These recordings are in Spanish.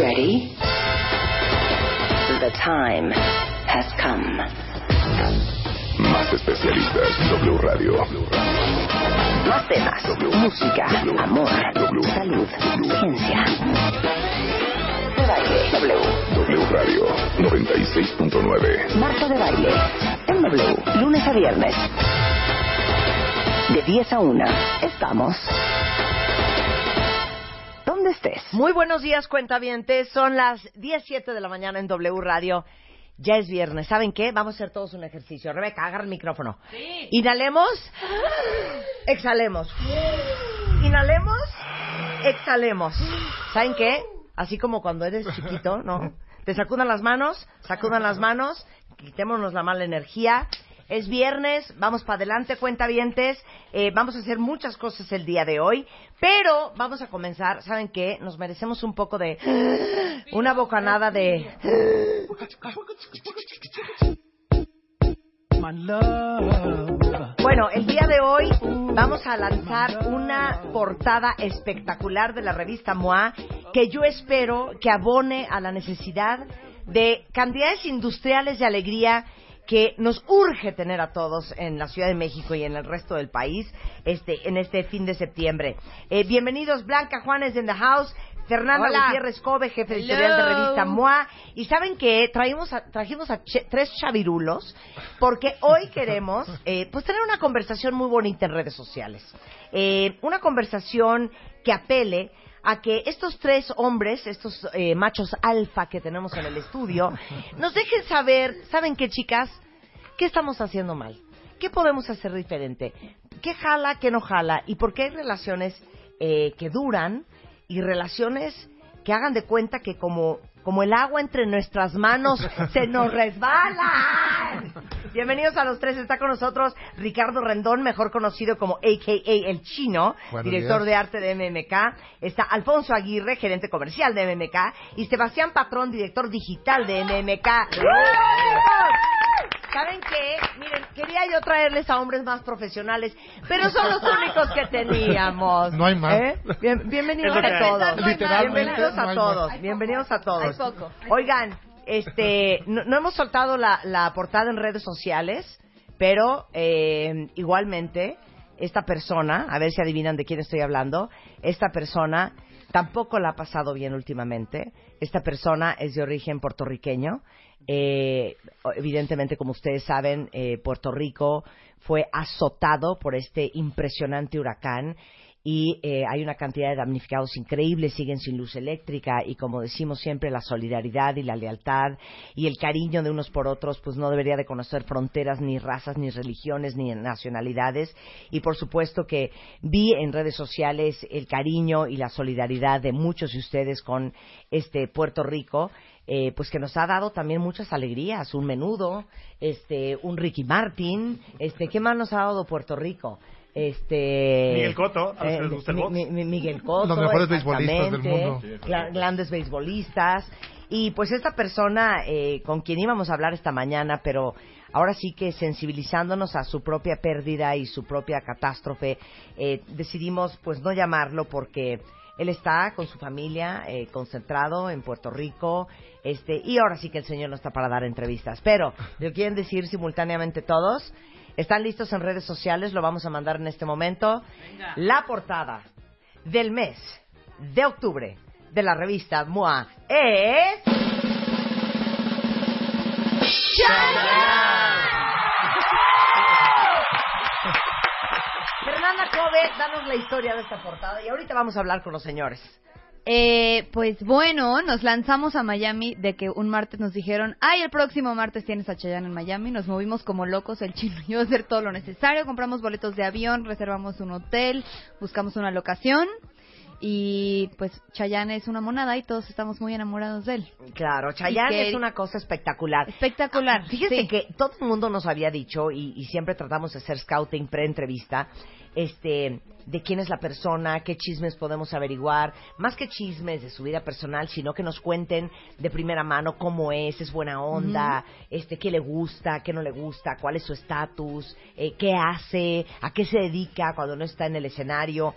Ready? The time has come. Más especialistas, W Radio. Más temas, música, amor, salud, ciencia. De baile, W. W Radio 96.9. Marta de baile, en W, lunes a viernes. De 10 a 1, estamos. ¿Dónde estés? Muy buenos días, cuentavientes. Son las 17 de la mañana en W Radio. Ya es viernes. ¿Saben qué? Vamos a hacer todos un ejercicio. Rebeca, agarra el micrófono. Inhalemos. Exhalemos. Inhalemos. Exhalemos. ¿Saben qué? Así como cuando eres chiquito, ¿no? Te sacudan las manos, sacudan las manos, quitémonos la mala energía. Es viernes, vamos para adelante, cuentavientes. Eh, vamos a hacer muchas cosas el día de hoy, pero vamos a comenzar. ¿Saben qué? Nos merecemos un poco de. Una bocanada de. Bueno, el día de hoy vamos a lanzar una portada espectacular de la revista MOA que yo espero que abone a la necesidad de cantidades industriales de alegría que nos urge tener a todos en la Ciudad de México y en el resto del país este, en este fin de septiembre. Eh, bienvenidos Blanca Juanes en the house, Fernanda Hola. Gutiérrez Kobe, jefe Hello. editorial de revista MOA. Y saben que traímos a, trajimos a che- tres chavirulos porque hoy queremos eh, pues tener una conversación muy bonita en redes sociales. Eh, una conversación que apele a que estos tres hombres, estos eh, machos alfa que tenemos en el estudio, nos dejen saber, ¿saben qué chicas? ¿Qué estamos haciendo mal? ¿Qué podemos hacer diferente? ¿Qué jala, qué no jala? ¿Y por qué hay relaciones eh, que duran y relaciones que hagan de cuenta que como, como el agua entre nuestras manos se nos resbalan? Bienvenidos a los tres. Está con nosotros Ricardo Rendón, mejor conocido como AKA El Chino, Buenos director días. de arte de MMK. Está Alfonso Aguirre, gerente comercial de MMK. Y Sebastián Patrón, director digital de MMK. ¿Saben qué? Miren, quería yo traerles a hombres más profesionales, pero son los únicos que teníamos. No hay más. ¿Eh? Bien- bienvenidos Es lo que a todos. Bienvenidos a todos. Bienvenidos a todos. Poco. Oigan, este, no, no hemos soltado la, la portada en redes sociales, pero eh, igualmente esta persona, a ver si adivinan de quién estoy hablando, esta persona tampoco la ha pasado bien últimamente. Esta persona es de origen puertorriqueño. Eh, evidentemente, como ustedes saben, eh, Puerto Rico fue azotado por este impresionante huracán y eh, hay una cantidad de damnificados increíbles, siguen sin luz eléctrica y como decimos siempre, la solidaridad y la lealtad y el cariño de unos por otros, pues no debería de conocer fronteras, ni razas, ni religiones, ni nacionalidades. Y por supuesto que vi en redes sociales el cariño y la solidaridad de muchos de ustedes con este Puerto Rico. eh, pues que nos ha dado también muchas alegrías, un menudo, este, un Ricky Martin, este, ¿qué más nos ha dado Puerto Rico? Este Miguel Cotto, a los que les gusta el Mi- box. mi- mi- Miguel Cotto, Los mejores beisbolistas del mundo. grandes beisbolistas y pues esta persona eh, con quien íbamos a hablar esta mañana, pero ahora sí que sensibilizándonos a su propia pérdida y su propia catástrofe, eh, decidimos pues no llamarlo porque él está con su familia eh, concentrado en Puerto Rico, este y ahora sí que el señor no está para dar entrevistas, pero lo quieren decir simultáneamente todos. ¿Están listos en redes sociales? Lo vamos a mandar en este momento. La portada del mes de octubre de la revista MOA es... Fernanda Kobe, danos la historia de esta portada y ahorita vamos a hablar con los señores. Eh, pues bueno, nos lanzamos a Miami de que un martes nos dijeron, ay, el próximo martes tienes a Chayanne en Miami. Nos movimos como locos, el chino y yo a hacer todo lo necesario. Compramos boletos de avión, reservamos un hotel, buscamos una locación. Y pues Chayanne es una monada y todos estamos muy enamorados de él. Claro, Chayanne es una cosa espectacular. Espectacular. Fíjese sí. que todo el mundo nos había dicho, y, y siempre tratamos de hacer scouting pre-entrevista, este, de quién es la persona, qué chismes podemos averiguar, más que chismes de su vida personal, sino que nos cuenten de primera mano cómo es, es buena onda, este, qué le gusta, qué no le gusta, cuál es su estatus, eh, qué hace, a qué se dedica cuando no está en el escenario.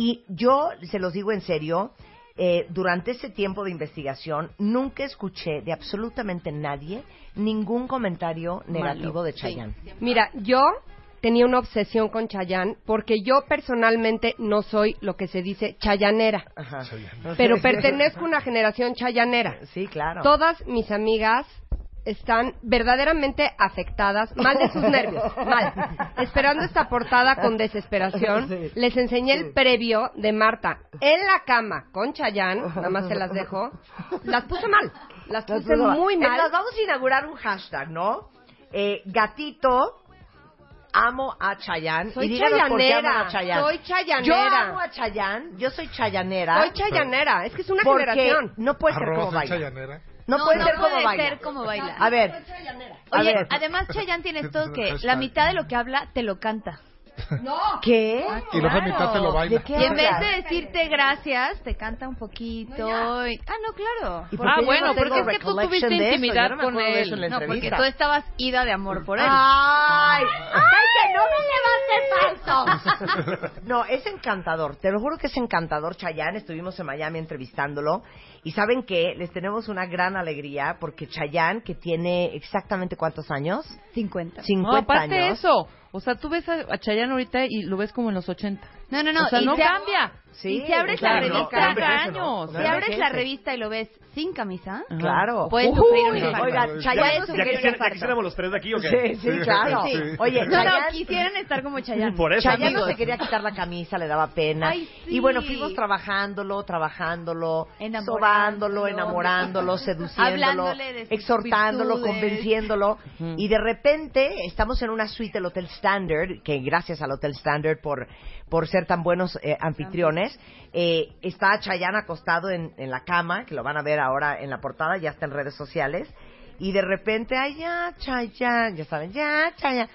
Y yo, se los digo en serio, eh, durante ese tiempo de investigación nunca escuché de absolutamente nadie ningún comentario negativo de Chayanne. Mira, yo tenía una obsesión con Chayanne porque yo personalmente no soy lo que se dice chayanera, Ajá. pero pertenezco a una generación chayanera. Sí, claro. Todas mis amigas están verdaderamente afectadas, mal de sus nervios, mal. Esperando esta portada con desesperación, Sí. les enseñé el previo de Marta en la cama con Chayanne, nada más se las dejo. Las puse mal, las puse muy mal. más, vamos a inaugurar un hashtag, ¿no? Eh, gatito, amo a Chayanne. Soy y chayanera, a Chayanne. soy chayanera. Yo amo a Chayanne, yo soy chayanera. Soy chayanera, es que es una porque generación. no puede ser como baila. chayanera. No, No, puede no ser como puede baila. ser como baila. A ver, a Oye, ver. además Chayanne tiene esto que la mitad de lo que habla te lo canta. ¿Qué? Y la otra mitad se lo baila. ¿De qué Y en vez de decirte gracias, te canta un poquito. y- Ah, no, claro. ¿Y por Ah, bueno, no porque es que tú tuviste intimidad no con él. la No, porque tú estabas ida de amor por él. ¡Ay! ¡Ay, que no me levante falso! No, es encantador. Te lo juro que es encantador, Chayanne. Estuvimos en Miami entrevistándolo. Y ¿saben qué? Les tenemos una gran alegría porque Chayanne, que tiene exactamente cuántos años? 50. 50 No, aparte años. eso. O sea, tú ves a, a Chayanne ahorita y lo ves como en los 80. No, no, no. O sea, y no se- cambia. Sí, y si abres claro, la no, revista, no años. ¿no? si No abres envejece. la revista y lo ves sin camisa. Claro. puedes sufrir un infarto. Oiga, Ya- Chayanne no sufrir ¿Ya, un infarto. quisiéramos los tres de aquí o qué? Sí, sí, claro. Sí. Oye, No, no, Chayanne- quisieran estar como Chayanne. Por eso, Chayanne no amigos. se quería quitar la camisa, le daba pena. Ay, sí. Y bueno, fuimos trabajándolo, trabajándolo, Enamorándolo. sobándolo, enamorándolo, seduciéndolo, exhortándolo, virtudes. convenciéndolo. Y de repente estamos en una suite del Hotel Standard, que gracias al Hotel Standard por, por ser tan buenos eh, anfitriones, eh, está Chayanne acostado en, en la cama, que lo van a ver ahora en la portada, ya está en redes sociales. Y de repente, ay, ya, Chayanne, ya saben, ya, Chayanne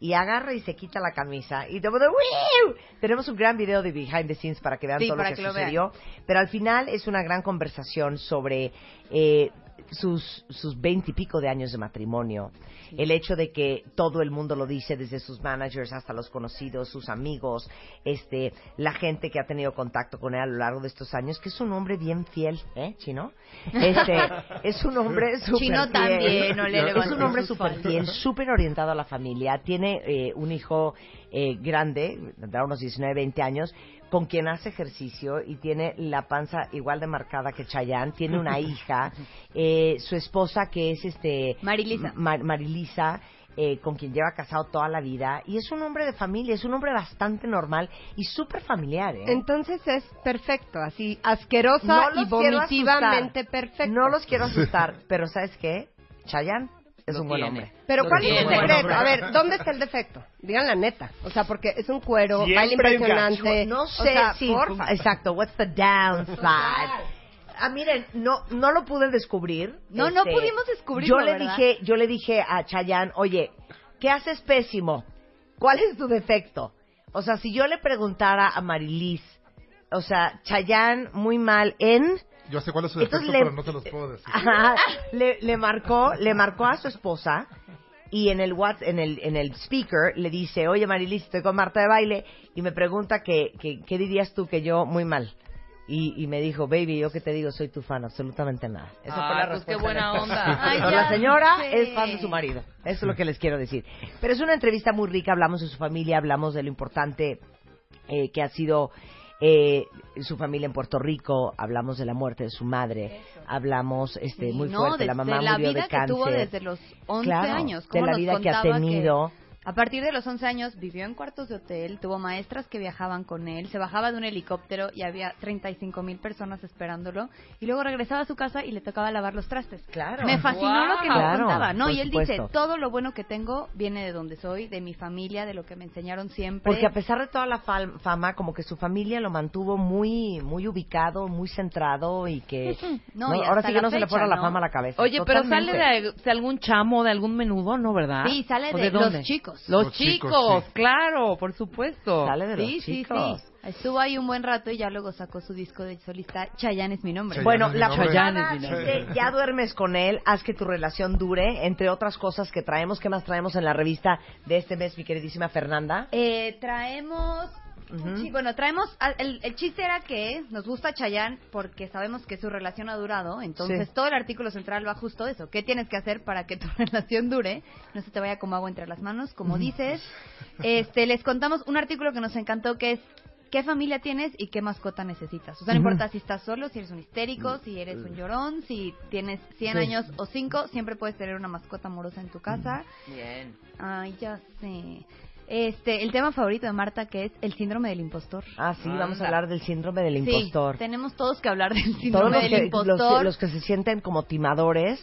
y agarra y se quita la camisa. Y todo de ¡Wiu! tenemos un gran video de behind the scenes para que vean Sí, todo lo que, que lo sucedió. Pero al final es una gran conversación sobre eh, sus sus veintipico de años de matrimonio el hecho de que todo el mundo lo dice desde sus managers hasta los conocidos sus amigos este la gente que ha tenido contacto con él a lo largo de estos años que es un hombre bien fiel eh chino este es un hombre súper Chino fiel. también, no le es un hombre súper fiel súper orientado a la familia. Tiene eh, un hijo eh, grande, tendrá unos 19, 20 años, con quien hace ejercicio y tiene la panza igual de marcada que Chayanne. Tiene una hija, eh, su esposa que es este Marilisa. Ma- Marilisa, eh, con quien lleva casado toda la vida. Y es un hombre de familia, es un hombre bastante normal y súper familiar. ¿eh? Entonces es perfecto, así asquerosa No y vomitivamente perfecto. No los quiero asustar, pero ¿sabes qué? Chayanne es un buen hombre. Pero ¿cuál es el secreto? A ver, ¿dónde está el defecto? Digan la neta. O sea, porque es un cuero, Siempre baila impresionante. No O sé sea, si, porfa. exacto, what's the downside? Ah, miren, no, no lo pude descubrir. Este, No, no pudimos descubrirlo, Yo le ¿verdad? dije, yo le dije a Chayanne, oye, ¿qué haces pésimo? ¿Cuál es tu defecto? O sea, si yo le preguntara a Marilis, o sea, Chayanne muy mal en, Yo sé cuál es su Entonces defecto, le- pero no te los puedo decir. Ajá, le, le marcó, le marcó a su esposa y en el WhatsApp, en el, en el speaker le dice, oye Marilis, estoy con Marta de baile y me pregunta que, que- qué dirías tú que yo muy mal. Y, y me dijo, baby, yo que te digo, soy tu fan, absolutamente nada. Esa fue la pues qué respuesta. buena onda. Ay, Pero ya la señora sé. es fan de su marido. Eso es lo que les quiero decir. Pero es una entrevista muy rica, hablamos de su familia, hablamos de lo importante eh, que ha sido eh, su familia en Puerto Rico, hablamos de la muerte de su madre, hablamos este muy no, fuerte, de- la mamá de la murió vida de que cáncer. tuvo desde los 11 Claro, años. de cómo la nos vida que ha tenido A partir de los 11 años vivió en cuartos de hotel, tuvo maestras que viajaban con él, se bajaba de un helicóptero y había 35 mil personas esperándolo y luego regresaba a su casa y le tocaba lavar los trastes. Claro. Me fascinó lo que nos Claro, contaba, ¿no? Y él supuesto. dice, todo lo bueno que tengo viene de donde soy, de mi familia, de lo que me enseñaron siempre. Porque a pesar de toda la fama, como que su familia lo mantuvo muy muy ubicado, muy centrado y que... No, y ahora sí que la no se le fuera la fama a la cabeza. Oye, pero sale de, de algún chamo, de algún menudo, ¿no, verdad? Sí, sale ¿O de, los chicos. Los, Los chicos, chicos, sí. claro, por supuesto. Sale de Sí, los sí, chicos. sí. Estuvo ahí un buen rato y ya luego sacó su disco de solista. Chayanne es mi nombre. Chayanne Bueno, mi la nombre. Chayanne es mi dice, ya duermes con él, haz que tu relación dure, entre otras cosas que traemos. ¿Qué más traemos en la revista de este mes, mi queridísima Fernanda? Eh, traemos... Sí, bueno, traemos... ah, El, el chiste era que nos gusta Chayanne porque sabemos que su relación ha durado. Entonces, Sí. todo el artículo central va justo eso. ¿Qué tienes que hacer para que tu relación dure? No se te vaya como agua entre las manos, como dices. Este, les contamos un artículo que nos encantó que es... ¿Qué familia tienes y qué mascota necesitas? O sea, no importa si estás solo, si eres un histérico, si eres un llorón, si tienes 100 Sí. años o 5, siempre puedes tener una mascota amorosa en tu casa. Bien. Ay, ya sé. Este, el tema favorito de Marta que es el síndrome del impostor. Ah, sí, vamos a hablar del síndrome del Sí, impostor. tenemos todos que hablar del Todos síndrome los del que, los, impostor. que- los que se sienten como timadores,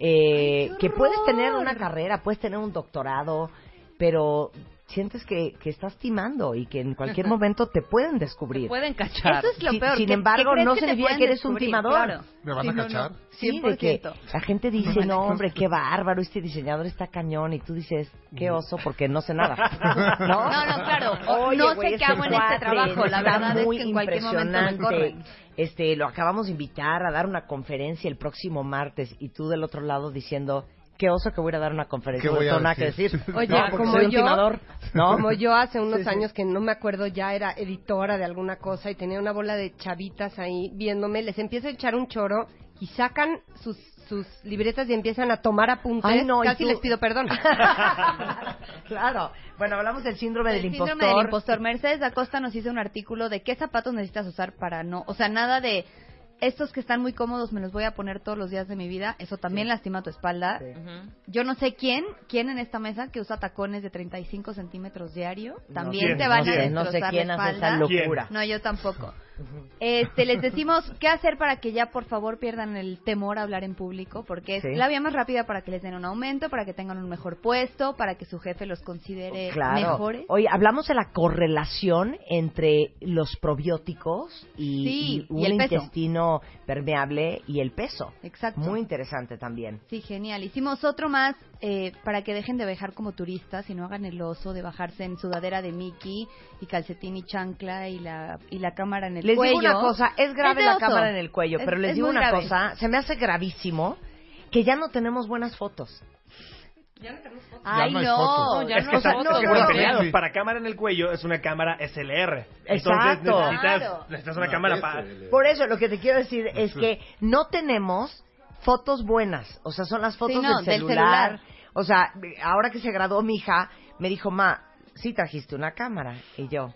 eh, Ay, que puedes tener una carrera, puedes tener un doctorado, pero sientes que, que estás timando y que en cualquier momento te pueden descubrir. Te pueden cachar. Eso es lo Si- peor. sin embargo, no significa pueden que eres un timador. claro. ¿Me van Sí, a no, cachar? no, Sí, de que 100%. la gente dice, no, hombre, qué bárbaro, este diseñador está cañón, y tú dices, qué oso, porque no sé nada. ¿No? No, no, claro. Oye, No sé qué hago en este trabajo, la verdad es muy que en cualquier momento me impresionante. corren. Este, lo acabamos de invitar a dar una conferencia el próximo martes, y tú del otro lado diciendo, qué oso que voy a ir a dar una conferencia, ¿Qué no voy a nada que decir? decir. Oye, No, porque como soy un yo- ¿no? Como yo hace unos Sí, sí. años que no me acuerdo ya era editora de alguna cosa y tenía una bola de chavitas ahí viéndome, les empiezo a echar un choro y sacan sus sus libretas y empiezan a tomar apuntes. Ay, no, Casi tú- les pido perdón. claro. Bueno, hablamos del síndrome del El impostor. síndrome del impostor. Mercedes Acosta nos hizo un artículo de qué zapatos necesitas usar para no, o sea, nada de estos que están muy cómodos me los voy a poner todos los días de mi vida, eso también lastima tu espalda. Sí. Yo no sé quién, quién en esta mesa que usa tacones de 35 centímetros diario, también ¿Quién? te van No a destrozar no sé quién la hace espalda. esa locura. No, yo tampoco. Este, les decimos qué hacer para que ya por favor pierdan el temor a hablar en público, porque es Sí. la vía más rápida para que les den un aumento, para que tengan un mejor puesto, para que su jefe los considere Claro. mejores. Oye, hablamos de la correlación entre los probióticos y, Sí, y un y el peso. intestino permeable y el peso. Exacto. Muy interesante también. Sí, genial. Hicimos otro más eh, para que dejen de viajar como turistas y no hagan el oso de bajarse en sudadera de Mickey y calcetín y chancla y la, y la cámara en el Les cuello. digo una cosa, es grave la cámara en el cuello, Es- pero les es digo una grave. cosa, se me hace gravísimo que ya no tenemos buenas fotos. Ay, Ya no no, fotos. ya es no que, hay está- fotos. es que no. Sí. Para cámara en el cuello es una cámara SLR. Entonces Exacto. necesitas, Claro. necesitas una cámara para... Por eso lo que te quiero decir es que no tenemos fotos buenas, o sea, son las fotos Sí, no, del, del celular. celular. O sea, ahora que se graduó mi hija, me dijo, "Ma, sí trajiste una cámara." Y yo,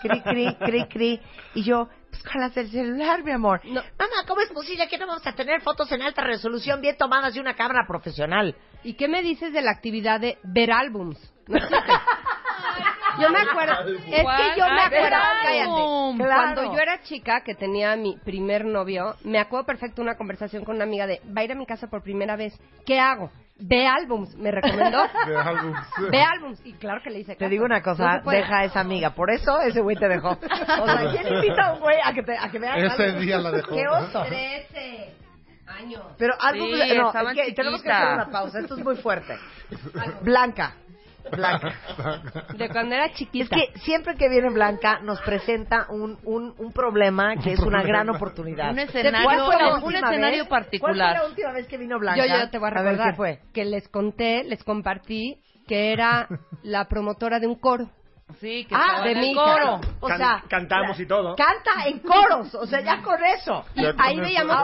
"Cri cri cri cri." Y yo, "Pues con las del celular, mi amor." No. Mamá, ¿cómo es posible que no vamos a tener fotos en alta resolución bien tomadas de una cámara profesional? ¿Y qué me dices de la actividad de ver álbums? No existe. Yo me acuerdo, es que yo me Ah, acuerdo, cállate. Claro. Cuando yo era chica, que tenía mi primer novio, me acuerdo perfecto una conversación con una amiga de, va a ir a mi casa por primera vez, ¿qué hago? Ve álbums, me recomendó. De álbums. Ve álbums. Y claro que le hice Te caso. digo una cosa, deja a esa amiga. Por eso ese güey te dejó. O sea, ¿quién invita a un güey a que, te, a que vea Ese álbum? día la dejó. ¡Qué oso! Trece años. Pero algo Sí, no, es que tenemos que hacer una pausa. Esto es muy fuerte. Blanca. Blanca. De cuando era Es chiquita. que siempre que viene Blanca nos presenta un, un, un problema que es una gran oportunidad. Un ¿Cuál escenario- fue la un última escenario vez? particular. ¿Cuál fue la última vez que vino Blanca? Yo, yo te voy a ver recordar qué fue. que les conté, les compartí que era la promotora de un coro. Sí, que Ah, de mi coro. O Can- sea, cantamos y todo. Canta en coros, o sea, ya con eso. Y ahí veíamos.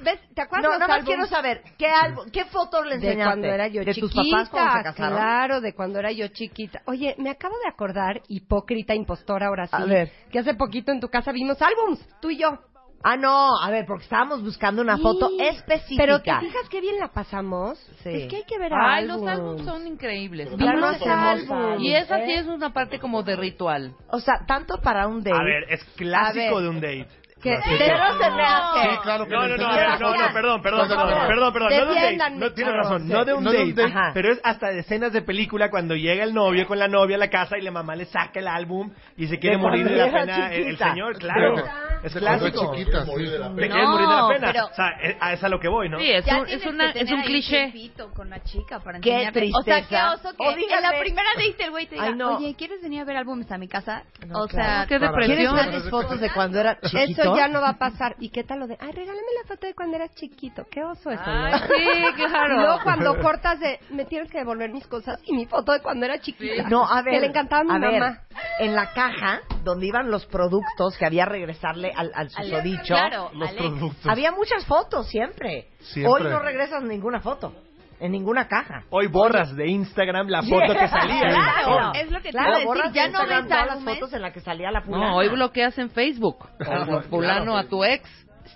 ¿Ves? ¿Te acuerdas No, nada más quiero saber, ¿qué, álbum, qué fotos le de enseñaste? cuando era yo ¿De chiquita. tus papás cuando se casaron? Claro, de cuando era yo chiquita. Oye, me acabo de acordar, hipócrita, impostora ahora sí, A ver. que hace poquito en tu casa vimos álbums, tú y yo. Ah, no, a ver, porque estábamos buscando una foto Sí, específica. Pero te fijas qué bien la pasamos. Sí. Es que hay que ver Ay, los álbumes son increíbles. Claro, Vimos los álbumes, Y esa sí ¿eh? es una parte como de ritual. O sea, tanto para un date. A ver, es clásico ver. de un date. que pero se me hace. Sí, claro que No, no, no, a ver, no, no, perdón, perdón, Por favor. perdón, perdón, perdón, no de un date. No, tienes chavos. razón, no de un No de un date, date. Ajá. pero es hasta de escenas de película cuando llega el novio con la novia a la casa y la mamá le saca el álbum y se quiere De morir de cuando la era pena el, el chiquita. señor, claro. Sí. Es Cuando es clásico. chiquita, sí. Te quieres No, morir de la pena. pero- O sea, es, a- es lo que voy, ¿no? Sí, es Ya un, es, una, que es un cliché. con la chica para Qué enseñarle. O sea, qué tristeza. oso que O en dígame- la primera date el güey te diga, Ay, no. oye, ¿quieres venir a ver álbumes a mi casa? No, o claro. sea, Qué Claro. ¿Quieres depresión. ver mis fotos de cuando era chiquito? Eso ya no va a pasar. ¿Y qué tal lo de, ay, regálame la foto de cuando eras chiquito? Qué oso eso, ¿no? Ay, sí, claro. Y luego cuando cortas de, me tienes que devolver mis cosas y mi foto de cuando era chiquita. No, a ver. Que le encantaba a mi a ver, mamá. en la caja donde iban los productos que había regresarle al, al susodicho, claro, Los Alex. productos. había muchas fotos siempre. Siempre. Hoy no regresas ninguna foto. En ninguna caja. Hoy borras de Instagram la foto que salía. Claro, es lo que te Claro, a decir, ya no Instagram ves todas las fotos en las que salía la fulana. No, hoy bloqueas en Facebook. A fulano, a tu ex.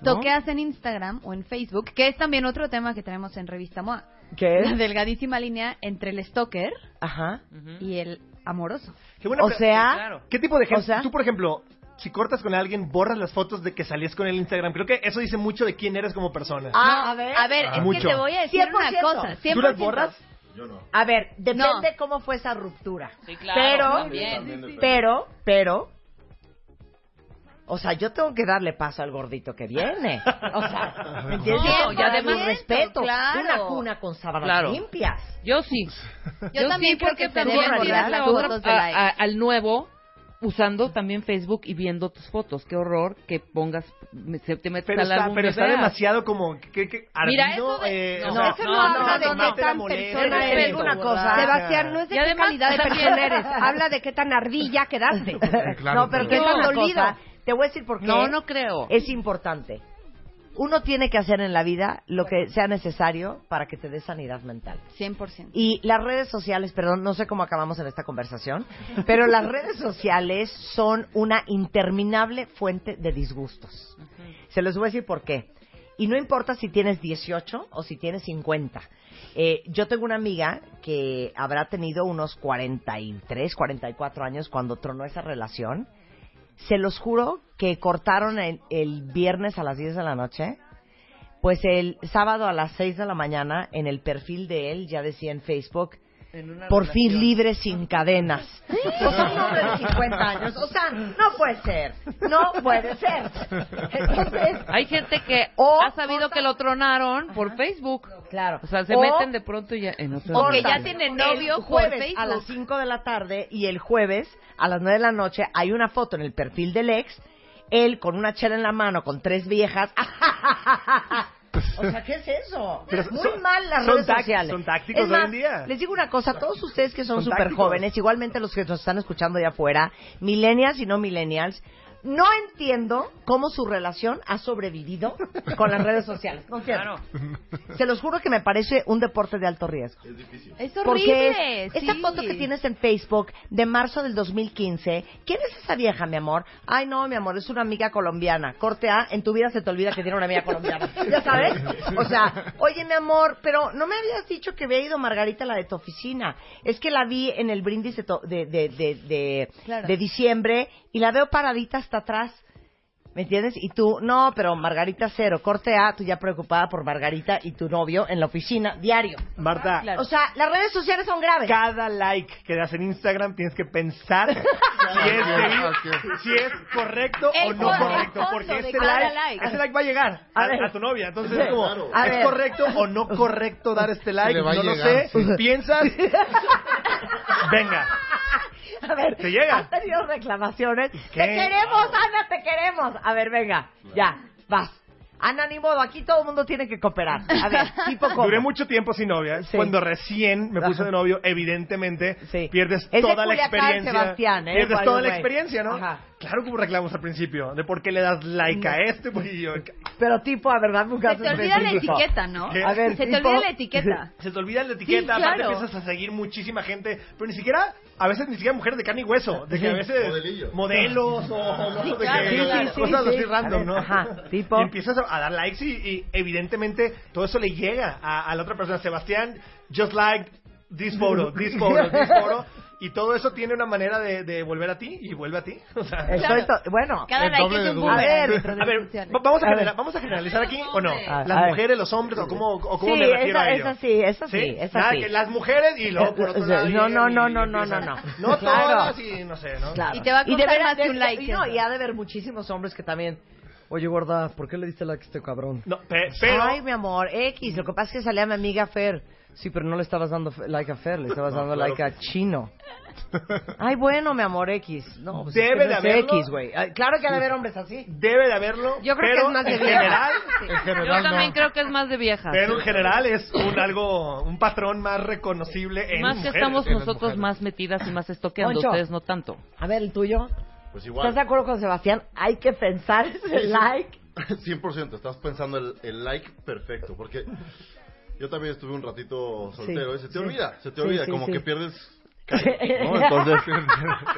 ¿no? Toqueas en Instagram o en Facebook, que es también otro tema que tenemos en Revista MOA. ¿Qué? La delgadísima línea entre el stalker Ajá. y el amoroso. Qué buena O sea. ¿Qué tipo de gente? O sea- Tú, por ejemplo, si cortas con alguien, borras las fotos de que salías con el Instagram. Creo que eso dice mucho de quién eres como persona. Ah, a ver. A ver, es Mucho. que te voy a decir 100%. una cosa. 100%. ¿Tú las borras? A ver, depende No. cómo fue esa ruptura. Sí, claro, pero, también. pero, pero, o sea, yo tengo que darle paso al gordito que viene. O sea, ¿me entiendes? No, y además respeto. claro. Una cuna con sábanas Claro. limpias. Yo sí. Yo también sí, creo porque que también borrar las a- a- al nuevo usando también Facebook y viendo tus fotos. Qué horror que pongas, me- se- te metes Pero al está, álbum pero está veas. demasiado como que, que Mira, ardido, eso de- eh, no, o sea, eso no habla de qué tan persona el eres. evento. una cosa. Sebastián, no es de Y qué además, calidad de persona eres. Habla de qué tan ardilla quedaste. Claro, no, pero una olvido. cosa. Te voy a decir por qué. No, no creo. Es importante. Uno tiene que hacer en la vida lo que sea necesario para que te dé sanidad mental. 100%. Y las redes sociales, perdón, no sé cómo acabamos en esta conversación, pero las redes sociales son una interminable fuente de disgustos. Se los voy a decir por qué. Y no importa si tienes 18 o si tienes 50. Eh, yo tengo una amiga que habrá tenido unos 43, 44 años cuando tronó esa relación. Se los juro que cortaron el, el viernes a las 10 de la noche. Pues el sábado a las 6 de la mañana, en el perfil de él, ya decía en Facebook, En una por fin libre sin cadenas. O sea, un hombre de 50 años. O sea, no puede ser. No puede ser. Entonces, Hay gente que O ha sabido corta- que lo tronaron por Facebook. claro. O sea, se O meten de pronto y ya en otro O que ya tiene novio el jueves a las 5 de la tarde y el jueves a las 9 de la noche hay una foto en el perfil del ex, él con una chela en la mano con tres viejas. O sea, ¿qué es eso? Pero Muy son- mal las son redes sociales. son tácticos Es hoy más, en día. Les digo una cosa, todos ustedes que son súper jóvenes, igualmente los que nos están escuchando de afuera, millennials y no millennials, no entiendo cómo su relación ha sobrevivido con las redes sociales. No entiendo. Se los juro que me parece un deporte de alto riesgo. Es Porque horrible. es- esta sí. foto que tienes en Facebook de marzo del 2015, ¿quién es esa vieja, mi amor? Ay, no, mi amor, es una amiga colombiana. Corte A, en tu vida se te olvida que tiene una amiga colombiana. ¿Ya sabes? O sea, oye, mi amor, pero no me habías dicho que había ido Margarita, la de tu oficina. Es que la vi en el brindis de, to- de, de, de, de- Claro. de diciembre y la veo paradita hasta atrás. ¿Me entiendes? Y tú, no, pero Margarita cero. Corte A, tú ya preocupada por Margarita y tu novio en la oficina, diario. Marta, Claro. O sea, las redes sociales son graves. cada like que das en Instagram tienes que pensar si, es, si es correcto o no correcto, porque este cada like, like. ese like va a llegar a, A a tu novia. Entonces es como, A ¿es correcto o no correcto dar este like? No lo llegar, sé. sí. ¿Piensas? Venga. A ver, ¿Te llega? has tenido reclamaciones. ¿Qué? Te queremos, Ana, te queremos. A ver, venga, ya, vas. Ana, ni modo, aquí todo el mundo tiene que cooperar. A ver, tipo cómo. Duré mucho tiempo sin novia. Sí. Cuando recién me puse de novio, evidentemente Sí. pierdes Es de toda la Culiacán, experiencia. Sebastián, ¿eh? Pierdes By toda la way. experiencia, ¿no? Ajá. Claro que hubo reclamos al principio, de por qué le das like a este, y yo, Pero tipo, a verdad, un Se te olvida la etiqueta, ¿no? ¿Qué? A ver, Se te olvida la etiqueta. se te olvida la etiqueta, Sí, aparte claro. empiezas a seguir muchísima gente, pero ni siquiera, a veces ni siquiera mujeres de carne y hueso, de que a veces modelos o Sí, de que- claro. cosas Sí, así sí. random, ver, ¿no? ajá, tipo. Y empiezas a, a dar likes y, y evidentemente todo eso le llega a, a la otra persona. Sebastián, just like this photo, this photo, this photo. Y todo eso tiene una manera de, de volver a ti y vuelve a ti. O sea, to- bueno, Cada like es de un A ver, de a ver, vamos a, A ver. genera- vamos a generalizar aquí o no. Las ver. mujeres, los hombres o cómo, o cómo Sí, me refiero esa- a ello. esa sí, esa sí, Nada, sí. que las mujeres y luego por otro Eh, lado. no, no, no, no, no, no, no. No Claro. todas y no sé, ¿no? Claro. Y te va a costar debería- más que un de- like Y, no, eso. y ha de haber muchísimos hombres que también... Oye, gorda, ¿por qué le diste like a este cabrón? No, pe- pero. Ay, mi amor, X. Lo que pasa es que salía mi amiga Fer. Sí, pero no le estabas dando like a Fer, le estabas No, dando claro like a Chino. Ay, bueno, mi amor, X. No, pues Debe es que no de es haberlo. X, güey. Ay, Claro que ha de haber hombres así. Debe de haberlo. Yo creo que pero es más de en viejas. general. En Yo general también no. creo que es más de viejas. Pero en general es un algo, un patrón más reconocible en más que mujeres. estamos en las nosotros mujeres. más metidas y más estoqueando, Poncho. ustedes no tanto. A ver, el tuyo. Pues igual. ¿Estás de acuerdo con Sebastián? Hay que pensar ese like. 100%, estás pensando el, el like perfecto, porque yo también estuve un ratito soltero Sí, y se te sí. olvida, se te Sí, olvida, sí, como sí. que pierdes ¿no? Entonces,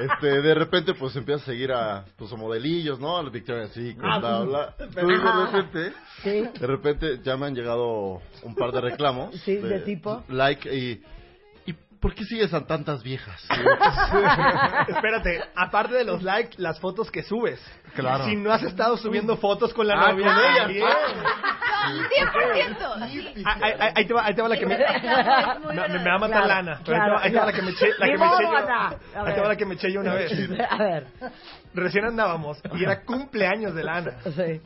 este, de repente, pues empiezas a seguir a tus modelillos, ¿no? A los Victoria's Secret, Ah, bla, bla. Ajá. Entonces, de repente, Sí. de repente ya me han llegado un par de reclamos. Sí, ¿de tipo? Like y... ¿Y por qué sigues a tantas viejas? Espérate, aparte de los likes, las fotos que subes. Claro. Si no has estado subiendo fotos con la Ah, novia de ella. alguien. 100%. Ah, Ahí, ahí- ahí te va, ahí te va la que me... Me, me va a matar Claro, Lana. Pero ahí te va- ahí te va la que me eché, la que me eché yo. Ahí te va la que me eché yo una vez. A ver. Recién andábamos y era cumpleaños de Lana. Sí.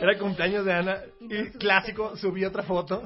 Era cumpleaños de Ana y clásico, subí otra foto.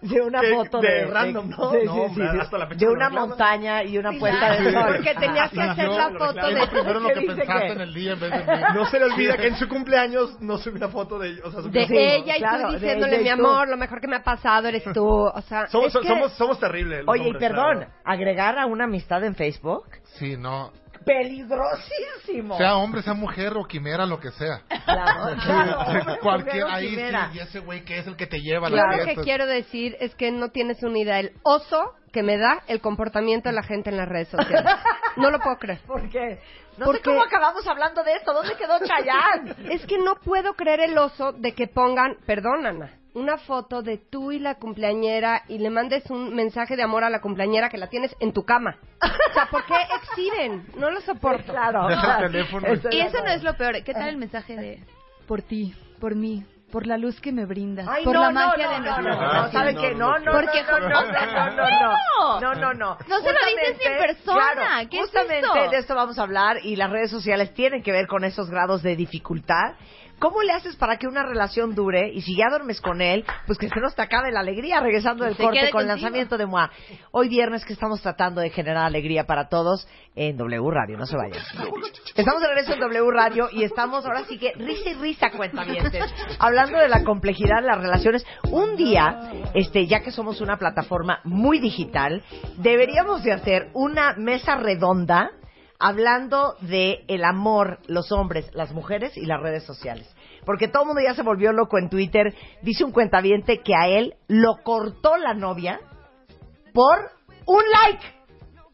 De una Que- foto de de, random, ¿no? Sí, No, sí, sí, hasta la fecha de me una montaña y una puesta de sol. porque tenías que hacer yo la foto de... Primero lo ¿Qué que pensaste qué? en el día en vez de mí. No se le olvida que en su cumpleaños no subí una foto de o sea, subí De una ella y claro, tú diciéndole, y mi tú". amor, lo mejor que me ha pasado eres tú. O sea, Somos, es que- somos, somos terribles. Oye, y hombres, perdón, claro. agregar a una amistad en Facebook, Sí, no. Peligrosísimo. Sea hombre, sea mujer o quimera, lo que sea. Claro, claro, hombre, Cualquier, mujer ahí sí, y ese güey que es el que te lleva a Yo las lo que quiero decir es que no tienes una idea el oso que me da el comportamiento de la gente en las redes sociales. No lo puedo creer. ¿Por qué? No Porque- sé cómo acabamos hablando de esto. ¿Dónde quedó Chayanne? Es que no puedo creer el oso de que pongan, perdón Ana, una foto de tú y la cumpleañera y le mandes un mensaje de amor a la cumpleañera que la tienes en tu cama. O sea, ¿por qué exhiben? No lo soporto. Claro. claro. Eso y eso no es lo peor. ¿Qué tal el mensaje de por ti, por mí, por la luz que me brindas, Ay, por no, la magia no, de no, no, no, saben que no, no, porque no, no, no, no, no, no, no, se lo dices en persona, claro, ¿qué justamente es de esto vamos a hablar y las redes sociales tienen que ver con esos grados de dificultad ¿Cómo le haces para que una relación dure y si ya duermes con él, pues que se nos te acabe la alegría regresando del Se corte quede con el contigo. lanzamiento de MOA? Hoy viernes que estamos tratando de generar alegría para todos en W Radio, no se vayan. Estamos de regreso en W Radio y estamos ahora sí que risa y risa cuentamientos, hablando de la complejidad de las relaciones. Un día, este, ya que somos una plataforma muy digital, deberíamos de hacer una mesa redonda hablando de el amor, los hombres, las mujeres y las redes sociales. Porque todo el mundo ya se volvió loco en Twitter. Dice un cuentaviente que a él lo cortó la novia por un like.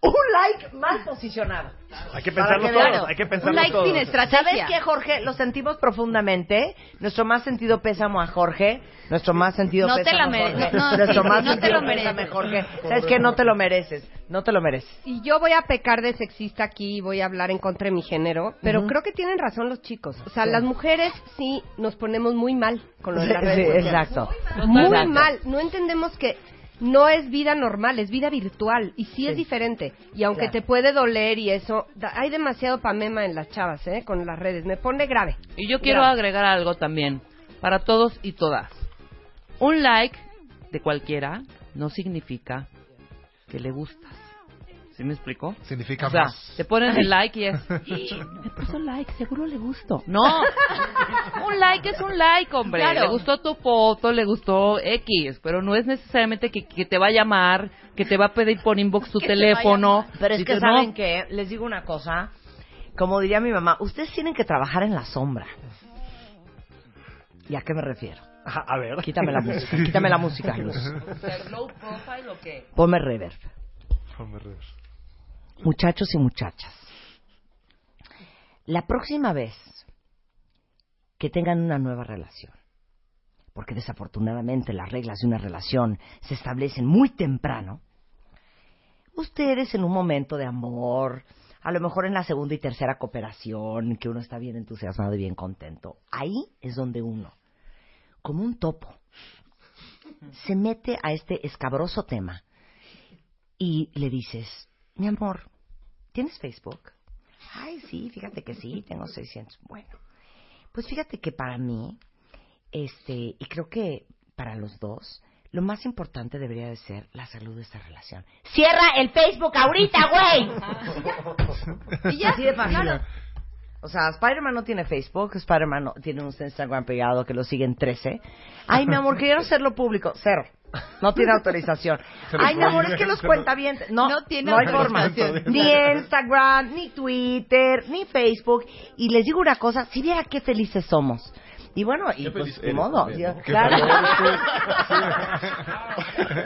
Un like mal posicionado. Hay que pensarlo que vean. hay que Un pensarlo like todos. sin estrategia. ¿Sabes qué, Jorge? Lo sentimos profundamente. Nuestro más sentido pésamo a Jorge. Nuestro más sentido No te la a mere- Jorge. no, no, Nuestro sí, más no te lo mereces. Jorge. ¿Sabes qué? No te lo mereces. No te lo mereces. Y yo voy a pecar de sexista aquí y voy a hablar en contra de mi género, pero creo que tienen razón los chicos. O sea, Sí. las mujeres sí nos ponemos muy mal con lo de Sí, redes exacto. Muy Exacto. mal. No entendemos que no es vida normal, es vida virtual y sí, es diferente. Y aunque Claro. te puede doler y eso, da- hay demasiado pamema en las chavas, ¿eh? Con las redes. Me pone grave. Y yo quiero Grave. agregar algo también, para todos y todas. Un like de cualquiera no significa que le gustas. ¿Sí me explico? Significa O sea, más. te ponen el like y es, "Y, me puso like, seguro le gustó. No, un like es un like, hombre. Claro. Le gustó tu foto, le gustó X, pero no es necesariamente que, que te va a llamar, que te va a pedir por inbox tu Que te teléfono. Pero es que saben no, que les digo una cosa. como diría mi mamá, ustedes tienen que trabajar en la sombra. ¿Y a qué me refiero? Ajá, a ver. Quítame la música, quítame la música, Luz. ¿Low profile o qué? Ponme reverb. Muchachos y muchachas, la próxima vez que tengan una nueva relación, porque desafortunadamente las reglas de una relación se establecen muy temprano, ustedes en un momento de amor, a lo mejor en la segunda y tercera cooperación, que uno está bien entusiasmado y bien contento, ahí es donde uno, como un topo, se mete a este escabroso tema y le dices, mi amor, ¿tienes Facebook? Ay, sí, fíjate que sí, tengo 600. Bueno, pues fíjate que para mí, este, y creo que para los dos, lo más importante debería de ser la salud de esta relación. ¡Cierra el Facebook ahorita, güey! y ya, así de fácil. O sea, Spider-Man no tiene Facebook, Spider-Man no, tiene un Instagram pegado que lo siguen 13. Ay, mi amor, quiero hacerlo público. Cero. No tiene autorización. Ay, mi amor, es que los cuenta bien. No, No tiene no hay forma. Ni Instagram, ni Twitter, ni Facebook. Y les digo una cosa, si viera qué felices somos. Y bueno, y Qué pues, modo. claro.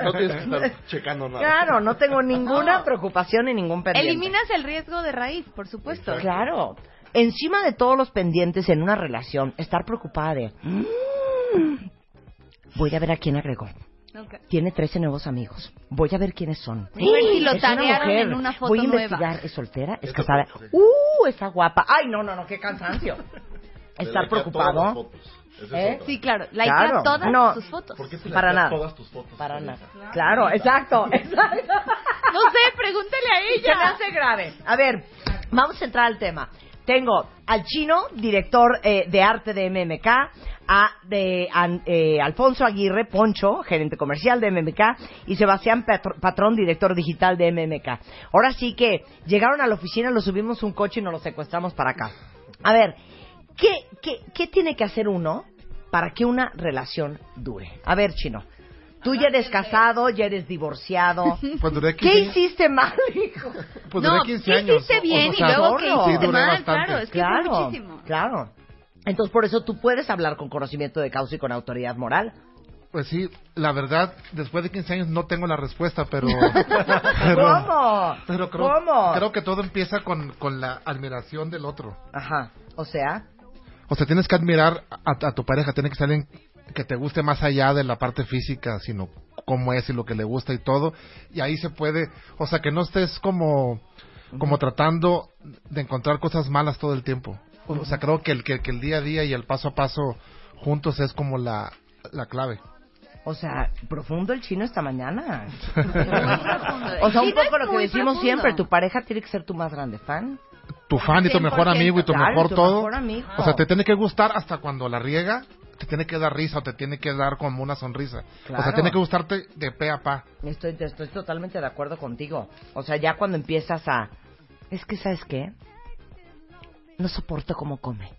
No tienes que estar checando nada. Claro, no tengo ninguna preocupación ni ningún pendiente. Eliminas el riesgo de raíz, por supuesto. Claro. Encima de todos los pendientes en una relación, estar preocupada de... "Mm, voy a ver a quién agregó. Ok. Tiene 13 nuevos amigos. Voy a ver quiénes son. Si lo Es una mujer. en una foto Voy a nueva. investigar. ¿Es soltera? ¿Es casada? sí. ¡Uh! Está guapa. ¡Ay, no, no, no! ¡Qué cansancio! Estar preocupado. ¿Eh? Sí, claro. Likea Claro. todas No. tus fotos. ¿Por qué te Para nada. todas tus fotos? Para nada. Claro, exacto. exacto. No sé, pregúntale a Se me ella. hace grave. A ver, vamos a entrar al tema. Tengo al chino, director eh, de arte de MMK, a de an- eh, Alfonso Aguirre, Poncho, gerente comercial de MMK, y Sebastián Patr- Patrón, director digital de MMK. Ahora sí que llegaron a la oficina, los subimos un coche y nos los secuestramos para acá. A ver, ¿qué, qué, qué tiene que hacer uno para que una relación dure? A ver, chino. Tú ya eres casado, ya eres divorciado. Pues duré ¿Qué 15, hiciiste mal, hijo? pues no, duré 15 ¿qué hiciste bien O y sea, luego qué hiciste mal? bastante. Claro, es que fue Claro, muchísimo. claro. Entonces, por eso tú puedes hablar con conocimiento de causa y con autoridad moral. Pues sí, la verdad, después de 15 años no tengo la respuesta, pero... pero ¿Cómo? Pero creo, ¿Cómo? creo que todo empieza con, con la admiración del otro. Ajá. O sea, O sea, tienes que admirar a, a tu pareja, tiene que ser alguien que te guste más allá de la parte física, sino cómo es y lo que le gusta y todo. Y ahí se puede, o sea, que no estés como, como tratando de encontrar cosas malas todo el tiempo. O sea, creo que el, que, que el día a día y el paso a paso juntos es como la, la clave. o sea, profundo el chino esta mañana. O sea, un poco lo que decimos profundo. siempre, tu pareja tiene que ser tu más grande fan. Tu fan y tu mejor 100%, amigo y tu claro, y mejor tu todo. mejor amigo. O sea, te tiene que gustar hasta cuando la riega, te tiene que dar risa o te tiene que dar como una sonrisa. O sea, tiene que gustarte de pe a pa. Estoy, estoy totalmente de acuerdo contigo. O sea, ya cuando empiezas a... Es que, ¿sabes qué? No soporto cómo come.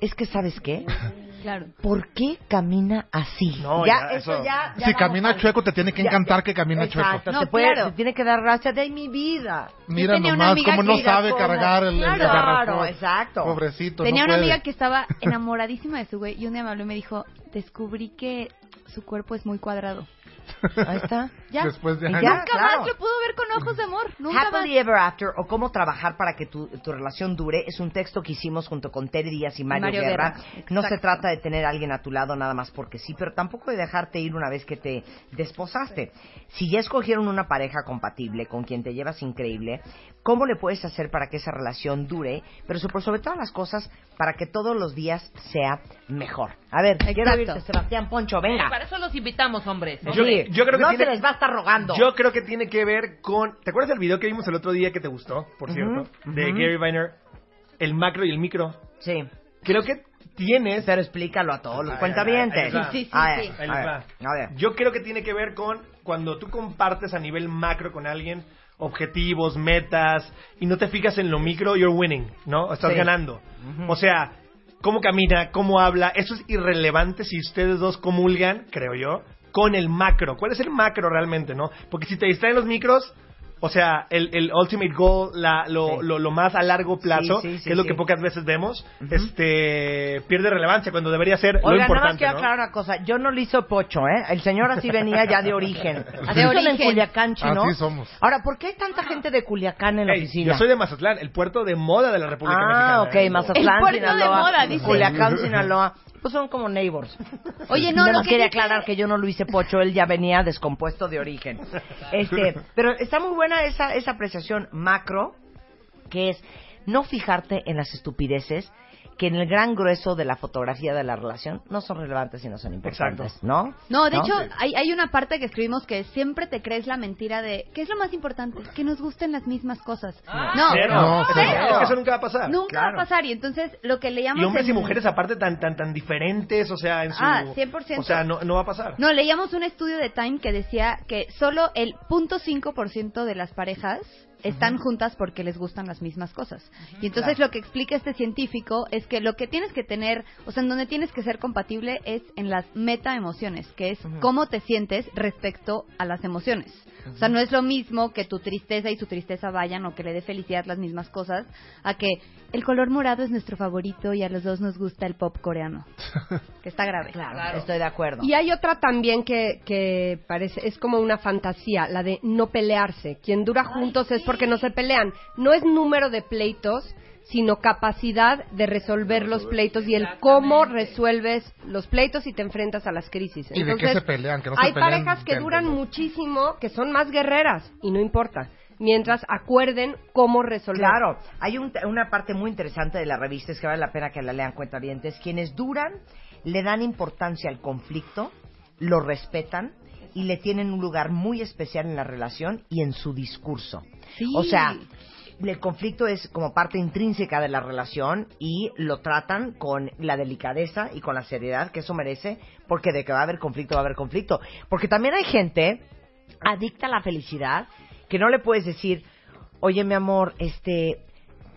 Es que, ¿sabes qué? Claro. ¿Por qué camina así? No, ya, ya, eso, eso- ya, ya Si camina chueco, te tiene que encantar ya. que camina Exacto, chueco. No, te, puede, claro. te tiene que dar gracias de mi vida. Mira nomás cómo no sabe cargar el, el Claro, garrafón. exacto. Pobrecito, Tenía no una puede. amiga que estaba enamoradísima de su güey y un día me habló y me dijo, descubrí que su cuerpo es muy cuadrado. Ahí está. Ya. Después de años. ya. Nunca claro. más lo pudo ver con ojos de amor. Nunca más. Happily Ever After o cómo trabajar para que tu, tu relación dure es un texto que hicimos junto con Ted Díaz y Mario, Mario Guerra. Guerra, No se trata de tener a alguien a tu lado nada más porque sí, pero tampoco de dejarte ir una vez que te desposaste. Si ya escogieron una pareja compatible con quien te llevas increíble, ¿cómo le puedes hacer para que esa relación dure? Pero sobre, sobre todas las cosas, para que todos los días sea mejor. A ver, quiero Exacto. oírte, Sebastián Poncho, venga. Para eso los invitamos, hombres. Yo- Sí, yo creo que no tiene- se les va a estar rogando. Yo creo que tiene que ver con. ¿Te acuerdas del video que vimos el otro día que te gustó, por cierto? De. Gary Vayner. El macro y el micro. Sí. Creo que tienes. Pero explícalo a todos los cuentavientes. va. Sí, sí, a ver, sí. A ver, va. a ver. Yo creo que tiene que ver con cuando tú compartes a nivel macro con alguien objetivos, metas, y no te fijas en lo micro, you're winning, ¿no? Estás Sí. ganando. O sea, cómo camina, cómo habla, eso es irrelevante si ustedes dos comulgan, creo yo, con el macro. ¿Cuál es el macro realmente, no? Porque si te distraen los micros, O sea, el, el ultimate goal, la, lo, Sí. lo, lo más a largo plazo, Sí, sí, sí, que es lo sí. que pocas veces vemos, este pierde relevancia cuando debería ser lo Oiga, nada más importante, quiero ¿no? aclarar una cosa. Yo no le hizo pocho, ¿eh? El señor así venía ya de origen. Así De son en origen. Culiacán, chino. Así somos. Ahora, ¿por qué hay tanta gente de Culiacán en la Ey, oficina? yo soy de Mazatlán, el puerto de moda de la República Mexicana. Ah, ok, ¿eh? Mazatlán, El puerto de Sinaloa, moda, dice. Culiacán, Sinaloa. Pues son como neighbors. Oye, no, Nada lo más que quería dice- aclarar que yo no lo hice pocho, él ya venía descompuesto de origen. Este, pero está muy buena esa, esa apreciación macro, que es no fijarte en las estupideces que en el gran grueso de la fotografía de la relación no son relevantes y no son importantes, Exacto. ¿no? No, de hecho, hay, hay una parte que escribimos que siempre te crees la mentira de ¿qué es lo más importante? Que nos gusten las mismas cosas. no, Cero. No, Cero. cero. Es que eso nunca va a pasar. nunca Claro. va a pasar. Y entonces lo que leíamos Y hombres y mujeres aparte tan tan tan diferentes, o sea, en su Ah, 100%. O sea, no, no va a pasar. No, leíamos un estudio de Time que decía que solo el 0.5% de las parejas están juntas porque les gustan las mismas cosas. Y entonces lo que explica este científico es que lo que tienes que tener, o sea, en donde tienes que ser compatible es en las meta emociones, que es cómo te sientes respecto a las emociones. O sea, no es lo mismo que tu tristeza y su tristeza vayan o que le dé felicidad las mismas cosas, a que el color morado es nuestro favorito y a los dos nos gusta el pop coreano. Que está grave. Claro, estoy de acuerdo. Y hay otra también que, que parece, es como una fantasía, la de no pelearse. Quien dura juntos es porque no se pelean. No es número de pleitos, sino capacidad de resolver los pleitos y el cómo resuelves los pleitos y te enfrentas a las crisis. ¿Y de qué se pelean? Que no se hay pelean parejas que duran muchísimo, que son más guerreras y no importa, mientras acuerden cómo resolver. Claro, hay un- una parte muy interesante de la revista, es que vale la pena que la lean cuentavientes. Quienes duran le dan importancia al conflicto, lo respetan y le tienen un lugar muy especial en la relación y en su discurso. Sí. O sea, el conflicto es como parte intrínseca de la relación y lo tratan con la delicadeza y con la seriedad que eso merece, porque de que va a haber conflicto, va a haber conflicto. Porque también hay gente adicta a la felicidad que no le puedes decir, oye mi amor, este,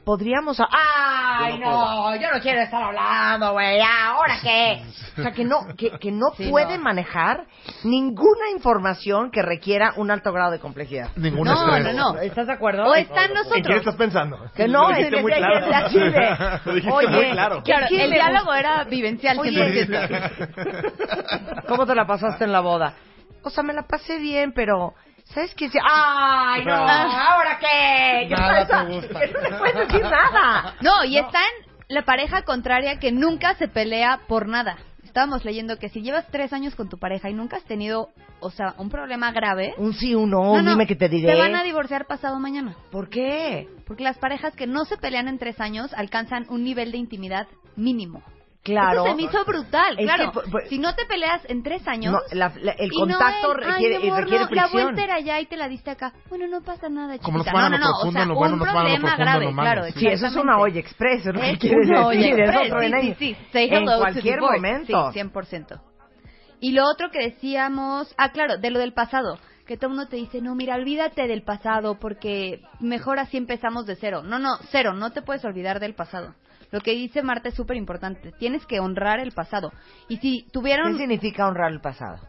podríamos... ¡Ay, no! Yo no quiero estar hablando, güey. ¿Ahora qué? O sea, que no, que, que no Sí, puede no. manejar ninguna información que requiera un alto grado de complejidad. Ningún No, estrés. no, no. ¿Estás de acuerdo? O están ¿En quién nosotros. estás pensando? Que no, Lo es dijiste que claro. Lo dijiste oye, claro. Claro, ¿quién el diálogo era vivencial. Oye, 100%. ¿Cómo te la pasaste en la boda? O sea, me la pasé bien, pero ¿sabes qué? ¡Ay, no! ¿Ahora qué? ¿Qué Nada pasa? no le puedes decir nada. No, y está en la pareja contraria que nunca se pelea por nada. Estábamos leyendo que si llevas tres años con tu pareja y nunca has tenido, o sea, un problema grave, Un sí, un no, dime que te diré. Te van a divorciar pasado mañana. ¿Por qué? Porque las parejas que no se pelean en tres años alcanzan un nivel de intimidad mínimo. Claro. Eso se me hizo brutal, Es claro. que, pues, si no te peleas en tres años... No, la- la- el y no contacto es, "Ay, requiere, mi amor, requiere no, La vuelta era allá y te la diste acá. Bueno, no pasa nada, Como nos chiquita. van a No, lo no, no, o profundo, nos van a lo problema profundo, grave, claro. Sí, eso es una olla express, es lo que quieres decir, es express, otro sí, sí, sí. Say En hello to cualquier divorce. momento. Sí, 100%. Y lo otro que decíamos, ah, claro, de lo del pasado, que todo el mundo te dice, no, mira, olvídate del pasado porque mejor así empezamos de cero. No, no, cero, no te puedes olvidar del pasado. Lo que dice Marta es súper importante, tienes que honrar el pasado. Y si ¿Qué tuvieron, significa honrar el pasado?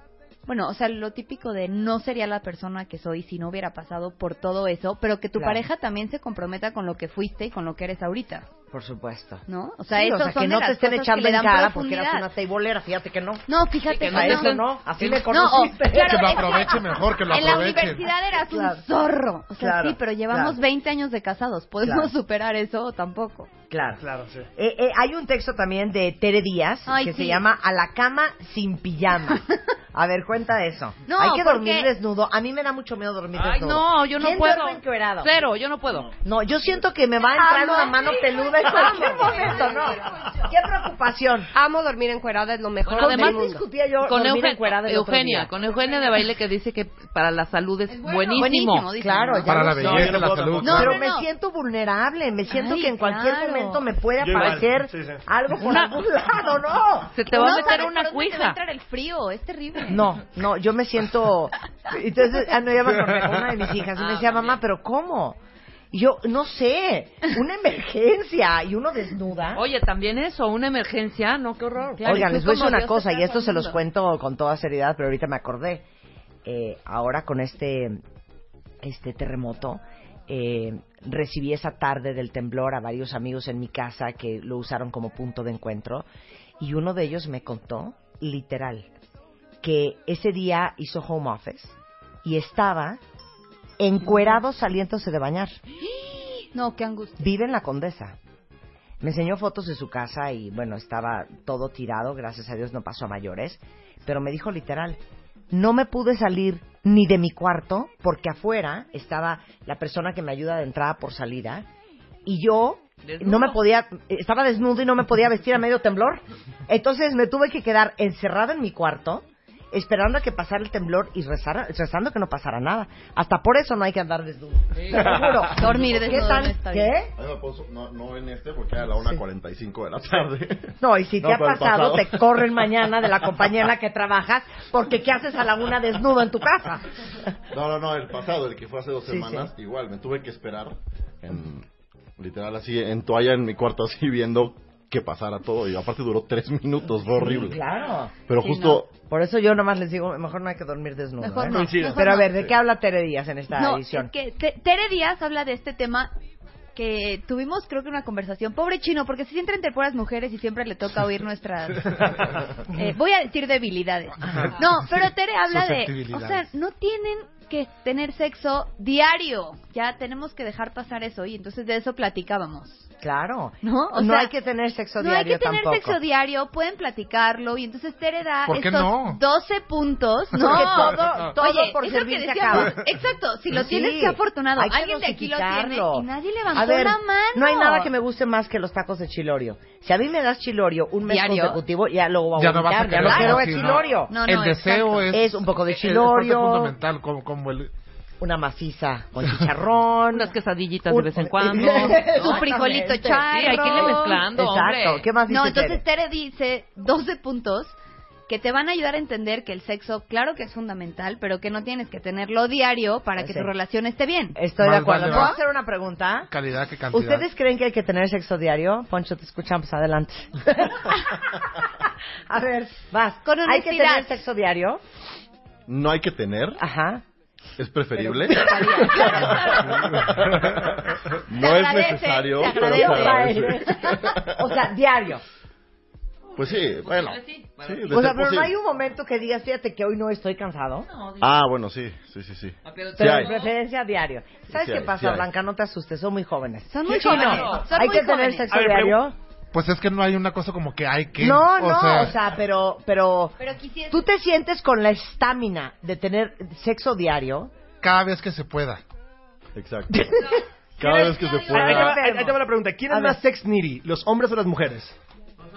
bueno, o sea, lo típico de no sería la persona que soy si no hubiera pasado por todo eso, pero que tu Claro. pareja también se comprometa con lo que fuiste y con lo que eres ahorita, Por supuesto. ¿no? O sea, Sí, esos son que de no las te estén echando en cara porque eras una teibolera, fíjate que no. No, fíjate que que no no. eso no, así me No, conociste. o- claro, Que lo aproveche mejor, que lo en la aproveche. universidad eras Claro. un zorro. O sea, Claro, sí, pero llevamos claro. 20 años de casados. ¿Podemos Claro. superar eso o tampoco? Claro. Claro, sí. Eh, eh, hay un texto también de Tere Díaz Ay, que sí. se llama A la cama sin pijama. A ver, cuenta eso. No, Hay que porque- dormir desnudo. A mí me da mucho miedo dormir Ay, desnudo. no, yo no ¿Quién puedo. duerme encuerado? Cero, yo no puedo. No, yo siento que me va a entrar Amo. una mano peluda en cualquier momento, ¿no? Qué preocupación. Amo dormir encuerada, es lo mejor Bueno, del además mundo. discutía yo Con dormir Eugen- encuerada el otro Eugenia, día. con Eugenia de baile que dice que para la salud es, bueno. buenísimo. Buenísimo, dice, Claro, ¿no? ya Para lo la sé. No, belleza, yo no la puedo salud. No, Pero no, me siento vulnerable, me siento Ay, que en cualquier claro. momento me puede Yo igual, aparecer sí, sí. algo por Una- algún lado, ¿no? Se te va a No meter sabes una por dónde te va a cuija. entrar el frío, es terrible. No, no, yo me siento... Entonces, ah, no, ya me acordé con una de mis hijas y me Ah, decía, muy mamá, ¿pero cómo? Yo, no sé, una emergencia y uno desnuda. Oye, también eso, una emergencia, no, qué horror. Oigan, les voy a decir una Dios cosa, y esto se los cuento con toda seriedad, pero ahorita me acordé. Eh, ahora con este este terremoto, eh, recibí esa tarde del temblor a varios amigos en mi casa que lo usaron como punto de encuentro y uno de ellos me contó, literal, que ese día hizo home office y estaba encuerado saliéndose de bañar. No, qué angustia. Vive en la Condesa. Me enseñó fotos de su casa y bueno, estaba todo tirado, gracias a Dios no pasó a mayores, pero me dijo literal, no me pude salir ni de mi cuarto porque afuera estaba la persona que me ayuda de entrada por salida y yo Desnudo. no me podía, estaba desnudo y no me podía vestir a medio temblor. Entonces me tuve que quedar encerrada en mi cuarto esperando a que pasara el temblor y rezar, rezando que no pasara nada. Hasta por eso no hay que andar desnudo. Te lo juro. Dormir ¿Qué desnudo tal? no ¿Qué? puso- no, no en este porque era a la 1.45 de la tarde. No, y si te ha pasado, pasado. te corren mañana de la compañía en la que trabajas, porque ¿qué haces a la una desnudo en tu casa? No, no, no, el pasado, el que fue hace dos Sí, semanas, igual, me tuve que esperar en, literal así, en toalla en mi cuarto así viendo que pasara todo y aparte duró tres minutos, fue horrible. Claro. Pero Sí, justo, Por eso yo nomás les digo, mejor no hay que dormir desnudo. Mejor ¿eh? no. Coincido. mejor Pero a ver, ¿de qué habla Tere Díaz en esta No, edición? es que Te- Tere Díaz habla de este tema que tuvimos creo que una conversación. Pobre chino, porque se siente entre puras mujeres y siempre le toca oír nuestras... eh, voy a decir debilidades. No, pero Tere habla de... O sea, no tienen que tener sexo diario. Ya tenemos que dejar pasar eso y entonces de eso platicábamos. Claro. ¿No? O no sea, hay que tener sexo No hay diario que tener tampoco. sexo diario, pueden platicarlo y entonces Tere da ¿Por qué estos no? 12 puntos. No, todo, todo Oye, por es lo que decíamos. Exacto, si lo Sí. tienes, qué afortunado. Hay que Alguien de aquí lo tiene y nadie levantó A ver, la mano. No hay nada que me guste más que los tacos de chilorio. Si a mí me das chilorio un mes Diario. consecutivo, ya lo voy a Ya no vas a vomitar, ya no quiero no. chilorio. No, el no, deseo es, Es un poco de es chilorio. fundamental, como, como el... Una maciza con chicharrón. Unas quesadillitas Un- de vez en cuando. Su frijolito charro. Sí, hay que irle mezclando, Exacto. hombre. ¿Qué más dice No, entonces Tere? Tere dice 12 puntos que te van a ayudar a entender que el sexo, claro que es fundamental, pero que no tienes que tenerlo diario para que Sí. tu relación esté bien. Estoy de Más acuerdo. vale ¿Puedo más. hacer una pregunta? Calidad que cantidad. ¿Ustedes creen que hay que tener sexo diario? Poncho, te escuchamos. Adelante. a ver, vas. Con ¿Hay que tener sexo diario? no hay que tener, Ajá. Es preferible. Pero, no es necesario, pero se agradece. agradece. o sea, diario. Pues sí, bueno. sí. sí, de O sea, pero no hay un momento que digas, fíjate que hoy no estoy cansado. Ah, bueno, sí, sí, sí, sí. Pero Sí de preferencia diario. ¿Sabes Sí qué hay, pasa. Blanca? No te asustes, son muy jóvenes. Son muy jóvenes. Hay que tener sexo diario. Pues es que no hay una cosa como que hay que... No, no, o sea, pero, pero, Pero quisiera... tú te sientes con la estamina de tener sexo diario. cada vez que se pueda. Exacto. Cada vez que se Ahí te va- pueda. ahí- te va la pregunta. ¿Quién A es ver. más sex needy, los hombres o las mujeres?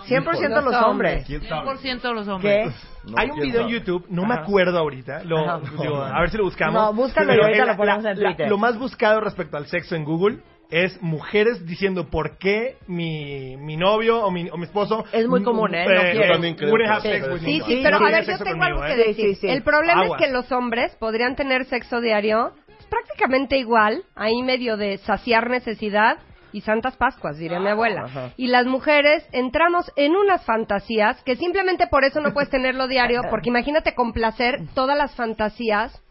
100% los hombres. ¿Quién sabe? 100% los ¿Qué? hombres. No, Hay un ¿quién video en sabe? YouTube, no me Ajá. acuerdo ahorita, lo, Ajá. digo, a ver si lo buscamos. No, búscalo y ahorita lo ponemos en la- Twitter. lo más buscado respecto al sexo en Google es mujeres diciendo por qué mi, mi novio o mi, o mi esposo... Es muy común, ¿eh? No quiero. Yo también creo que sí. Sí, me. sí, Sí, pero a ver, yo tengo conmigo, algo ¿eh? que Sí, decir. sí, sí. El problema Aguas. es que los hombres podrían tener sexo diario pues, prácticamente igual, ahí medio de saciar necesidad y santas pascuas, diría mi abuela. Ajá. Y las mujeres entramos en unas fantasías que simplemente por eso no puedes tenerlo diario, porque imagínate complacer todas las fantasías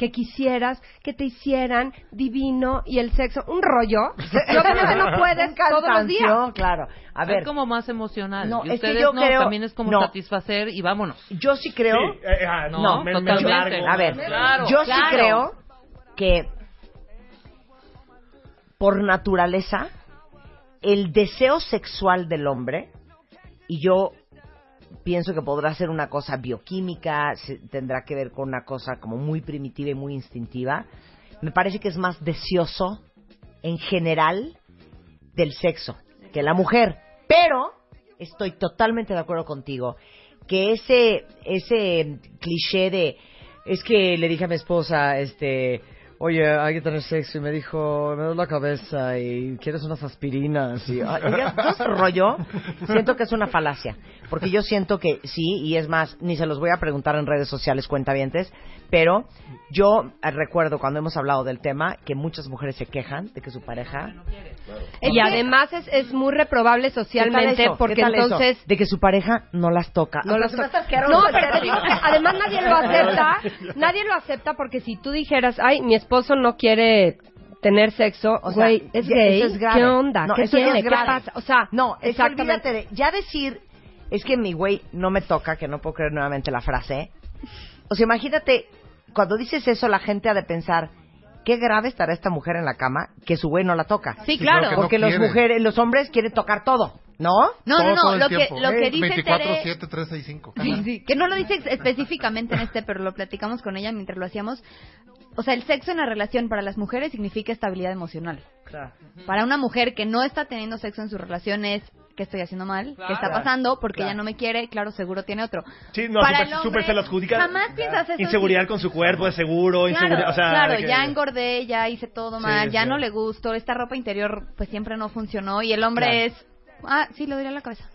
que quisieras que te hicieran divino y el sexo, un rollo. Y obviamente no puedes todos los días. Claro. A ver, es como más emocional. No, y es que ustedes yo no, creo- también es como no. satisfacer y vámonos. yo sí creo... Sí, eh, ah, No, me- totalmente. menos largo. A ver, Claro, yo sí claro. creo que por naturaleza el deseo sexual del hombre y yo pienso que podrá ser una cosa bioquímica, se- tendrá que ver con una cosa como muy primitiva y muy instintiva. Me parece que es más deseoso en general del sexo que la mujer, pero estoy totalmente de acuerdo contigo que ese ese cliché de es que le dije a mi esposa este oye hay que tener sexo y me dijo me duele la cabeza y quieres unas aspirinas y oiga, todo ese rollo siento que es una falacia porque yo siento que sí y es más ni se los voy a preguntar en redes sociales cuentavientes pero yo recuerdo cuando hemos hablado del tema que muchas mujeres se quejan de que su pareja Y además es, es muy reprobable socialmente ¿Qué tal eso? porque ¿Qué tal eso? entonces de que su pareja no las toca No, las se me to- hace asqueroso no, pero te digo que además nadie lo acepta. Nadie lo acepta porque si tú dijeras, ay, mi esposo esposo no quiere tener sexo, O sea, güey, es ya- gay, eso es grave. ¿qué onda? No, ¿Qué eso tiene? es ¿Qué grave. pasa? O sea, no, es que exactamente. olvídate de ya decir, es que mi güey no me toca, que no puedo creer nuevamente la frase. O sea, imagínate, cuando dices eso, la gente ha de pensar, qué grave estará esta mujer en la cama que su güey no la toca. Sí, Sí, claro. claro que no Porque los mujeres, los hombres quieren tocar todo, ¿no? No, Todo, no, no, todo lo que, lo que dice 24, Tere- 7, 3, 6, 5. Sí, sí, que no lo dice específicamente en este, pero lo platicamos con ella mientras lo hacíamos. O sea, el sexo en la relación para las mujeres significa estabilidad emocional. Para una mujer que no está teniendo sexo en su relación es ¿qué estoy haciendo mal? ¿Qué está pasando? Porque Claro. ella no me quiere, claro, seguro tiene otro. Sí, no, Para súper- el hombre, se lo adjudica. Jamás piensas eso. Inseguridad sí. con su cuerpo, de seguro, Claro, inseguridad. O sea, claro, de que- ya engordé, ya hice todo Sí, mal, ya sí. no le gustó, esta ropa interior pues siempre no funcionó y el hombre Claro. es, ah, sí, lo diré a la cabeza.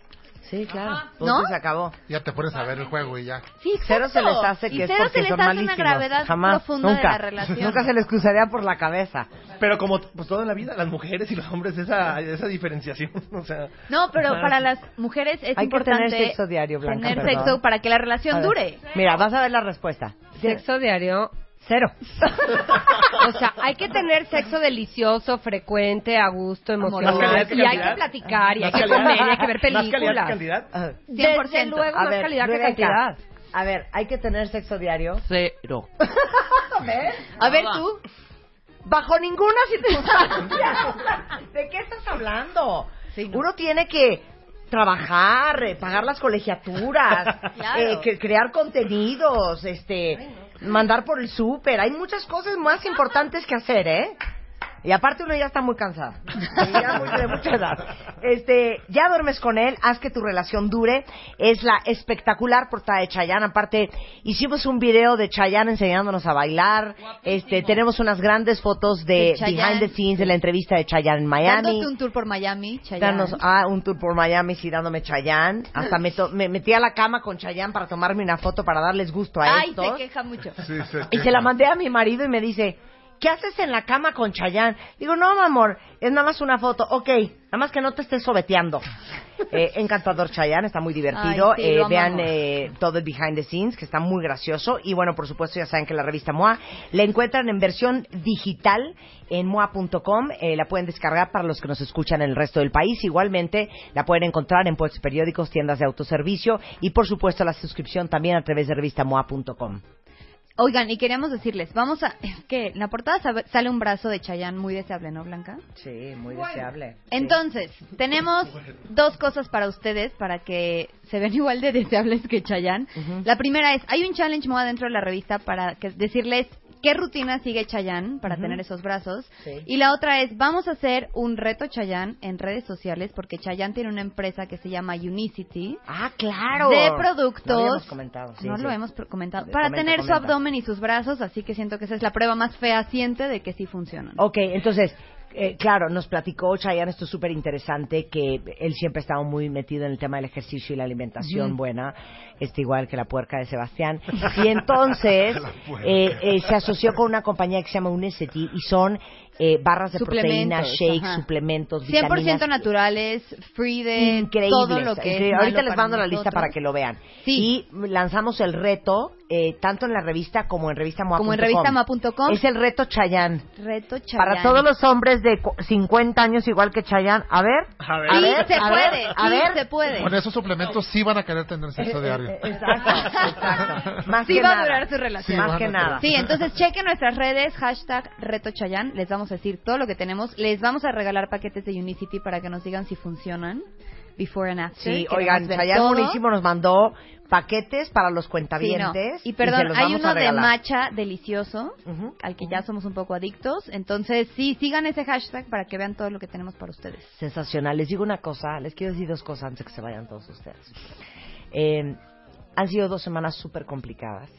Sí, claro. ¿No? Se acabó. Ya te pones a ver el juego y ya. Sí, Cero se les hace Y que es cero porque se les son hace malísimos. una gravedad Jamás, profunda nunca. de la relación. Nunca se les cruzaría por la cabeza. Pero como pues todo en la vida, las mujeres y los hombres, esa, esa diferenciación. O sea, No, pero para las mujeres es Hay que importante tener sexo diario, Blanca, tener perdón. sexo para que la relación dure. Mira, vas a ver la respuesta. Sexo diario, cero. o sea, hay que tener sexo delicioso, frecuente, a gusto, emocional. Más calidad que Y hay que platicar, y hay que comer, y hay que ver Más calidad que películas. cantidad. Ah, Desde 100%. luego, A más ver, calidad que cantidad. A ver, hay que tener sexo diario. Cero. A ver tú, Bajo ninguna circunstancia. ¿De qué estás hablando? Sí, no. Uno tiene que trabajar, eh, pagar las colegiaturas, Claro. eh, que- crear contenidos, este, mandar por el súper. Hay muchas cosas más importantes que hacer, ¿eh? Y aparte uno ya está muy cansado. Y ya muy de mucha edad. Este, ya duermes con él, haz que tu relación dure. Es la espectacular portada de Chayanne. Aparte, hicimos un video de Chayanne enseñándonos a bailar. Este, tenemos unas grandes fotos de, behind the scenes de la entrevista de Chayanne en Miami. dándote un tour por Miami, Chayanne. Danos ah, un tour por Miami, sí, dándome Chayanne. Hasta me, to- me metí a la cama con Chayanne para tomarme una foto para darles gusto a Ay, estos. se queja mucho. Sí, se Y se la mandé a mi marido y me dice, ¿qué haces en la cama con Chayanne? Digo, no, mi amor, es nada más una foto. Ok, nada más que no te estés sobeteando. Eh, encantador Chayanne, está muy divertido. Ay, sí, Eh, vean eh, todo el behind the scenes, que está muy gracioso. Y bueno, por supuesto, ya saben que la revista MOA la encuentran en versión digital en moa.com. Eh, la pueden descargar para los que nos escuchan en el resto del país. Igualmente, la pueden encontrar en puestos periódicos, tiendas de autoservicio y, por supuesto, la suscripción también a través de revistamoa.com. Oigan, y queríamos decirles, vamos a... Es que en la portada sale un brazo de Chayanne muy deseable, ¿no, Blanca? Sí, muy deseable. Entonces, tenemos dos cosas para ustedes para que se vean igual de deseables que Chayanne. La primera es, hay un challenge moda dentro de la revista para que, decirles qué rutina sigue Chayanne para tener esos brazos. Sí. Y la otra es, vamos a hacer un reto Chayanne en redes sociales porque Chayanne tiene una empresa que se llama Unicity. Ah, claro. De Lo productos. habíamos comentado, sí, no sí. lo hemos comentado. Para comenta, tener su abdomen y sus brazos, así que siento que esa es la prueba más fehaciente de que sí funcionan. Ok, entonces, eh, claro, nos platicó Chayanne, esto es súper interesante, que él siempre ha estado muy metido en el tema del ejercicio y la alimentación buena, este igual que la puerca de Sebastián. Y entonces eh, eh, se asoció con una compañía que se llama Unicity y son eh, barras de proteína, shakes, ajá. suplementos, 100% vitaminas. naturales, free de increíbles. todo lo que increíble. es Ahorita les mando la lista para que lo vean. Sí. Y lanzamos el reto eh, tanto en la revista como en revistamoa.com. Como en revistamoa.com. Es el reto Chayanne. Reto Chayanne. Para todos los hombres de cu- 50 años igual que Chayanne. A ver. A ver. A se a puede, ver, a ver. se puede. Con esos suplementos sí van a querer tener sexo diario. Eh, eh, Exacto, exacto. Más Sí que va a nada. durar su relación. Sí, Más que a nada. Sí, entonces chequen nuestras redes, hashtag Reto Chayanne, les vamos a decir todo lo que tenemos, les vamos a regalar paquetes de Unicity para que nos digan si funcionan, before and after. Sí, oigan, Chayanne buenísimo nos mandó paquetes para los Sí, no. cuentavientes. Y perdón, se los hay uno de matcha delicioso, al que ya somos un poco adictos, entonces sí, sigan ese hashtag para que vean todo lo que tenemos para ustedes. Sensacional. Les digo una cosa, les quiero decir dos cosas antes de que se vayan todos ustedes. Eh, han sido dos semanas súper complicadas.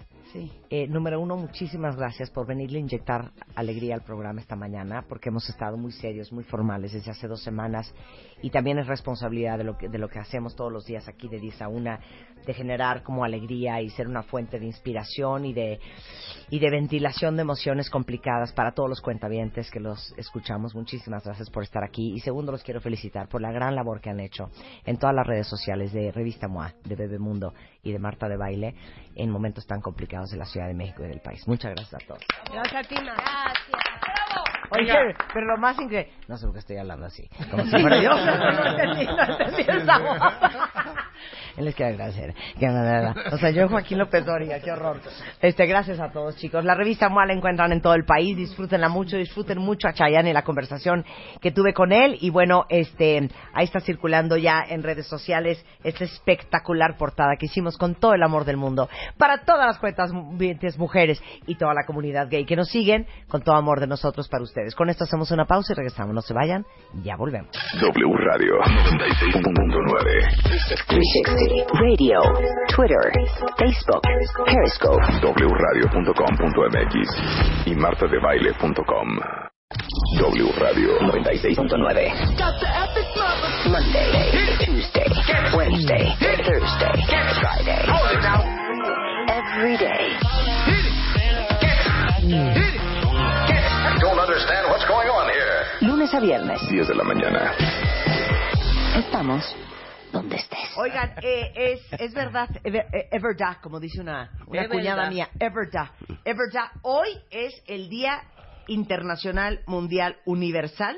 Eh, número uno, muchísimas gracias por venirle a inyectar alegría al programa esta mañana, porque hemos estado muy serios, muy formales desde hace dos semanas y también es responsabilidad de lo que, de lo que hacemos todos los días aquí de 10 a 1, de generar como alegría y ser una fuente de inspiración y de, y de ventilación de emociones complicadas para todos los cuentavientes que los escuchamos. Muchísimas gracias por estar aquí y segundo, los quiero felicitar por la gran labor que han hecho en todas las redes sociales de Revista MOA, de Bebemundo y de Marta de Baile en momentos tan complicados mexicanos de la Ciudad de México y del país. Muchas gracias a todos. Gracias a ti, Ma. Oye, pero lo más increíble... No sé por qué estoy hablando así. Como si fuera yo. No entendí, no entendí esa voz. Él les quiere agradecer. O sea, yo Joaquín López Dóriga, qué horror. Este, gracias a todos, chicos. La revista MOA la encuentran en todo el país. Disfrútenla mucho, disfruten mucho a Chayanne y la conversación que tuve con él. Y bueno, este, ahí está circulando ya en redes sociales esta espectacular portada que hicimos con todo el amor del mundo para todas las cuentas mujeres y toda la comunidad gay que nos siguen con todo amor de nosotros para ustedes. Con esto hacemos una pausa y regresamos. No se vayan, ya volvemos. W Radio 96.9. 360 Radio, Twitter, Facebook, Periscope. wradio.com.mx y martadebaile.com. W Radio 96.9. Monday, Tuesday, Wednesday, Thursday, Friday. Every day. Don't understand what's going on here. Lunes a viernes. 10 de la mañana. Estamos donde estés. Oigan, eh, es, es verdad, eh, es verdad, como dice una, una cuñada mía, es verdad. Hoy es el Día Internacional Mundial Universal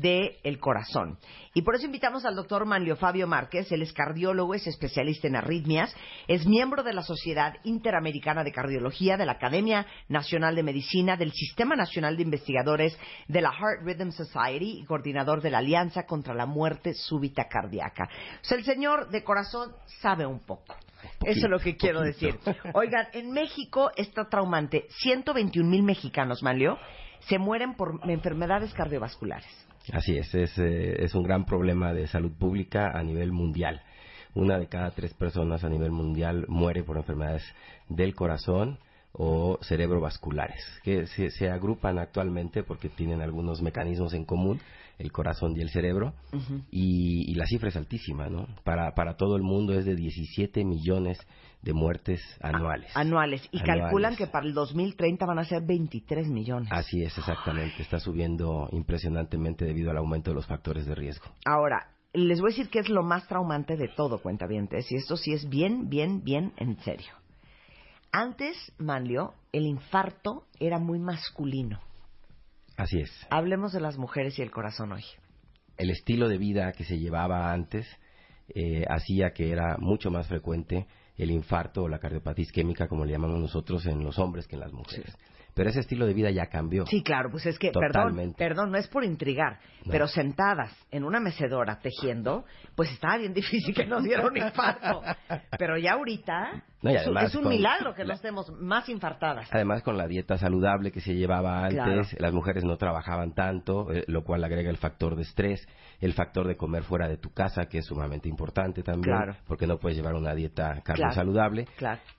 de el corazón. Y por eso invitamos al doctor Manlio Fabio Márquez, él es cardiólogo, es especialista en arritmias, es miembro de la Sociedad Interamericana de Cardiología, de la Academia Nacional de Medicina, del Sistema Nacional de Investigadores de la Heart Rhythm Society y coordinador de la Alianza contra la Muerte Súbita Cardíaca. O sea, el señor de corazón sabe un poco. Eso es lo que quiero decir. Oigan, en México está traumante. 121 mil mexicanos, Manlio, se mueren por enfermedades cardiovasculares. Así es, es, eh, es un gran problema de salud pública a nivel mundial. Una de cada tres personas a nivel mundial muere por enfermedades del corazón o cerebrovasculares, que se, se agrupan actualmente porque tienen algunos mecanismos en común, el corazón y el cerebro, y, y la cifra es altísima, ¿no? Para, para todo el mundo es de 17 millones de muertes anuales. Anuales. Y Anuales. calculan que para el 2030 van a ser 23 millones. Así es, exactamente. Está subiendo impresionantemente debido al aumento de los factores de riesgo. Ahora, les voy a decir que es lo más traumante de todo, cuentavientes, y esto sí es bien, bien, bien en serio. Antes, Manlio, el infarto era muy masculino. Así es. Hablemos de las mujeres y el corazón hoy. El estilo de vida que se llevaba antes eh, hacía que era mucho más frecuente el infarto o la cardiopatía isquémica, como le llamamos nosotros, en los hombres que en las mujeres. Pero ese estilo de vida ya cambió. Sí, claro, pues es que, perdón, Totalmente. perdón, no es por intrigar, No. pero sentadas en una mecedora tejiendo, pues estaba bien difícil que nos diera un infarto. Pero ya ahorita No, y además es un con milagro que no estemos más infartadas. Además, con la dieta saludable que se llevaba antes, Claro. las mujeres no trabajaban tanto, eh, lo cual agrega el factor de estrés, el factor de comer fuera de tu casa, que es sumamente importante también, Claro. porque no puedes llevar una dieta Claro. saludable.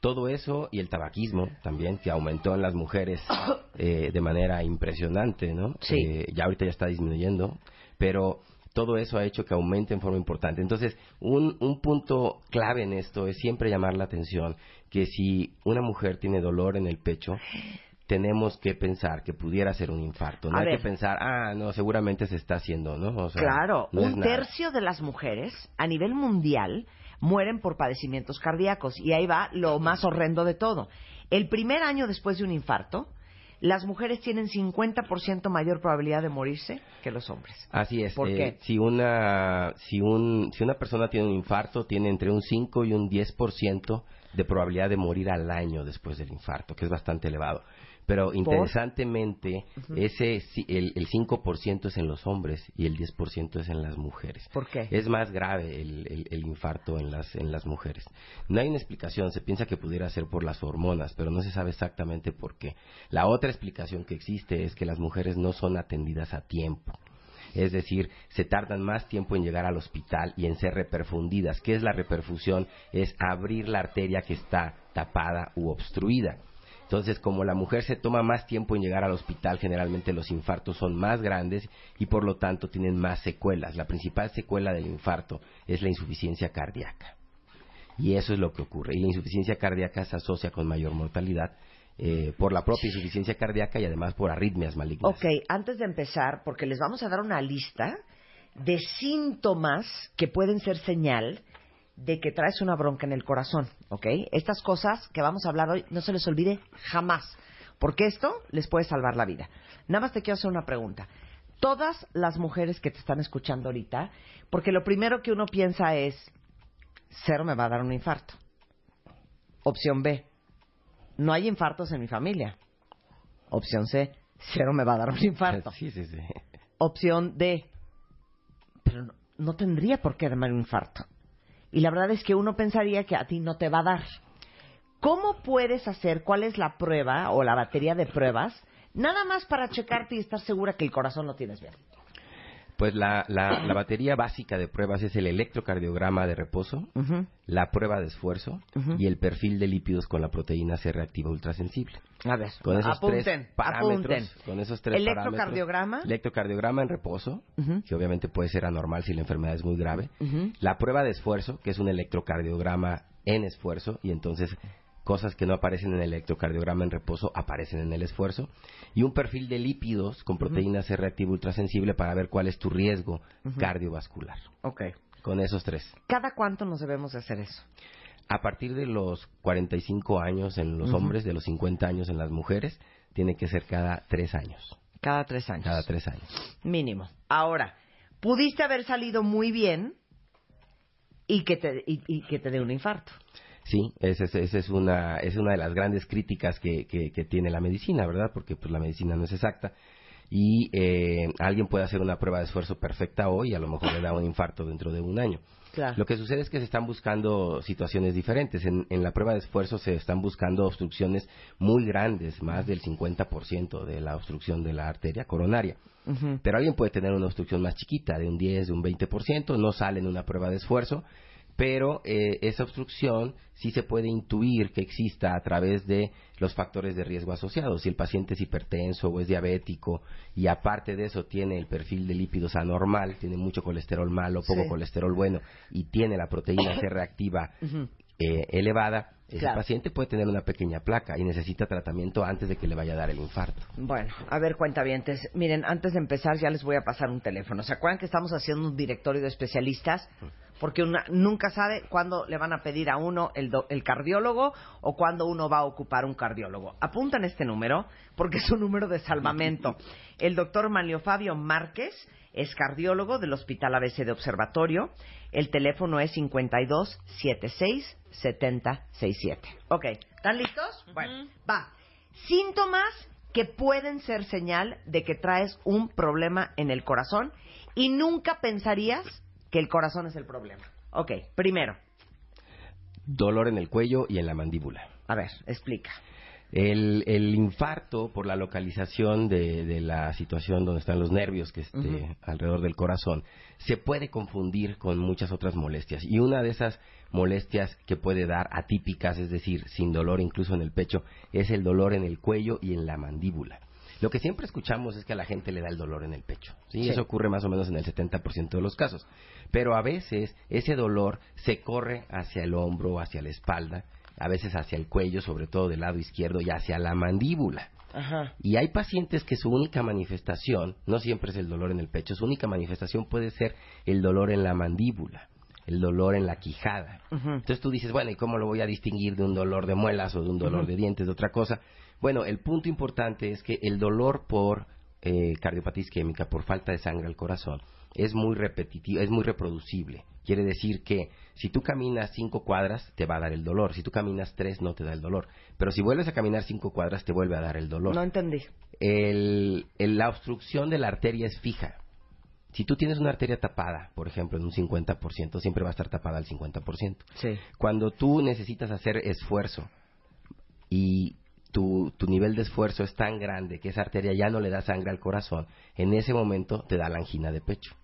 Todo eso y el tabaquismo también, que aumentó en las mujeres eh, de manera impresionante, ¿no? Sí. Eh, ya ahorita ya está disminuyendo, pero todo eso ha hecho que aumente en forma importante. Entonces, un, un punto clave en esto es siempre llamar la atención que si una mujer tiene dolor en el pecho, tenemos que pensar que pudiera ser un infarto. No A hay ver. que pensar, ah, no, seguramente se está haciendo, ¿no? O sea, Claro, no un tercio de las mujeres a nivel mundial mueren por padecimientos cardíacos y ahí va lo más horrendo de todo. El primer año después de un infarto, las mujeres tienen 50% mayor probabilidad de morirse que los hombres. Así es. ¿Por eh, qué? Si una, si, un, si una persona tiene un infarto, tiene entre un 5 y un 10% de probabilidad de morir al año después del infarto, que es bastante elevado. Pero interesantemente, ese el, el 5% es en los hombres y el 10% es en las mujeres. ¿Por qué? Es más grave el, el- el infarto en las, en las mujeres. No hay una explicación, se piensa que pudiera ser por las hormonas, pero no se sabe exactamente por qué. La otra explicación que existe es que las mujeres no son atendidas a tiempo. Es decir, se tardan más tiempo en llegar al hospital y en ser reperfundidas. ¿Qué es la reperfusión? Es abrir la arteria que está tapada u obstruida. Entonces, como la mujer se toma más tiempo en llegar al hospital, generalmente los infartos son más grandes y por lo tanto tienen más secuelas. La principal secuela del infarto es la insuficiencia cardíaca. Y eso es lo que ocurre. Y la insuficiencia cardíaca se asocia con mayor mortalidad eh, por la propia insuficiencia cardíaca y además por arritmias malignas. Ok, antes de empezar, porque les vamos a dar una lista de síntomas que pueden ser señal de que traes una bronca en el corazón, ¿ok? Estas cosas que vamos a hablar hoy no se les olvide jamás, porque esto les puede salvar la vida. Nada más te quiero hacer una pregunta. Todas las mujeres que te están escuchando ahorita, porque lo primero que uno piensa es, cero me va a dar un infarto. Opción B, no hay infartos en mi familia. Opción C, cero me va a dar un infarto. Sí, sí, sí. Opción D, pero no, no tendría por qué darme un infarto. Y la verdad es que uno pensaría que a ti no te va a dar. ¿Cómo puedes hacer, cuál es la prueba o la batería de pruebas, nada más para checarte y estar segura que el corazón lo tienes bien? Pues la, la, la batería básica de pruebas es el electrocardiograma de reposo, la prueba de esfuerzo y el perfil de lípidos con la proteína C reactiva ultrasensible. A ver, Con esos apunten, tres parámetros, apunten. con esos tres Electrocardiograma. electrocardiograma en reposo, que obviamente puede ser anormal si la enfermedad es muy grave, la prueba de esfuerzo, que es un electrocardiograma en esfuerzo, y entonces cosas que no aparecen en el electrocardiograma en reposo aparecen en el esfuerzo, y un perfil de lípidos con proteína C reactiva ultrasensible para ver cuál es tu riesgo cardiovascular. Ok. Con esos tres. ¿Cada cuánto nos debemos de hacer eso? A partir de los 45 años en los hombres, de los 50 años en las mujeres, tiene que ser cada tres años. Cada tres años. Cada tres años. Mínimo. Ahora, pudiste haber salido muy bien y que te, y, y que te dé un infarto. Sí, esa es, esa es, una, es una de las grandes críticas que, que, que tiene la medicina, ¿verdad? Porque pues la medicina no es exacta. Y eh, alguien puede hacer una prueba de esfuerzo perfecta hoy y a lo mejor le da un infarto dentro de un año. Claro. Lo que sucede es que se están buscando situaciones diferentes. En, en la prueba de esfuerzo se están buscando obstrucciones muy grandes, más del 50% de la obstrucción de la arteria coronaria. Pero alguien puede tener una obstrucción más chiquita, de un 10, de un 20%, no sale en una prueba de esfuerzo, pero eh, esa obstrucción sí se puede intuir que exista a través de los factores de riesgo asociados. Si el paciente es hipertenso o es diabético y aparte de eso tiene el perfil de lípidos anormal, tiene mucho colesterol malo, poco Sí. colesterol bueno y tiene la proteína C reactiva eh, elevada, ese Claro. paciente puede tener una pequeña placa y necesita tratamiento antes de que le vaya a dar el infarto. Bueno, a ver, cuentavientes. Miren, antes de empezar ya les voy a pasar un teléfono. ¿Se acuerdan que estamos haciendo un directorio de especialistas? Porque una, nunca sabe cuándo le van a pedir a uno el, do- el cardiólogo o cuándo uno va a ocupar un cardiólogo. Apuntan este número porque es un número de salvamento. El doctor Manlio Fabio Márquez es cardiólogo del Hospital ABC de Observatorio. El teléfono es 52 76 70 67. Ok, ¿están listos? Bueno, va. Síntomas que pueden ser señal de que traes un problema en el corazón y nunca pensarías que el corazón es el problema. Ok, primero, Dolor en el cuello y en la mandíbula. a ver, explica. El, el infarto por la localización de, de la situación donde están los nervios que esté alrededor del corazón se puede confundir con muchas otras molestias y una de esas molestias que puede dar atípicas, es decir, sin dolor incluso en el pecho, es el dolor en el cuello y en la mandíbula. Lo que siempre escuchamos es que a la gente le da el dolor en el pecho. ¿sí? Sí. Eso ocurre más o menos en el 70% de los casos. Pero a veces ese dolor se corre hacia el hombro, hacia la espalda, a veces hacia el cuello, sobre todo del lado izquierdo, y hacia la mandíbula. Ajá. Y hay pacientes que su única manifestación, no siempre es el dolor en el pecho, su única manifestación puede ser el dolor en la mandíbula, el dolor en la quijada. Entonces tú dices, bueno, ¿y cómo lo voy a distinguir de un dolor de muelas o de un dolor de dientes, de otra cosa? Bueno, el punto importante es que el dolor por eh, cardiopatía isquémica, por falta de sangre al corazón, es muy repetitivo, es muy reproducible. Quiere decir que si tú caminas cinco cuadras, te va a dar el dolor. Si tú caminas tres, no te da el dolor. Pero si vuelves a caminar cinco cuadras, te vuelve a dar el dolor No entendí. el, el- la obstrucción de la arteria es fija. Si tú tienes una arteria tapada, por ejemplo, en un 50%, siempre va a estar tapada al 50%. Sí. Cuando tú necesitas hacer esfuerzo y tu, tu nivel de esfuerzo es tan grande que esa arteria ya no le da sangre al corazón, en ese momento te da la angina de pecho.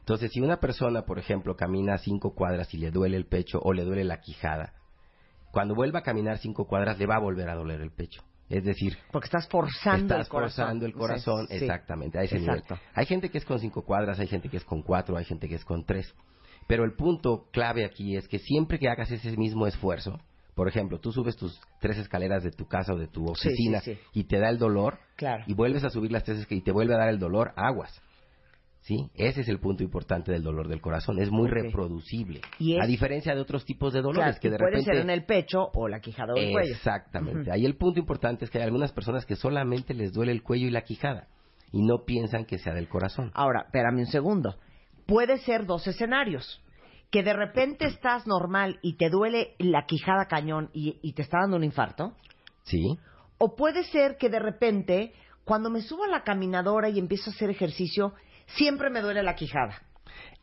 Entonces, si una persona, por ejemplo, camina cinco cuadras y le duele el pecho o le duele la quijada, cuando vuelva a caminar cinco cuadras le va a volver a doler el pecho. Es decir, Porque estás forzando Estás el corazón. forzando el corazón, sí. exactamente, a ese Exacto. nivel. Hay gente que es con cinco cuadras, hay gente que es con cuatro, hay gente que es con tres. Pero el punto clave aquí es que siempre que hagas ese mismo esfuerzo, por ejemplo, tú subes tus tres escaleras de tu casa o de tu oficina sí, sí. y te da el dolor, Claro. y vuelves a subir las tres escaleras y te vuelve a dar el dolor, aguas. ¿Sí? Ese es el punto importante del dolor del corazón. Es muy reproducible. Y es- A diferencia de otros tipos de dolores Claro, que de puede repente... ser en el pecho o la quijada o el cuello. Exactamente. Ahí el punto importante es que hay algunas personas que solamente les duele el cuello y la quijada y no piensan que sea del corazón. Ahora, espérame un segundo. Puede ser dos escenarios. Que de repente estás normal y te duele la quijada cañón y, y te está dando un infarto. Sí. O puede ser que de repente, cuando me subo a la caminadora y empiezo a hacer ejercicio, siempre me duele la quijada.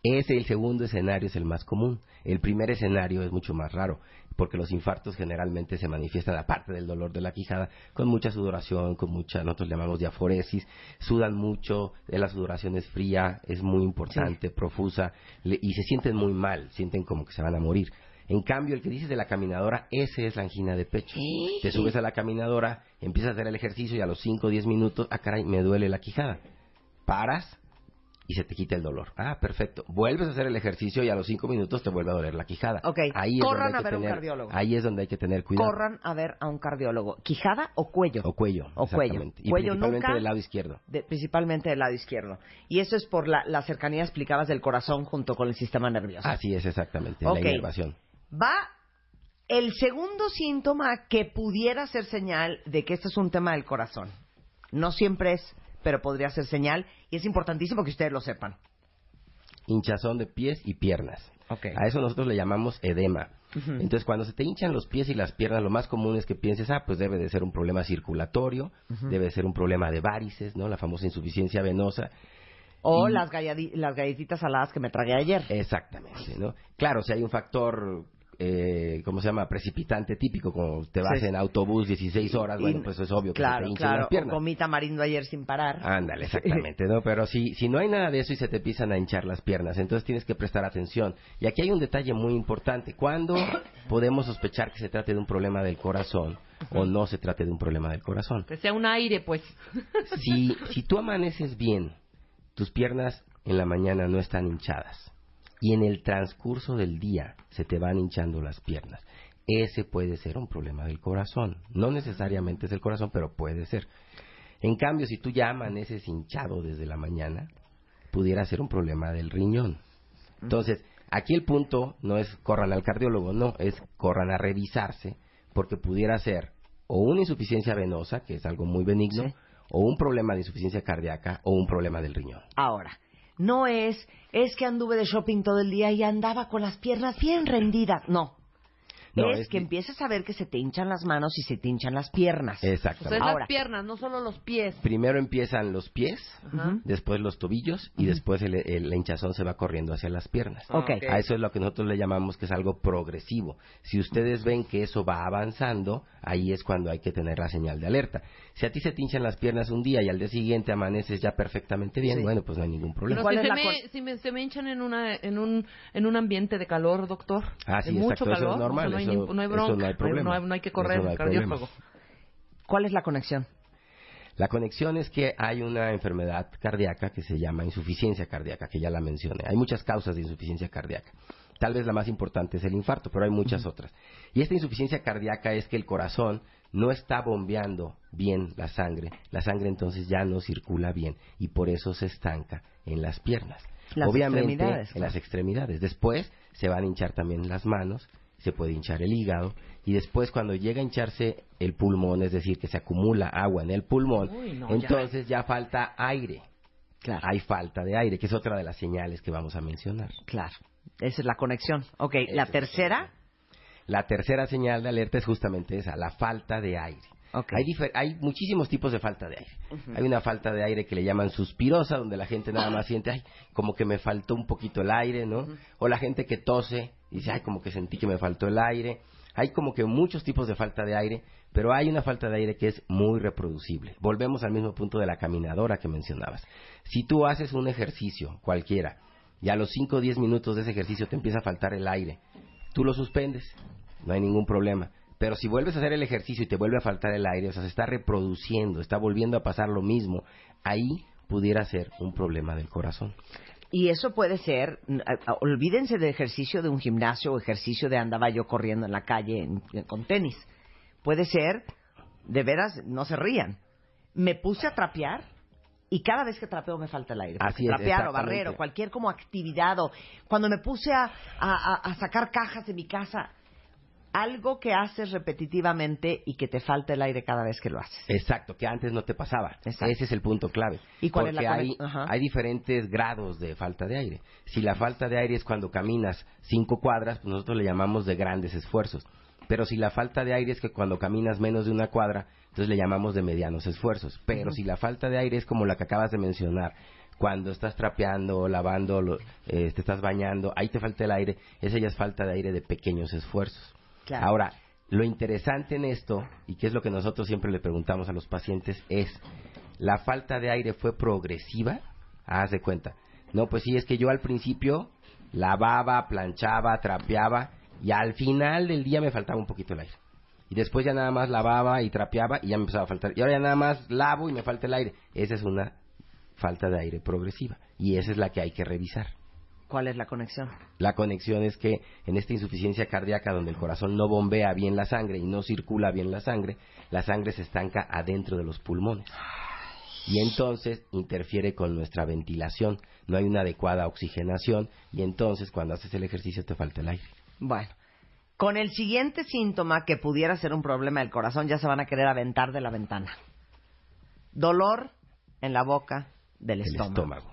Ese, el segundo escenario, es el más común. El primer escenario es mucho más raro, porque los infartos generalmente se manifiestan, aparte del dolor de la quijada, con mucha sudoración, con mucha, nosotros le llamamos diaforesis, sudan mucho, eh, la sudoración es fría, es muy importante, profusa, y se sienten muy mal, sienten como que se van a morir. En cambio, el que dices de la caminadora, ese es la angina de pecho. Te subes a la caminadora, empiezas a hacer el ejercicio y a los 5 o 10 minutos, ah, caray, me duele la quijada. Paras y se te quita el dolor. Ah, perfecto. Vuelves a hacer el ejercicio y a los 5 minutos te vuelve a doler la quijada. Ok, Ahí corran a ver a un cardiólogo. Ahí es donde hay que tener cuidado. Corran a ver a un cardiólogo. ¿Quijada o cuello? O cuello. O cuello. Y Cuello principalmente nunca. del lado izquierdo. de- principalmente del lado izquierdo. Y eso es por la, la cercanía, explicabas, del corazón junto con el sistema nervioso. Así es, exactamente. Ok. La inervación. Va el segundo síntoma que pudiera ser señal de que este es un tema del corazón. No siempre es, pero podría ser señal. Y es importantísimo que ustedes lo sepan. Hinchazón de pies y piernas. A eso nosotros le llamamos edema. Entonces, cuando se te hinchan los pies y las piernas, lo más común es que pienses, ah, pues debe de ser un problema circulatorio, debe de ser un problema de varices, ¿no? La famosa insuficiencia venosa. O Y- las, las galletitas saladas que me tragué ayer. Exactamente, ¿no? Claro, si hay un factor, eh, ¿cómo se llama? Precipitante típico, como te vas Sí. en autobús 16 horas, Y- bueno, pues es obvio que Claro, te hinchan claro. las piernas. comí tamarindo ayer sin parar. Ándale, exactamente, ¿no? Pero si, si no hay nada de eso y se te empiezan a hinchar las piernas, entonces tienes que prestar atención. Y aquí hay un detalle muy importante. ¿Cuándo podemos sospechar que se trate de un problema del corazón o no se trate de un problema del corazón? Que sea un aire, pues. Si, si tú amaneces bien, tus piernas en la mañana no están hinchadas y en el transcurso del día se te van hinchando las piernas, ese puede ser un problema del corazón. No necesariamente es el corazón, pero puede ser. En cambio, si tú ya amaneces hinchado desde la mañana, pudiera ser un problema del riñón. Entonces, aquí el punto no es corran al cardiólogo, no, es corran a revisarse, porque pudiera ser o una insuficiencia venosa, que es algo muy benigno, Sí. o un problema de insuficiencia cardíaca, o un problema del riñón. Ahora, no es, es que anduve de shopping todo el día y andaba con las piernas bien rendidas. No. No, es, es que empiezas a ver que se te hinchan las manos y se te hinchan las piernas. O sea, las piernas, no solo los pies. Primero empiezan los pies, Ajá. después los tobillos, y después el, hinchazón se va corriendo hacia las piernas. Ok. A eso es lo que nosotros le llamamos que es algo progresivo. Si ustedes ven que eso va avanzando, ahí es cuando hay que tener la señal de alerta. Si a ti se te hinchan las piernas un día y al día siguiente amaneces ya perfectamente bien, Sí. bueno, pues no hay ningún problema. Pero ¿Cuál si, es se la me, con- si me- se me hinchan en, una, en, un, en un ambiente de calor, doctor. Ah, sí, de mucho exacto, eso calor. es normal, no, hay, no hay bronca. no hay problema. No hay, no hay que correr cardiólogo. ¿Cuál es la conexión? La conexión es que hay una enfermedad cardíaca que se llama insuficiencia cardíaca, que ya la mencioné. Hay muchas causas de insuficiencia cardíaca. Tal vez la más importante es el infarto, pero hay muchas otras. Y esta insuficiencia cardíaca es que el corazón no está bombeando bien la sangre. La sangre entonces ya no circula bien y por eso se estanca en las piernas. Las Obviamente en las extremidades. Después se van a hinchar también las manos, se puede hinchar el hígado y después cuando llega a hincharse el pulmón, es decir, que se acumula agua en el pulmón, Uy, no, ya. entonces ya. falta aire. Claro. Hay falta de aire, que es otra de las señales que vamos a mencionar. Claro. Esa es la conexión. Ok, Esa la tercera. La tercera señal de alerta es justamente esa, la falta de aire. Ok. Hay, hay muchísimos tipos de falta de aire. Hay una falta de aire que le llaman suspirosa, donde la gente nada más siente, ay, como que me faltó un poquito el aire, ¿no? O la gente que tose, dice, ay, como que sentí que me faltó el aire. Hay como que muchos tipos de falta de aire, pero hay una falta de aire que es muy reproducible. Volvemos al mismo punto de la caminadora que mencionabas. Si tú haces un ejercicio cualquiera y a los 5 o 10 minutos de ese ejercicio te empieza a faltar el aire, tú lo suspendes, no hay ningún problema. Pero si vuelves a hacer el ejercicio y te vuelve a faltar el aire, o sea, se está reproduciendo, está volviendo a pasar lo mismo, ahí pudiera ser un problema del corazón. Y eso puede ser, olvídense de ejercicio de un gimnasio o ejercicio de andaba yo corriendo en la calle en- con tenis. Puede ser, de veras, no se rían. Me puse a trapear y cada vez que trapeo me falta el aire. Así es, trapear o barrer o cualquier como actividad o cuando me puse a, a- a- a sacar cajas de mi casa, algo que haces repetitivamente y que te falta el aire cada vez que lo haces. Exacto, que antes no te pasaba. Ese es el punto clave. ¿Y cuál es Porque la hay, hay diferentes grados de falta de aire. Si la falta de aire es cuando caminas cinco cuadras, pues nosotros le llamamos de grandes esfuerzos. Pero si la falta de aire es que cuando caminas menos de una cuadra, entonces le llamamos de medianos esfuerzos. Pero si la falta de aire es como la que acabas de mencionar, cuando estás trapeando, lavando, lo- eh, te estás bañando, ahí te falta el aire, esa ya es falta de aire de pequeños esfuerzos. Ahora, lo interesante en esto, y que es lo que nosotros siempre le preguntamos a los pacientes, es, ¿la falta de aire fue progresiva? Haz de cuenta. No, pues sí, es que yo al principio lavaba, planchaba, trapeaba, y al final del día me faltaba un poquito el aire. Y después ya nada más lavaba y trapeaba y ya me empezaba a faltar. Y ahora ya nada más lavo y me falta el aire. Esa es una falta de aire progresiva. Y esa es la que hay que revisar. ¿Cuál es la conexión? La conexión es que en esta insuficiencia cardíaca donde el corazón no bombea bien la sangre y no circula bien la sangre, la sangre se estanca adentro de los pulmones. Y entonces interfiere con nuestra ventilación, no hay una adecuada oxigenación y entonces cuando haces el ejercicio te falta el aire. Bueno, con el siguiente síntoma que pudiera ser un problema del corazón ya se van a querer aventar de la ventana. Dolor en la boca del El estómago. estómago.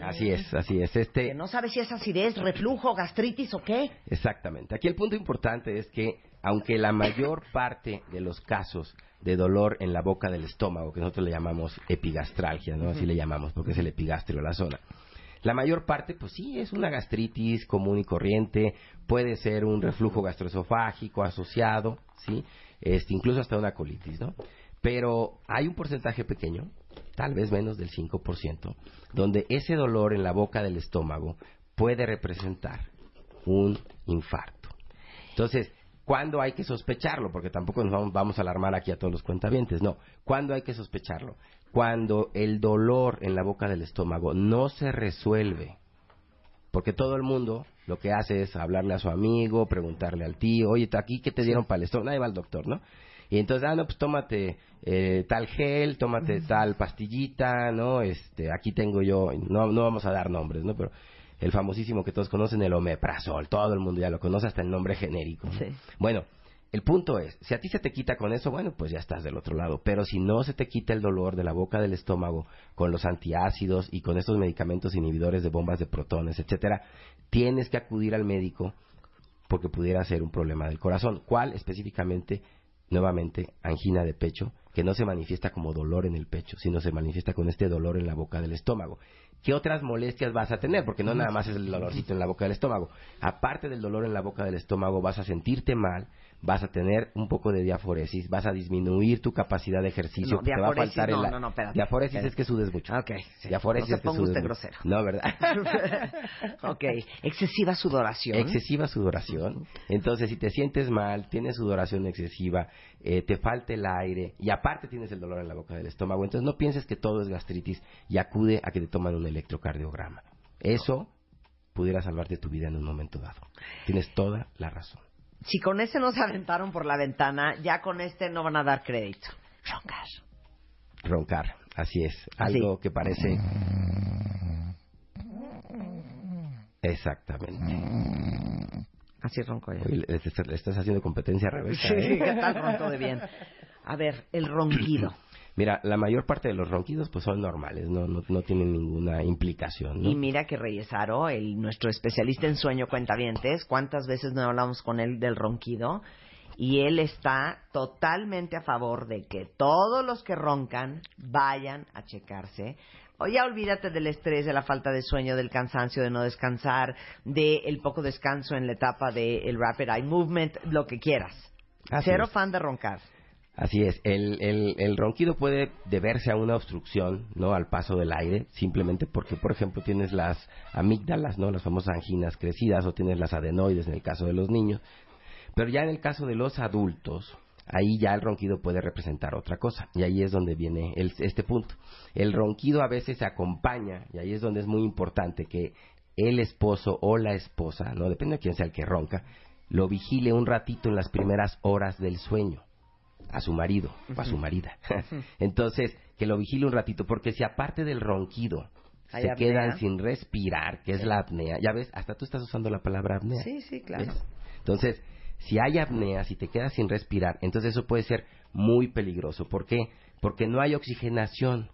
Así es, así es. Este, Que no sabes si es acidez, reflujo, gastritis o qué. Exactamente. Aquí el punto importante es que, aunque la mayor parte de los casos de dolor en la boca del estómago, que nosotros le llamamos epigastralgia, ¿no? Así le llamamos, porque es el epigastrio la zona. La mayor parte, pues sí, es una gastritis común y corriente, puede ser un reflujo gastroesofágico asociado, ¿sí? Este, incluso hasta una colitis, ¿no? Pero hay un porcentaje pequeño, tal vez menos del 5%, donde ese dolor en la boca del estómago puede representar un infarto. Entonces, ¿cuándo hay que sospecharlo? Porque tampoco nos vamos, vamos a alarmar aquí a todos los cuentavientes. No, ¿cuándo hay que sospecharlo? Cuando el dolor en la boca del estómago no se resuelve. Porque todo el mundo lo que hace es hablarle a su amigo, preguntarle al tío, oye, ¿aquí qué te dieron para el estómago? Nadie va al doctor, ¿no? Y entonces, ah, no, pues tómate eh, tal gel, tómate tal pastillita, ¿no? Este, aquí tengo yo, no, no vamos a dar nombres, ¿no? Pero el famosísimo que todos conocen, el omeprazol, todo el mundo ya lo conoce, hasta el nombre genérico. ¿no? Bueno, el punto es, si a ti se te quita con eso, bueno, pues ya estás del otro lado. Pero si no se te quita el dolor de la boca del estómago con los antiácidos y con estos medicamentos inhibidores de bombas de protones, etcétera, tienes que acudir al médico porque pudiera ser un problema del corazón. ¿Cuál específicamente? Nuevamente, angina de pecho, que no se manifiesta como dolor en el pecho, sino se manifiesta con este dolor en la boca del estómago. ¿Qué otras molestias vas a tener? Porque no nada más es el dolorcito en la boca del estómago. Aparte del dolor en la boca del estómago, vas a sentirte mal, vas a tener un poco de diaforesis, vas a disminuir tu capacidad de ejercicio, No, te va a faltar no, el... no, no, espérate. diaforesis Espérate. es que sudes mucho. Ok, sí. Diaforesis No se es que ponga sudes usted mucho. grosero. No, ¿verdad? ok, excesiva sudoración. Excesiva sudoración. Entonces, si te sientes mal, tienes sudoración excesiva, eh, te falta el aire y aparte tienes el dolor en la boca del estómago, entonces no pienses que todo es gastritis y acude a que te toman un electrocardiograma. Eso pudiera salvarte tu vida en un momento dado. Tienes toda la razón. Si con ese no se aventaron por la ventana, ya con este no van a dar crédito. Roncar. Roncar, así es. Así. Algo que parece... Exactamente. Así ronco yo. Oye, le, estás haciendo competencia reversa. Sí, ¿eh? ¿qué tal ronco de bien? A ver, el ronquido. Mira, la mayor parte de los ronquidos pues son normales, no, no, no tienen ninguna implicación. ¿no? Y mira que Reyes Aro, el, nuestro especialista en sueño cuentavientes, ¿cuántas veces no hablamos con él del ronquido? Y él está totalmente a favor de que todos los que roncan vayan a checarse. O ya olvídate del estrés, de la falta de sueño, del cansancio, de no descansar, del poco descanso en la etapa del rapid eye movement, lo que quieras. Así Cero es. fan de roncar. Así es, el, el, el ronquido puede deberse a una obstrucción, ¿no? Al paso del aire, simplemente porque, por ejemplo, tienes las amígdalas, ¿no? Las famosas anginas crecidas o tienes las adenoides en el caso de los niños. Pero ya en el caso de los adultos, ahí ya el ronquido puede representar otra cosa. Y ahí es donde viene el- este punto. El ronquido a veces se acompaña, y ahí es donde es muy importante que el esposo o la esposa, no depende de quién sea el que ronca, lo vigile un ratito en las primeras horas del sueño. A su marido o a su marida. Entonces, que lo vigile un ratito, porque si aparte del ronquido se apnea. quedan sin respirar, que es la apnea, ya ves, hasta tú estás usando la palabra apnea. Sí, sí, claro. ¿Ves? Entonces, si hay apnea, si te quedas sin respirar, entonces eso puede ser muy peligroso. ¿Por qué? Porque no hay oxigenación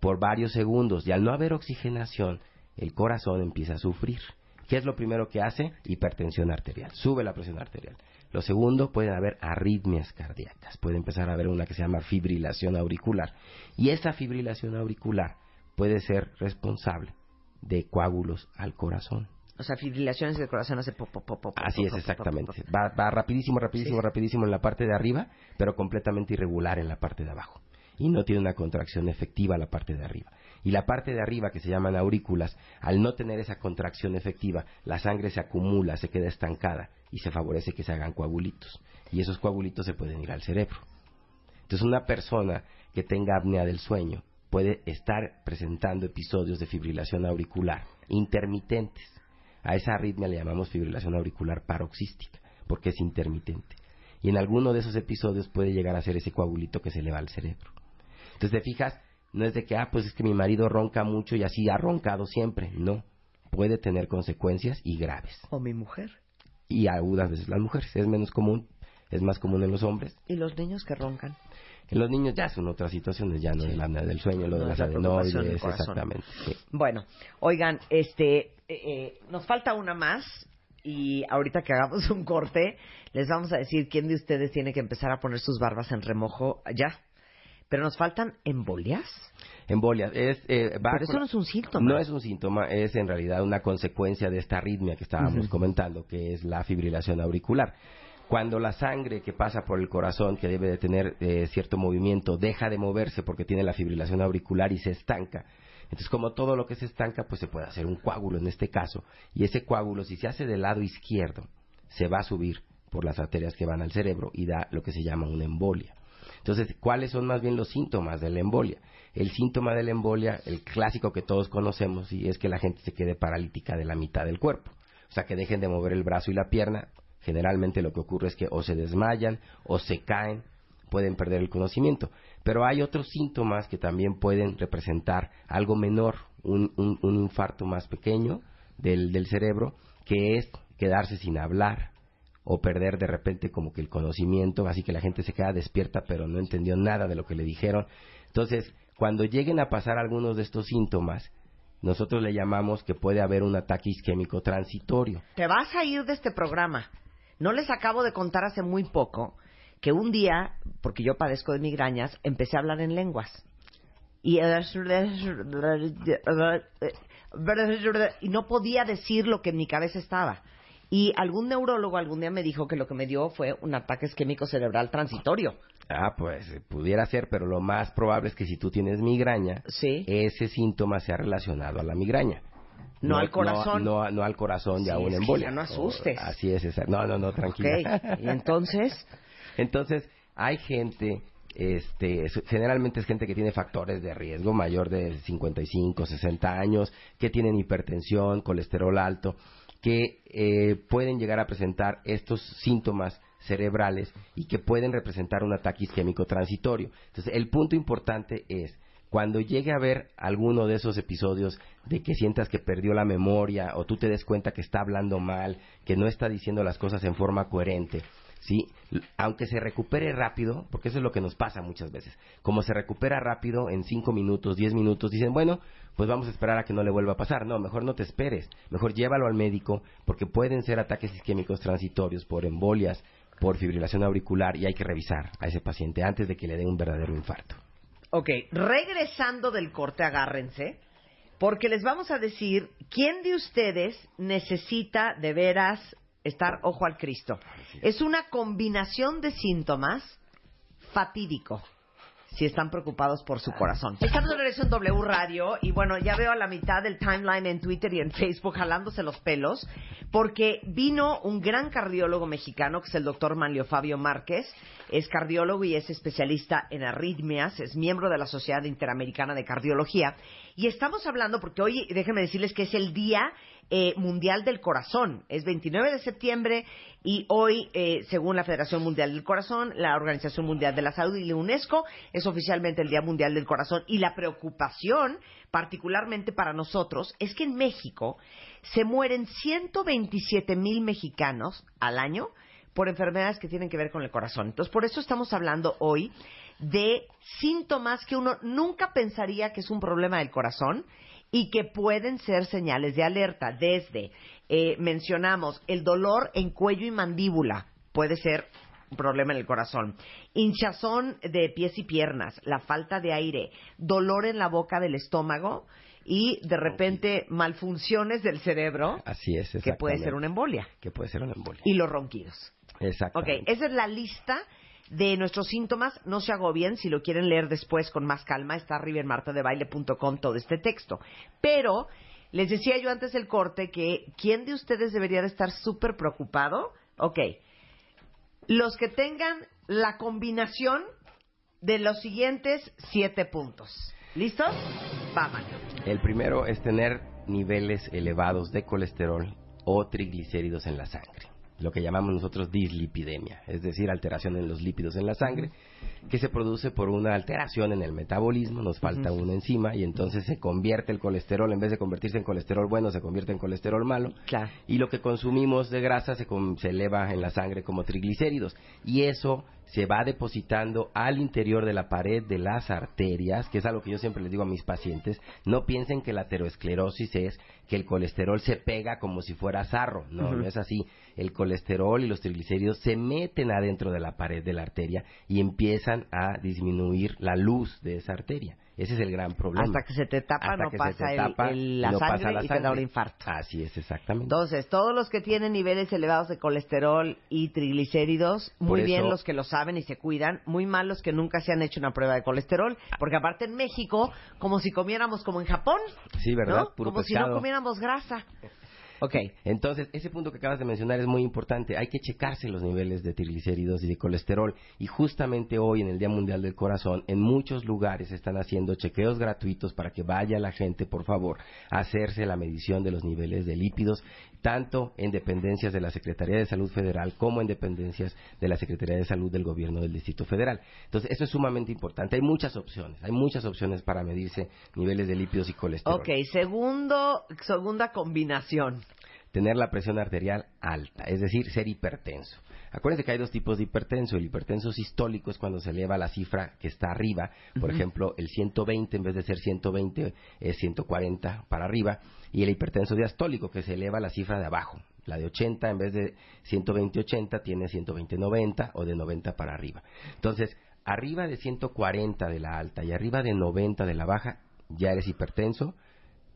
por varios segundos y al no haber oxigenación, el corazón empieza a sufrir. ¿Qué es lo primero que hace? Hipertensión arterial. Sube la presión arterial. Lo segundo, pueden haber arritmias cardíacas. Puede empezar a haber una que se llama fibrilación auricular. Y esa fibrilación auricular puede ser responsable de coágulos al corazón. O sea, fibrilaciones del corazón hace pop, pop, pop, pop, Así es, exactamente. Va, va rapidísimo, rapidísimo, Sí. rapidísimo en la parte de arriba, pero completamente irregular en la parte de abajo. Y no tiene una contracción efectiva la parte de arriba. Y la parte de arriba, que se llaman aurículas, al no tener esa contracción efectiva, la sangre se acumula, se queda estancada y se favorece que se hagan coagulitos. Y esos coagulitos se pueden ir al cerebro. Entonces, una persona que tenga apnea del sueño puede estar presentando episodios de fibrilación auricular intermitentes. A esa arritmia le llamamos fibrilación auricular paroxística, porque es intermitente. Y en alguno de esos episodios puede llegar a ser ese coagulito que se le va al cerebro. Entonces, te fijas, no es de que, ah, pues es que mi marido ronca mucho y así ha roncado siempre. No, puede tener consecuencias y graves. O mi mujer. Y agudas veces las mujeres. Es menos común, es más común en los hombres. ¿Y los niños que roncan? En los niños ya son otras situaciones, ya no es la del sueño, lo No de las la adenoides, exactamente. sí. Bueno, oigan, este, eh, eh, nos falta una más y ahorita que hagamos un corte, les vamos a decir quién de ustedes tiene que empezar a poner sus barbas en remojo ya. Pero nos faltan embolias. Embolia. Es, eh, va Pero eso no es un síntoma. No es un síntoma, es en realidad una consecuencia de esta arritmia que estábamos comentando, que es la fibrilación auricular. Cuando la sangre que pasa por el corazón, que debe de tener eh, cierto movimiento, deja de moverse porque tiene la fibrilación auricular y se estanca. Entonces, como todo lo que se estanca, pues se puede hacer un coágulo en este caso. Y ese coágulo, si se hace del lado izquierdo, se va a subir por las arterias que van al cerebro y da lo que se llama una embolia. Entonces, ¿cuáles son más bien los síntomas de la embolia? El síntoma de la embolia, el clásico que todos conocemos, y es que la gente se quede paralítica de la mitad del cuerpo. O sea, que dejen de mover el brazo y la pierna. Generalmente lo que ocurre es que o se desmayan o se caen, pueden perder el conocimiento. Pero hay otros síntomas que también pueden representar algo menor, un, un- infarto más pequeño del, del cerebro, que es quedarse sin hablar, o perder de repente como que el conocimiento, así que la gente se queda despierta pero no entendió nada de lo que le dijeron. Entonces, cuando lleguen a pasar algunos de estos síntomas, nosotros le llamamos que puede haber un ataque isquémico transitorio. Te vas a ir de este programa. No les acabo de contar hace muy poco que un día, porque yo padezco de migrañas, empecé a hablar en lenguas. Y, no podía decir lo que en mi cabeza estaba. Y algún neurólogo algún día me dijo que lo que me dio fue un ataque isquémico cerebral transitorio. Ah, pues pudiera ser, pero lo más probable es que si tú tienes migraña, ese síntoma sea relacionado a la migraña. No al corazón. No, no al corazón Sí, una es que embolia. ya no asustes. O- así es, esa- no, no, no, tranquila. Ok, y entonces... Entonces, hay gente, este, generalmente es gente que tiene factores de riesgo mayor de 55, 60 años, que tienen hipertensión, colesterol alto, que eh, pueden llegar a presentar estos síntomas cerebrales y que pueden representar un ataque isquémico transitorio. Entonces, el punto importante es cuando llegue a haber alguno de esos episodios de que sientas que perdió la memoria o tú te des cuenta que está hablando mal, que no está diciendo las cosas en forma coherente, ¿sí? Aunque se recupere rápido, porque eso es lo que nos pasa muchas veces, como se recupera rápido en 5 minutos, 10 minutos, dicen, bueno, pues vamos a esperar a que no le vuelva a pasar. No, mejor no te esperes, mejor llévalo al médico, porque pueden ser ataques isquémicos transitorios por embolias, por fibrilación auricular, y hay que revisar a ese paciente antes de que le dé un verdadero infarto. Ok, regresando del corte, agárrense, porque les vamos a decir quién de ustedes necesita de veras estar ojo al Cristo. Es una combinación de síntomas fatídico si están preocupados por su corazón. Estamos de regreso en W Radio y bueno, ya veo a la mitad del timeline en Twitter y en Facebook jalándose los pelos porque vino un gran cardiólogo mexicano que es el doctor Manlio Fabio Márquez. Es cardiólogo y es especialista en arritmias, es miembro de la Sociedad Interamericana de Cardiología y estamos hablando porque hoy, déjenme decirles que es el día eh, Mundial del Corazón. Es 29 de septiembre y hoy, eh, según la Federación Mundial del Corazón, la Organización Mundial de la Salud y la UNESCO, es oficialmente el Día Mundial del Corazón. Y la preocupación, particularmente para nosotros, es que en México se mueren 127 mil mexicanos al año por enfermedades que tienen que ver con el corazón. Entonces, por eso estamos hablando hoy de síntomas que uno nunca pensaría que es un problema del corazón y que pueden ser señales de alerta. Desde, eh, mencionamos, el dolor en cuello y mandíbula puede ser un problema en el corazón. Hinchazón de pies y piernas, la falta de aire, dolor en la boca del estómago y de repente malfunciones del cerebro, Así es, que puede ser una embolia. Que puede ser una embolia. Y los ronquidos. Exacto. Ok, esa es la lista de nuestros síntomas. No se agobien, si lo quieren leer después con más calma, está arriba en martadebaile.com todo este texto. Pero les decía yo antes del corte que ¿quién de ustedes debería de estar súper preocupado? Ok, los que tengan la combinación de los siguientes siete puntos. ¿Listos? Vámonos. El primero es tener niveles elevados de colesterol o triglicéridos en la sangre, lo que llamamos nosotros dislipidemia, es decir, alteración en los lípidos en la sangre, que se produce por una alteración en el metabolismo, nos falta una enzima y entonces se convierte el colesterol, en vez de convertirse en colesterol bueno, se convierte en colesterol malo, Claro. y lo que consumimos de grasa se, se eleva en la sangre como triglicéridos. Y eso se va depositando al interior de la pared de las arterias, que es algo que yo siempre les digo a mis pacientes, no piensen que la aterosclerosis es que el colesterol se pega como si fuera sarro, no, no es así. El colesterol y los triglicéridos se meten adentro de la pared de la arteria y empiezan a disminuir la luz de esa arteria. Ese es el gran problema. Hasta que se te tapa, Hasta no que se pasa te el- tapa el- la no pasa sangre la y te da un infarto. Así es, exactamente. Entonces, todos los que tienen niveles elevados de colesterol y triglicéridos, Por muy eso- bien los que lo saben y se cuidan, muy mal los que nunca se han hecho una prueba de colesterol, porque aparte en México, como si comiéramos como en Japón, Sí, ¿verdad? ¿no? Puro como si no comiéramos grasa. Ok, entonces ese punto que acabas de mencionar es muy importante. Hay que checarse los niveles de triglicéridos y de colesterol. Y justamente hoy, en el Día Mundial del Corazón, en muchos lugares están haciendo chequeos gratuitos para que vaya la gente, por favor, a hacerse la medición de los niveles de lípidos, tanto en dependencias de la Secretaría de Salud Federal como en dependencias de la Secretaría de Salud del Gobierno del Distrito Federal. Entonces, eso es sumamente importante. Hay muchas opciones, hay muchas opciones para medirse niveles de lípidos y colesterol. Ok, segundo, segunda combinación. tener la presión arterial alta, es decir, ser hipertenso. Acuérdense que hay dos tipos de hipertenso. El hipertenso sistólico es cuando se eleva la cifra que está arriba. Por Ujú. ejemplo, el 120 en vez de ser 120 es 140 para arriba. Y el hipertenso diastólico que se eleva la cifra de abajo. La de 80 en vez de 120-80 tiene 120-90 o de 90 para arriba. Entonces, arriba de 140 de la alta y arriba de 90 de la baja, ya eres hipertenso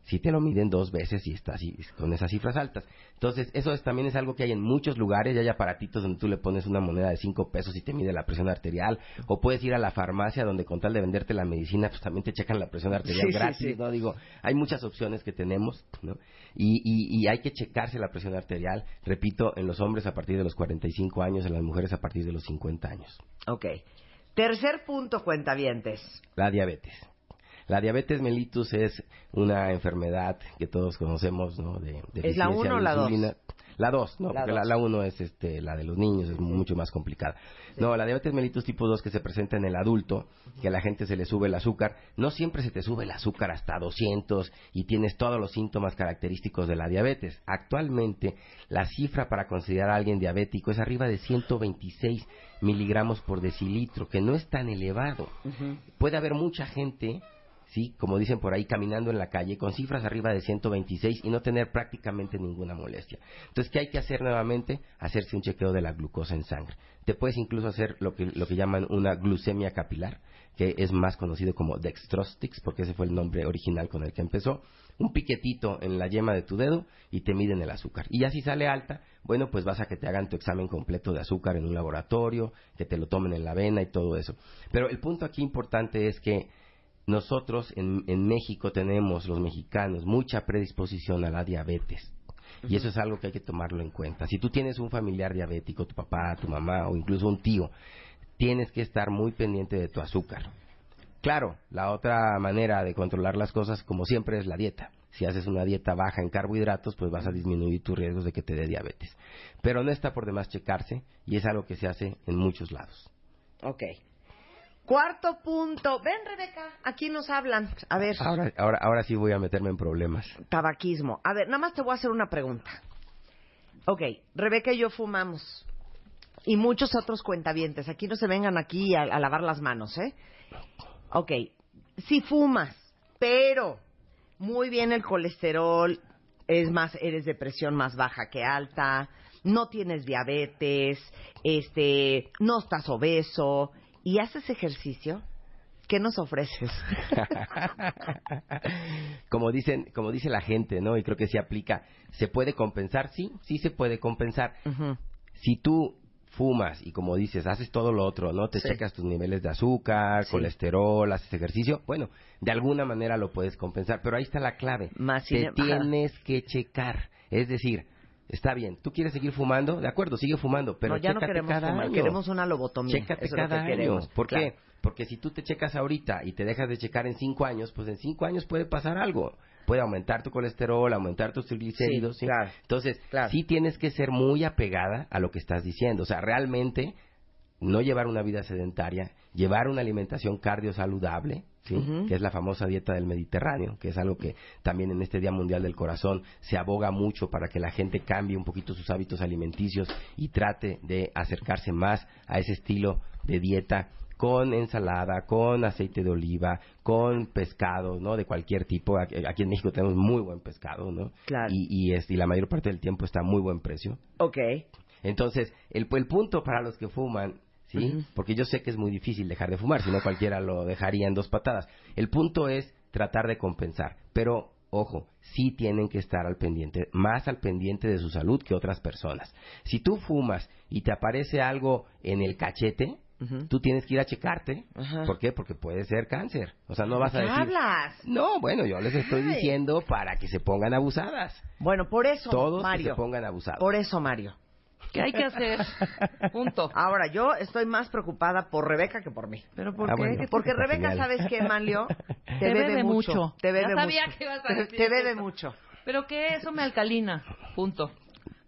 si te lo miden dos veces y estás y- con esas cifras altas. Entonces, eso es- también es algo que hay en muchos lugares. Ya hay aparatitos donde tú le pones una moneda de cinco pesos y te mide la presión arterial. O puedes ir a la farmacia donde con tal de venderte la medicina, pues también te checan la presión arterial Sí, sí, gratis. sí. ¿no? Digo, hay muchas opciones que tenemos, ¿no? Y, y, y hay que checarse la presión arterial, repito, en los hombres a partir de los 45 años, en las mujeres a partir de los 50 años. Ok. Tercer punto, cuentavientes. La diabetes. La diabetes mellitus es una enfermedad que todos conocemos, ¿no? De, ¿Es la deficiencia uno o de la dos? insulina. La 2, ¿no? La porque dos. la 1 es este, la de los niños, es mucho más complicada. No, la diabetes mellitus tipo 2 que se presenta en el adulto, que a la gente se le sube el azúcar, no siempre se te sube el azúcar hasta 200 y tienes todos los síntomas característicos de la diabetes. Actualmente, la cifra para considerar a alguien diabético es arriba de 126 miligramos por decilitro, que no es tan elevado. Puede haber mucha gente sí, como dicen por ahí, caminando en la calle con cifras arriba de 126 y no tener prácticamente ninguna molestia. Entonces, ¿qué hay que hacer nuevamente? Hacerse un chequeo de la glucosa en sangre. Te puedes incluso hacer lo que, lo que llaman una glucemia capilar, que es más conocido como dextrostix, porque ese fue el nombre original con el que empezó. Un piquetito en la yema de tu dedo y te miden el azúcar. Y ya si sale alta, bueno, pues vas a que te hagan tu examen completo de azúcar en un laboratorio, que te lo tomen en la vena y todo eso. Pero el punto aquí importante es que nosotros en, en México tenemos, los mexicanos, mucha predisposición a la diabetes. Y eso es algo que hay que tomarlo en cuenta. Si tú tienes un familiar diabético, tu papá, tu mamá o incluso un tío, tienes que estar muy pendiente de tu azúcar. Claro, la otra manera de controlar las cosas, como siempre, es la dieta. Si haces una dieta baja en carbohidratos, pues vas a disminuir tus riesgos de que te dé diabetes. Pero no está por demás checarse y es algo que se hace en muchos lados. Ok. Cuarto punto. Ven, Rebeca, aquí nos hablan. A ver, Ahora, ahora, ahora sí voy a meterme en problemas. tabaquismo. A ver, nada más te voy a hacer una pregunta. Ok, Rebeca y yo fumamos. Y muchos otros cuentavientes. Aquí no se vengan aquí a, a lavar las manos, ¿eh? Ok, si fumas, pero muy bien el colesterol, es más, eres de presión más baja que alta, no tienes diabetes, este, no estás obeso y haces ejercicio, ¿qué nos ofreces? como dicen, como dice la gente, ¿no? Y creo que se aplica. ¿Se puede compensar? Sí, sí se puede compensar. Si tú fumas y como dices, haces todo lo otro, ¿no? Te Sí. checas tus niveles de azúcar, Sí. colesterol, haces ejercicio, bueno, de alguna manera lo puedes compensar, pero ahí está la clave. Más Te tienes que checar. Es decir, está bien, tú quieres seguir fumando, de acuerdo, sigue fumando, pero no, ya no queremos cada fumar, año. queremos una lobotomía. Chécate Eso es lo cada que año. queremos. ¿Por Claro. qué? Porque si tú te checas ahorita y te dejas de checar en cinco años, pues en cinco años puede pasar algo. Puede aumentar tu colesterol, aumentar tus triglicéridos. Sí, ¿sí? claro. Entonces, Claro. sí tienes que ser muy apegada a lo que estás diciendo. O sea, realmente no llevar una vida sedentaria, llevar una alimentación cardiosaludable, ¿sí? Que es la famosa dieta del Mediterráneo, que es algo que también en este Día Mundial del Corazón se aboga mucho para que la gente cambie un poquito sus hábitos alimenticios y trate de acercarse más a ese estilo de dieta con ensalada, con aceite de oliva, con pescado, ¿no? De cualquier tipo. Aquí aquí en México tenemos muy buen pescado, ¿no? Claro. Y, y, es- y la mayor parte del tiempo está a muy buen precio. Ok. Entonces, el, el punto para los que fuman, ¿sí? Porque yo sé que es muy difícil dejar de fumar, si no cualquiera lo dejaría en dos patadas. El punto es tratar de compensar, pero ojo, sí tienen que estar al pendiente, más al pendiente de su salud que otras personas. Si tú fumas y te aparece algo en el cachete, Ujú. tú tienes que ir a checarte. Ajá. ¿Por qué? Porque puede ser cáncer. O sea, no vas a ¿Qué decir... hablas? No, bueno, yo les estoy diciendo para que se pongan abusadas. Bueno, por eso, Todos que Mario. se pongan abusados. Por eso, Mario. ¿Qué hay que hacer? Punto. Ahora, yo estoy más preocupada por Rebeca que por mí. ¿Pero por Ah, qué? bueno. ¿Qué Porque Rebeca. ¿sabes qué, Manlio? Te, Te bebe mucho. Te bebe Ya sabía mucho. que ibas a decir Te bebe eso. mucho. Pero que eso me alcalina. Punto.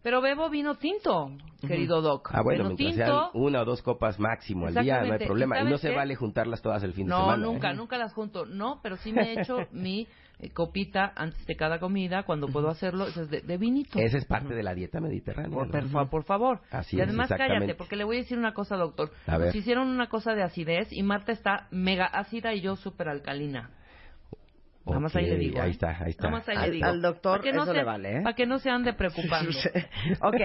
Pero bebo vino tinto, querido Doc. Ah, bueno, vino mientras tinto. sean una o dos copas máximo al día, no hay problema. ¿Y Y no se vale juntarlas todas el fin de No, semana. nunca, ¿eh? nunca las junto. No, pero sí me he hecho mi eh, copita antes de cada comida, cuando puedo hacerlo, eso es de, de vinito. Esa es parte de la dieta mediterránea. Por, ¿no? por fa- por favor. Así y además cállate, porque le voy a decir una cosa, doctor. A ver. Nos hicieron una cosa de acidez y Marta está mega ácida y yo súper alcalina. Nada más ahí le digo. Ahí ¿eh? está, ahí está. Nada más ahí le Al- digo. al doctor Para que no eso se- le vale, ¿eh? Para que no se ande preocupando. ok.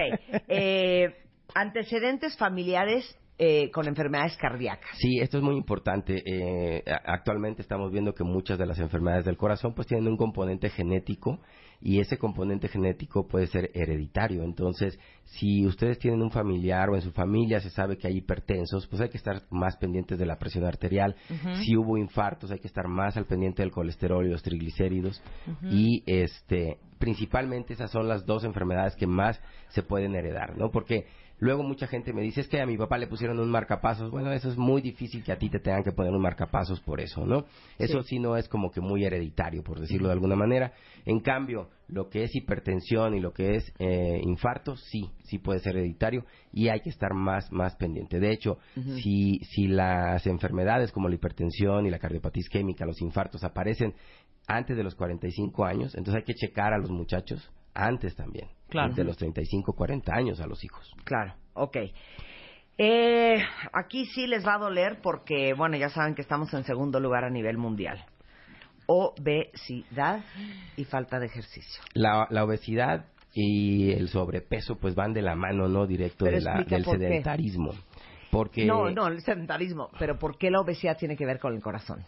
Eh, antecedentes familiares eh, con enfermedades cardíacas. Sí, esto es muy importante. Eh, actualmente estamos viendo que muchas de las enfermedades del corazón pues tienen un componente genético y ese componente genético puede ser hereditario. Entonces, si ustedes tienen un familiar o en su familia se sabe que hay hipertensos, pues hay que estar más pendientes de la presión arterial. Si hubo infartos, hay que estar más al pendiente del colesterol y los triglicéridos. Y este, principalmente esas son las dos enfermedades que más se pueden heredar, ¿no? Porque Luego mucha gente me dice, es que a mi papá le pusieron un marcapasos. Bueno, eso es muy difícil que a ti te tengan que poner un marcapasos por eso, ¿no? Eso sí, no es como que muy hereditario, por decirlo de alguna manera. En cambio, lo que es hipertensión y lo que es eh, infarto, sí, sí puede ser hereditario y hay que estar más, más pendiente. De hecho, si, si las enfermedades como la hipertensión y la cardiopatía isquémica, los infartos aparecen antes de los 45 años, entonces hay que checar a los muchachos antes también. Claro. De los 35, 40 años a los hijos. Claro, ok. Eh, aquí sí les va a doler porque, bueno, ya saben que estamos en segundo lugar a nivel mundial. Obesidad y falta de ejercicio. La, la obesidad y el sobrepeso pues van de la mano, no directo de la- del por qué. sedentarismo. Porque, No, no, el sedentarismo. Pero ¿por qué la obesidad tiene que ver con el corazón?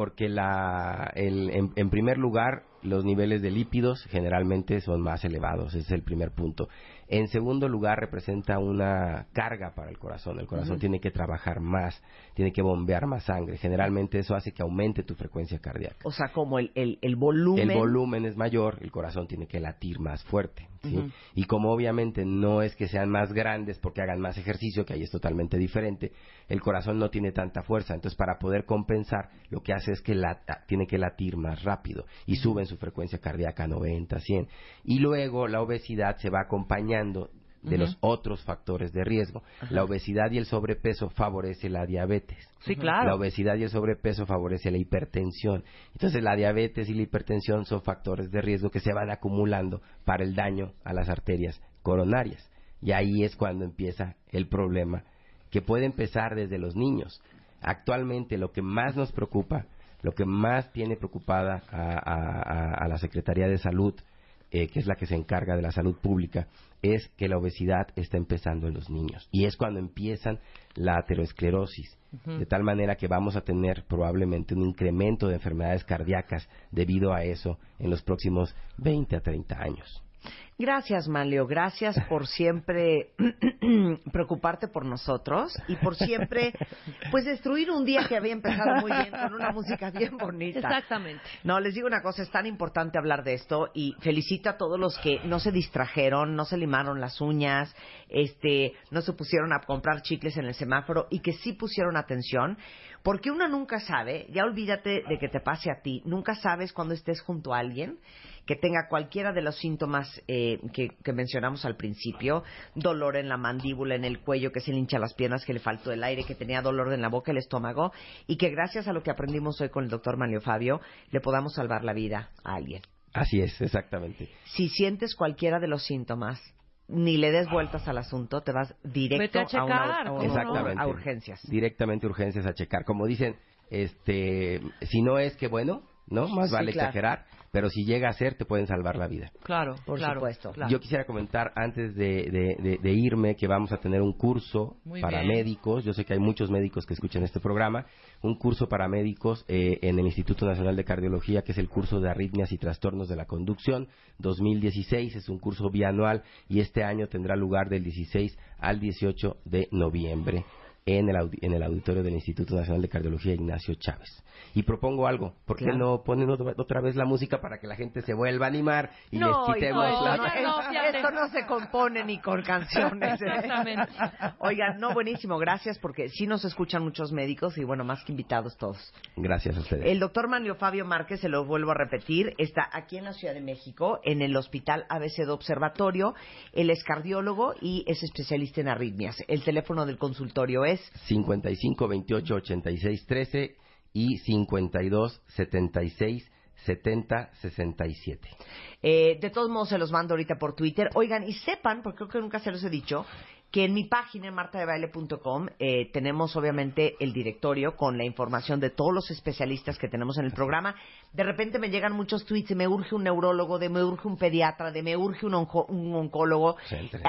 Porque la, el, en, en primer lugar, los niveles de lípidos generalmente son más elevados, ese es el primer punto. En segundo lugar, representa una carga para el corazón. El corazón tiene que trabajar más, tiene que bombear más sangre. Generalmente eso hace que aumente tu frecuencia cardíaca. O sea, como el, el, el volumen. El volumen es mayor, el corazón tiene que latir más fuerte. ¿sí? Y como obviamente no es que sean más grandes porque hagan más ejercicio, que ahí es totalmente diferente, el corazón no tiene tanta fuerza. Entonces, para poder compensar, lo que hace es que lata- tiene que latir más rápido y suben su frecuencia cardíaca a 90, 100. Y luego la obesidad se va acompañando de los otros factores de riesgo. La obesidad y el sobrepeso favorece la diabetes. Sí, claro. La obesidad y el sobrepeso favorece la hipertensión. Entonces la diabetes y la hipertensión son factores de riesgo que se van acumulando para el daño a las arterias coronarias. Y ahí es cuando empieza el problema, que puede empezar desde los niños. Actualmente lo que más nos preocupa, lo que más tiene preocupada a, a- a- a la Secretaría de Salud, eh, que es la que se encarga de la salud pública, es que la obesidad está empezando en los niños. Y es cuando empiezan la aterosclerosis. Ujú. De tal manera que vamos a tener probablemente un incremento de enfermedades cardíacas debido a eso en los próximos 20 a 30 años. Gracias, Manlio. Gracias por siempre preocuparte por nosotros y por siempre, pues, destruir un día que había empezado muy bien con una música bien bonita. Exactamente. No, les digo una cosa, es tan importante hablar de esto y felicito a todos los que no se distrajeron, no se limaron las uñas, este, no se pusieron a comprar chicles en el semáforo y que sí pusieron atención, porque uno nunca sabe, ya olvídate de que te pase a ti, nunca sabes cuando estés junto a alguien que tenga cualquiera de los síntomas eh, que, que mencionamos al principio, dolor en la mandíbula, en el cuello, que se le hincha las piernas, que le faltó el aire, que tenía dolor en la boca, el estómago, y que gracias a lo que aprendimos hoy con el doctor Manlio Fabio, le podamos salvar la vida a alguien. Así es, exactamente. Si sientes cualquiera de los síntomas, ni le des vueltas al asunto, te vas directo a a, una- checar, a a urgencias. Directamente urgencias a checar. Como dicen, este, si no es que bueno, ¿no? Más Sí, vale claro. exagerar, pero si llega a ser, te pueden salvar la vida. Claro, Por claro, supuesto. claro. Yo quisiera comentar antes de, de- de- de irme que vamos a tener un curso Muy para bien. médicos. Yo sé que hay muchos médicos que escuchan este programa. Un curso para médicos eh, en el Instituto Nacional de Cardiología, que es el curso de arritmias y trastornos de la conducción 2016. Es un curso bianual y este año tendrá lugar del 16 al 18 de noviembre en el, en el auditorio del Instituto Nacional de Cardiología Ignacio Chávez. Y propongo algo, ¿por qué Claro. no ponen otra, otra vez la música para que la gente se vuelva a animar y No, les quitemos la... no, es- esto no se compone ni con canciones. ¿eh? Exactamente. Oigan, no, buenísimo, gracias porque sí nos escuchan muchos médicos y bueno, más que invitados todos. Gracias a ustedes. El doctor Manlio Fabio Márquez, se lo vuelvo a repetir, está aquí en la Ciudad de México, en el Hospital ABC de Observatorio. Él es cardiólogo y es especialista en arritmias. El teléfono del consultorio es 55 28 86 13 y 52 76 70 67. Eh, de todos modos, se los mando ahorita por Twitter. Oigan, y sepan, porque creo que nunca se los he dicho, que en mi página, en martadebaile.com, eh, tenemos obviamente el directorio con la información de todos los especialistas que tenemos en el programa. De repente me llegan muchos tweets de me urge un neurólogo, de me urge un pediatra, de me urge un, onco- un oncólogo.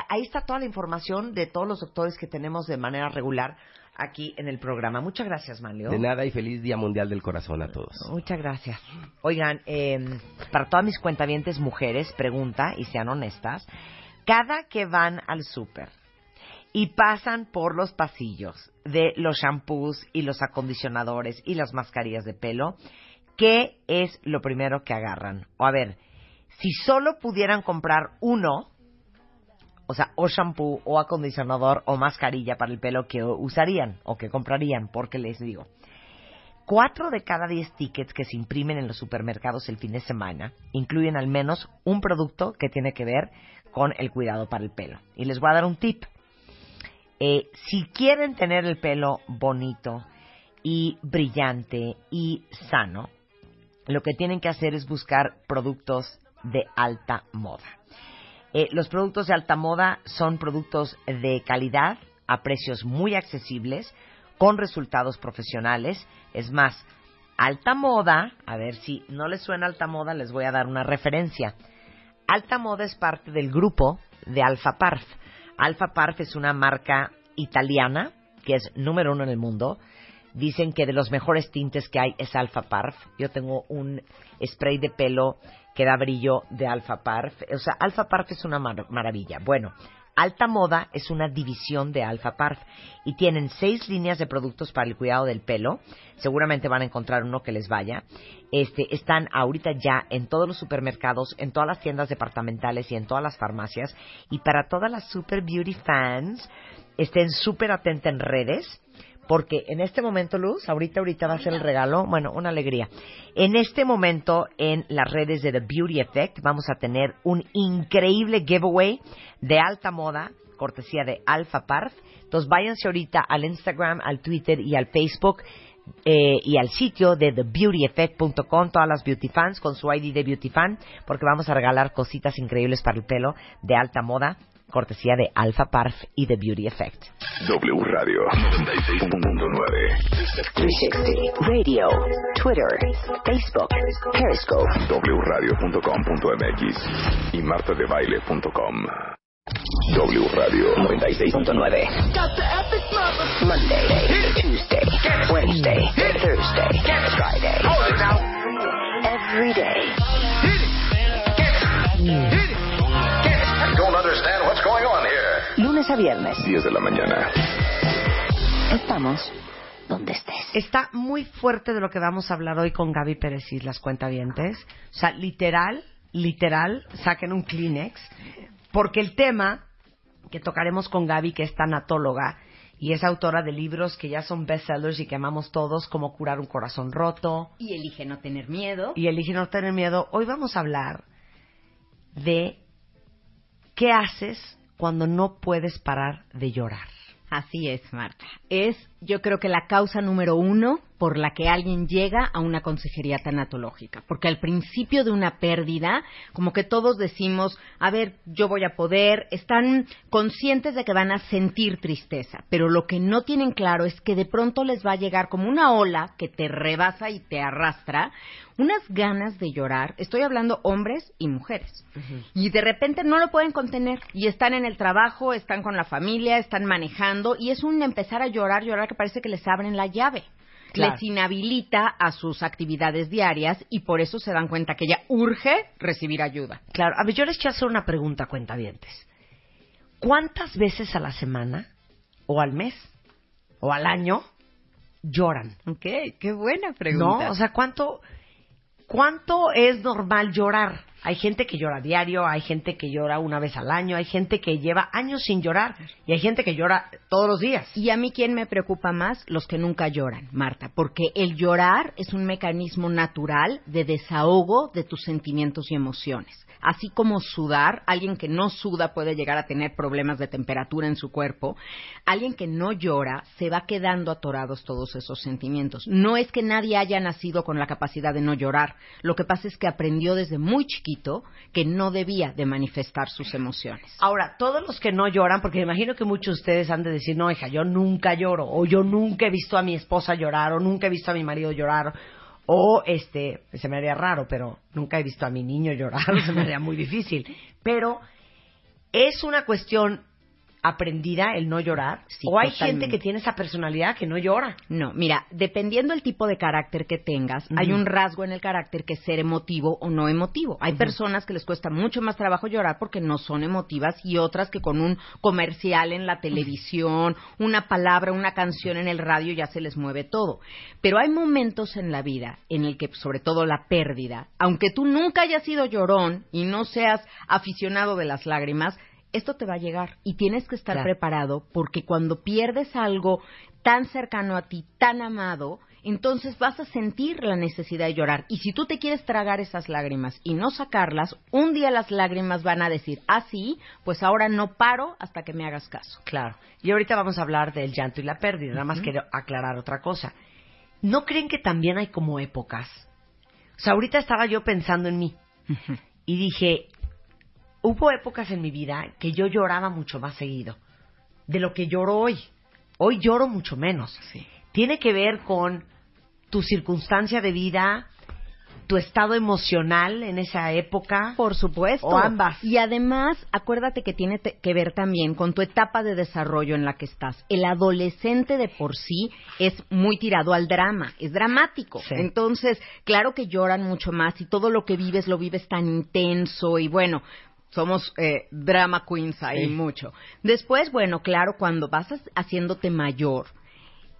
Ahí está toda la información de todos los doctores que tenemos de manera regular aquí en el programa. Muchas gracias, Manlio. De nada y feliz Día Mundial del Corazón a todos. Muchas gracias. Oigan, eh, para todas mis cuentavientes mujeres, pregunta y sean honestas, cada que van al súper y pasan por los pasillos de los shampoos y los acondicionadores y las mascarillas de pelo, ¿qué es lo primero que agarran? O a ver, si solo pudieran comprar uno, o sea, o shampoo, o acondicionador, o mascarilla para el pelo que usarían o que comprarían, porque les digo, Cuatro de cada diez tickets que se imprimen en los supermercados el fin de semana incluyen al menos un producto que tiene que ver con el cuidado para el pelo. Y les voy a dar un tip. Eh, si quieren tener el pelo bonito y brillante y sano, lo que tienen que hacer es buscar productos de alta moda. Eh, los productos de alta moda son productos de calidad a precios muy accesibles, con resultados profesionales. Es más, alta moda, a ver si no les suena alta moda, les voy a dar una referencia. Alta moda es parte del grupo de Alfa Parf. Alfa Parf es una marca italiana que es número uno en el mundo. Dicen que de los mejores tintes que hay es Alfa Parf. Yo tengo un spray de pelo que da brillo de Alpha Parf. O sea, Alpha Parf es una mar- maravilla. Bueno, Alta Moda es una división de Alpha Parf y tienen seis líneas de productos para el cuidado del pelo. Seguramente van a encontrar uno que les vaya. Este, están ahorita ya en todos los supermercados, en todas las tiendas departamentales y en todas las farmacias. Y para todas las super beauty fans, estén súper atentas en redes porque en este momento, Luz, ahorita, ahorita va a ser el regalo, bueno, una alegría. En este momento, en las redes de The Beauty Effect, vamos a tener un increíble giveaway de alta moda, cortesía de Alpha Parf. Entonces, váyanse ahorita al Instagram, al Twitter y al Facebook. eh, y al sitio de thebeautyeffect.com, todas las beauty fans con su ID de beauty fan, porque vamos a regalar cositas increíbles para el pelo de alta moda, cortesía de Alpha Parf y The Beauty Effect. W Radio 96.9. 360 Radio, Twitter, Facebook, Periscope. wradio.com.mx y martadebaile.com. W Radio 96.9. Monday, Tuesday, Wednesday, Thursday, Friday. Every day. Understand what's going on here. Lunes a viernes. 10 de la mañana. Estamos donde estés. Está muy fuerte de lo que vamos a hablar hoy con Gaby Pérez y las cuentavientes. O sea, literal, literal, saquen un Kleenex, porque el tema que tocaremos con Gaby, que es tanatóloga y es autora de libros que ya son bestsellers y que amamos todos, como curar un corazón roto Y elige no tener miedo. y elige no tener miedo. Hoy vamos a hablar de qué haces cuando no puedes parar de llorar. Así es, Marta. Es, yo creo que la causa número uno por la que alguien llega a una consejería tanatológica. Porque al principio de una pérdida, como que todos decimos, a ver, yo voy a poder, están conscientes de que van a sentir tristeza, pero lo que no tienen claro es que de pronto les va a llegar como una ola que te rebasa y te arrastra, unas ganas de llorar. Estoy hablando hombres y mujeres. Y de repente no lo pueden contener. Y están en el trabajo, están con la familia, están manejando. Y es un empezar a llorar, llorar que parece que les abren la llave. Claro. Les inhabilita a sus actividades diarias y por eso se dan cuenta que ya urge recibir ayuda. Claro, a ver, yo les quiero hacer una pregunta, cuentavientes. ¿Cuántas veces a la semana, o al mes, o al año, lloran? Ok, qué buena pregunta. ¿No? O sea, ¿cuánto, ¿cuánto es normal llorar? Hay gente que llora diario, hay gente que llora una vez al año, hay gente que lleva años sin llorar y hay gente que llora todos los días. Y a mí, ¿quién me preocupa más? Los que nunca lloran, Marta, porque el llorar es un mecanismo natural de desahogo de tus sentimientos y emociones. Así como sudar, alguien que no suda puede llegar a tener problemas de temperatura en su cuerpo, alguien que no llora se va quedando atorados todos esos sentimientos. No es que nadie haya nacido con la capacidad de no llorar, lo que pasa es que aprendió desde muy chiquito que no debía de manifestar sus emociones. Ahora, todos los que no lloran, porque me imagino que muchos de ustedes han de decir, no, hija, yo nunca lloro, o yo nunca he visto a mi esposa llorar, o nunca he visto a mi marido llorar, o este, se me haría raro, pero nunca he visto a mi niño llorar, se me haría muy difícil. Pero es una cuestión aprendida el no llorar, Sí, o hay totalmente. gente que tiene esa personalidad que no llora. No, mira, dependiendo el tipo de carácter que tengas, hay un rasgo en el carácter que es ser emotivo o no emotivo. Hay personas que les cuesta mucho más trabajo llorar porque no son emotivas y otras que con un comercial en la televisión, una palabra, una canción en el radio ya se les mueve todo. Pero hay momentos en la vida en el que, sobre todo la pérdida, aunque tú nunca hayas sido llorón y no seas aficionado de las lágrimas, esto te va a llegar y tienes que estar Claro. preparado porque cuando pierdes algo tan cercano a ti, tan amado, entonces vas a sentir la necesidad de llorar. Y si tú te quieres tragar esas lágrimas y no sacarlas, un día las lágrimas van a decir, ah, sí, pues ahora no paro hasta que me hagas caso. Claro. Y ahorita vamos a hablar del llanto y la pérdida. Nada más quiero aclarar otra cosa. ¿No creen que también hay como épocas? O sea, ahorita estaba yo pensando en mí y dije, hubo épocas en mi vida que yo lloraba mucho más seguido de lo que lloro hoy. Hoy lloro mucho menos. Tiene que ver con tu circunstancia de vida, tu estado emocional en esa época? Por supuesto. O ambas. Y además, acuérdate que tiene que ver también con tu etapa de desarrollo en la que estás. El adolescente de por sí es muy tirado al drama, es dramático. Sí. Entonces, claro que lloran mucho más y todo lo que vives lo vives tan intenso y bueno. Somos eh, drama queens ahí Sí. mucho. Después, bueno, claro, cuando vas haciéndote mayor,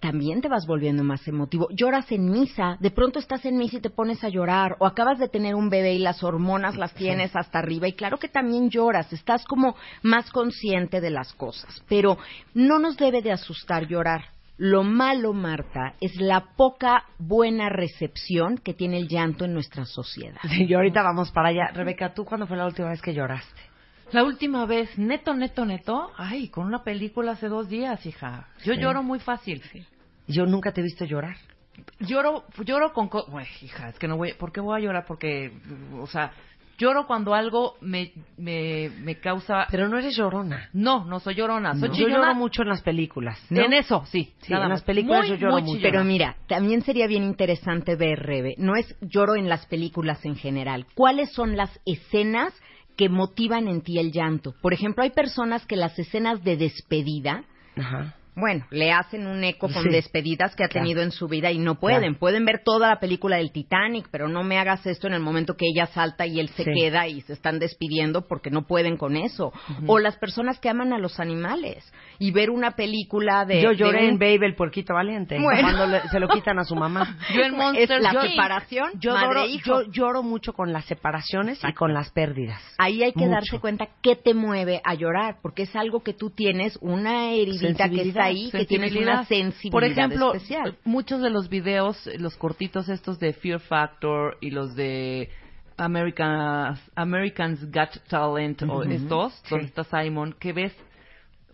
también te vas volviendo más emotivo. Lloras en misa, de pronto estás en misa y te pones a llorar, o acabas de tener un bebé y las hormonas las tienes hasta arriba, y claro que también lloras, estás como más consciente de las cosas, pero no nos debe de asustar llorar. Lo malo, Marta, es la poca buena recepción que tiene el llanto en nuestra sociedad. Sí, y ahorita vamos para allá. Rebeca, ¿tú cuándo fue la última vez que lloraste? La última vez, neto, neto, neto, ay, con una película hace dos días, hija. Yo Sí. lloro muy fácil. Yo nunca te he visto llorar. Lloro, lloro con... co- Uy, hija, es que no voy... ¿Por qué voy a llorar? Porque, o sea, lloro cuando algo me, me, me causa... Pero no eres llorona. No, no soy llorona. Soy Yo chillona lloro mucho en las películas. ¿no? En eso, sí. Sí, nada en más. las películas Muy, yo lloro muy mucho. chillona. Pero mira, también sería bien interesante ver, Rebe, no es lloro en las películas en general. ¿Cuáles son las escenas que motivan en ti el llanto? Por ejemplo, hay personas que las escenas de despedida, Ajá. Bueno, le hacen un eco con Sí. despedidas que ha Claro. tenido en su vida y no pueden. Claro. Pueden ver toda la película del Titanic, pero no me hagas esto en el momento que ella salta y él se Sí. queda y se están despidiendo porque no pueden con eso. O las personas que aman a los animales y ver una película de... Yo lloré de en Babe, el puerquito valiente. Bueno. Cuando le- se lo quitan a su mamá. Yo en Monster Es la separación, Yo, madre lloro, hijo. yo lloro mucho con las separaciones y con las pérdidas. Ahí hay que Mucho. darse cuenta qué te mueve a llorar, porque es algo que tú tienes, una heridita que está ahí, que tienes una sensibilidad Por ejemplo, especial. muchos de los videos, los cortitos estos de Fear Factor y los de Americans, Americans Got Talent o estos, Sí. donde está Simon, que ves,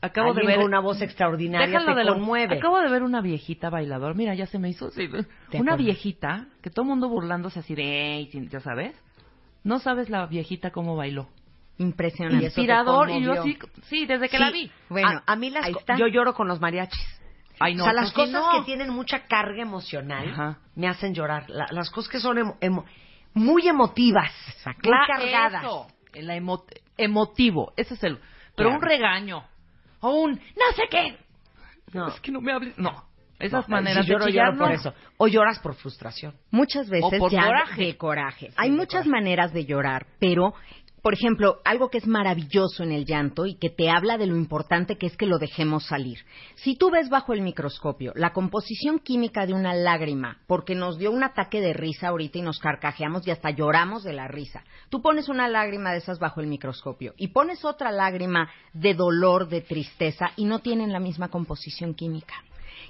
acabo Alguien de ver... con una voz extraordinaria te de lo- conmueve. Acabo de ver una viejita bailador, mira, ya se me hizo así, ¿De una viejita que todo el mundo burlándose así de, ya sabes, no sabes la viejita cómo bailó. Impresionante. Inspirador y yo conmovió. sí, desde que Sí. la vi. Bueno, a, a mí las ahí co- está. yo lloro con los mariachis. Ay, no, o sea, las ¿por qué cosas no? que tienen mucha carga emocional Ajá. me hacen llorar. La- las cosas que son emo- emo- muy emotivas, muy Cla- cargadas. Eso, el emo- emotivo, ese es el. Pero Claro. un regaño, o un no sé qué. No. Es que no me hables. No, esas No, maneras si lloro, de chillar, lloro por eso. O lloras por frustración. Muchas veces por ya coraje. de coraje. Sí, Hay de muchas coraje. maneras de llorar, pero por ejemplo, algo que es maravilloso en el llanto y que te habla de lo importante que es que lo dejemos salir. Si tú ves bajo el microscopio la composición química de una lágrima, porque nos dio un ataque de risa ahorita y nos carcajeamos y hasta lloramos de la risa. Tú pones una lágrima de esas bajo el microscopio y pones otra lágrima de dolor, de tristeza y no tienen la misma composición química.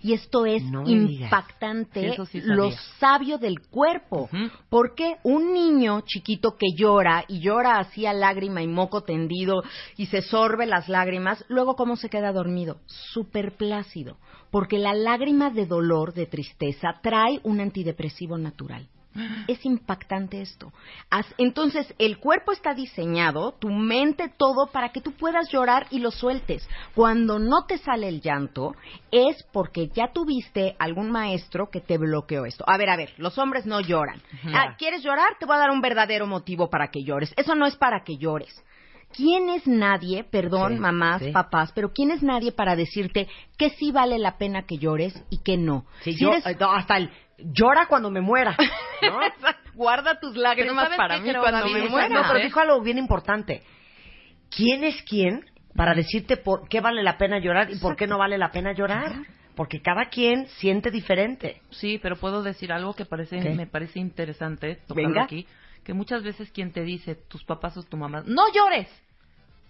Y esto es No impactante, Sí, lo sabio del cuerpo. Porque un niño chiquito que llora y llora así a lágrima y moco tendido y se sorbe las lágrimas, luego cómo se queda dormido? Súper plácido. Porque la lágrima de dolor, de tristeza, trae un antidepresivo natural. Es impactante esto. Entonces, el cuerpo está diseñado, tu mente, todo, para que tú puedas llorar y lo sueltes. Cuando no te sale el llanto, es porque ya tuviste algún maestro que te bloqueó esto. A ver, a ver, los hombres no lloran. Ah, ¿Quieres llorar? Te voy a dar un verdadero motivo para que llores. Eso no es para que llores. ¿Quién es nadie, perdón, Sí, mamás, sí. papás, pero quién es nadie para decirte que sí vale la pena que llores y que no? Sí, Si yo, eres- eh, hasta el llora cuando me muera. ¿no? Guarda tus lágrimas ¿sabes para mí cuando me muera. No, pero ¿eh? dijo algo bien importante. ¿Quién es quién para decirte por qué vale la pena llorar y por qué no vale la pena llorar? Porque cada quien siente diferente. Sí, pero puedo decir algo que parece, ¿Qué? me parece interesante tocarlo Venga. aquí, que muchas veces quien te dice, tus papás o tu mamá, no llores,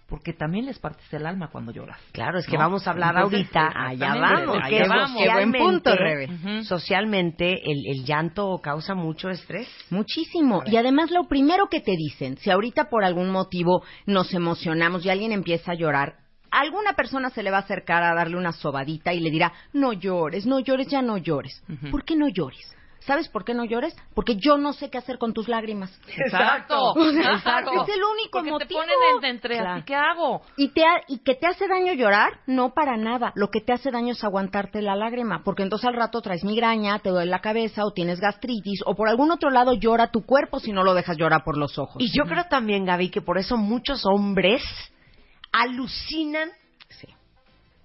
porque también les partes el alma cuando lloras. Claro, es que ¿No? vamos a hablar Entonces, ahorita, allá vamos, allá que vamos. Qué buen punto, socialmente, Rebe. Ujú. socialmente el, el llanto causa mucho estrés. Muchísimo. Y además lo primero que te dicen, si ahorita por algún motivo nos emocionamos y alguien empieza a llorar, alguna persona se le va a acercar a darle una sobadita y le dirá, no llores, no llores, ya no llores. ¿Por qué no llores? ¿Sabes por qué no llores? Porque yo no sé qué hacer con tus lágrimas. Exacto, O sea, exacto. Es el único Porque motivo. te ponen en- entre Claro. así, ¿qué hago? ¿Y, te ha- ¿Y que te hace daño llorar? No para nada. Lo que te hace daño es aguantarte la lágrima, porque entonces al rato traes migraña, te duele la cabeza o tienes gastritis o por algún otro lado llora tu cuerpo si no lo dejas llorar por los ojos. Y yo creo también, Gaby, que por eso muchos hombres alucinan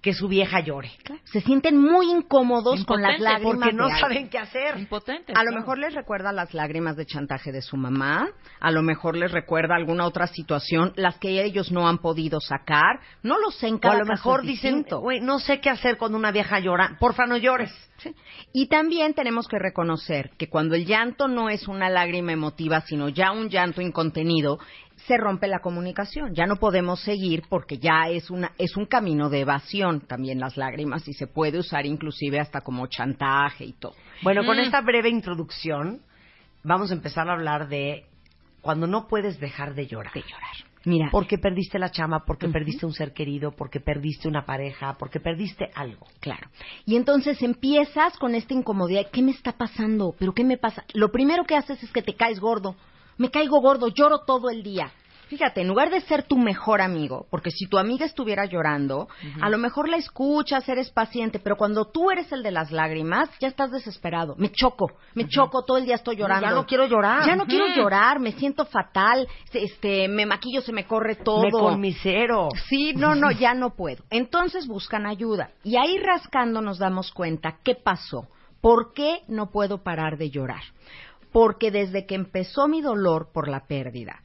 que su vieja llore. Se sienten muy incómodos con las lágrimas porque no de saben qué hacer. Impotentes. A lo mejor les recuerda las lágrimas de chantaje de su mamá, a lo mejor les recuerda alguna otra situación, las que ellos no han podido sacar, no lo sé en O a lo mejor dicen, güey, no sé qué hacer cuando una vieja llora. Porfa, no llores. Y también tenemos que reconocer que cuando el llanto no es una lágrima emotiva, sino ya un llanto incontenido, se rompe la comunicación. Ya no podemos seguir porque ya es una es un camino de evasión también las lágrimas y se puede usar inclusive hasta como chantaje y todo. Bueno, con Mm. esta breve introducción, vamos a empezar a hablar de cuando no puedes dejar de llorar. De llorar. Mira, Porque perdiste la chama, porque perdiste un ser querido, porque perdiste una pareja, porque perdiste algo. Claro. Y entonces empiezas con esta incomodidad. ¿Qué me está pasando? ¿Pero qué me pasa? Lo primero que haces es que te caes gordo. Me caigo gordo, lloro todo el día. Fíjate, en lugar de ser tu mejor amigo, porque si tu amiga estuviera llorando, a lo mejor la escuchas, eres paciente, pero cuando tú eres el de las lágrimas, ya estás desesperado. Me choco, me choco, todo el día estoy llorando. Ya no quiero llorar. Ya no quiero llorar, me siento fatal, este, me maquillo, se me corre todo. Me conmisero. Sí, no, no, ya no puedo. Entonces buscan ayuda. Y ahí rascando nos damos cuenta qué pasó. ¿Por qué no puedo parar de llorar? Porque desde que empezó mi dolor por la pérdida,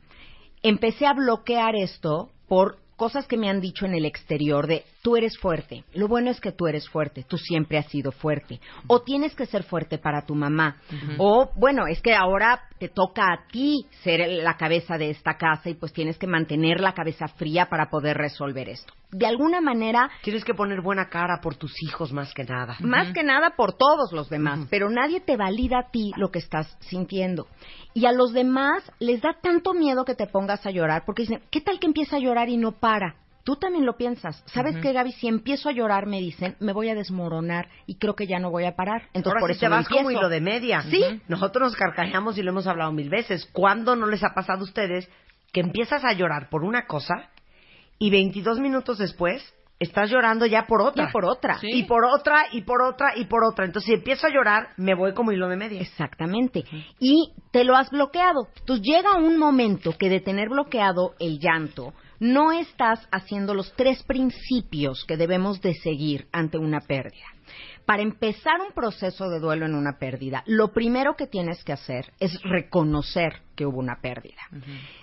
empecé a bloquear esto por cosas que me han dicho en el exterior de tú eres fuerte. Lo bueno es que tú eres fuerte, tú siempre has sido fuerte. O tienes que ser fuerte para tu mamá. O bueno, es que ahora te toca a ti ser la cabeza de esta casa y pues tienes que mantener la cabeza fría para poder resolver esto. De alguna manera, Tienes que poner buena cara por tus hijos más que nada. más que nada por todos los demás, pero nadie te valida a ti lo que estás sintiendo. Y a los demás les da tanto miedo que te pongas a llorar, porque dicen, ¿qué tal que empieza a llorar y no para? Tú también lo piensas. ¿Sabes Ujú. qué, Gaby? Si empiezo a llorar, me dicen, me voy a desmoronar y creo que ya no voy a parar. Entonces, Ahora por sí eso te vas como empiezo. hilo de media. Sí. Nosotros nos carcajeamos y lo hemos hablado mil veces. ¿Cuándo no les ha pasado a ustedes que empiezas a llorar por una cosa y 22 minutos después estás llorando ya por otra? Ya por otra. Y por otra, y por otra, y por otra. Entonces, si empiezo a llorar, me voy como hilo de media. Exactamente. Y te lo has bloqueado. Entonces llega un momento que de tener bloqueado el llanto, no estás haciendo los tres principios que debemos de seguir ante una pérdida. Para empezar un proceso de duelo en una pérdida, lo primero que tienes que hacer es reconocer que hubo una pérdida.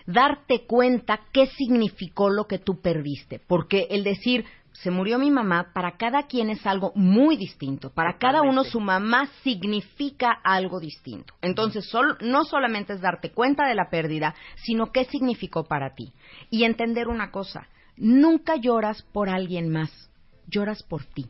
Darte cuenta qué significó lo que tú perdiste. Porque el decir, se murió mi mamá, para cada quien es algo muy distinto. Para cada uno su mamá significa algo distinto. Entonces, sol- no solamente es darte cuenta de la pérdida, sino qué significó para ti. Y entender una cosa, nunca lloras por alguien más, lloras por ti.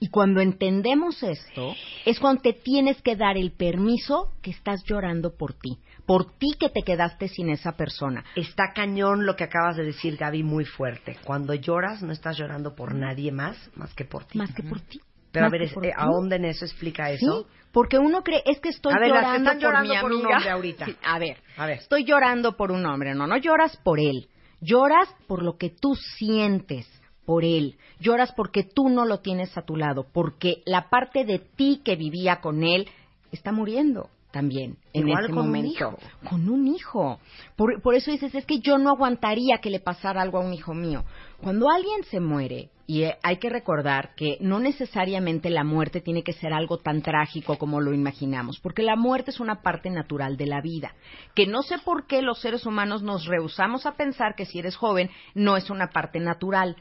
Y cuando entendemos esto, es cuando te tienes que dar el permiso que estás llorando por ti, por ti que te quedaste sin esa persona. Está cañón lo que acabas de decir, Gaby, muy fuerte. Cuando lloras, no estás llorando por nadie más, más que por ti. Más que por ti. Pero a ver, eh, ahonda en eso, explica eso. Sí, porque uno cree, es que estoy A ver, llorando, están llorando por mi por un amiga. hombre ahorita. Sí, a ver, A ver. estoy llorando por un hombre. No, no lloras por él. Lloras por lo que tú sientes por él. Lloras porque tú no lo tienes a tu lado, porque la parte de ti que vivía con él está muriendo también en Igual ese con un momento. hijo. Con un hijo. Por, por eso dices, es que yo no aguantaría que le pasara algo a un hijo mío. Cuando alguien se muere, y eh, hay que recordar que no necesariamente la muerte tiene que ser algo tan trágico como lo imaginamos, porque la muerte es una parte natural de la vida, que no sé por qué los seres humanos nos rehusamos a pensar que si eres joven no es una parte natural.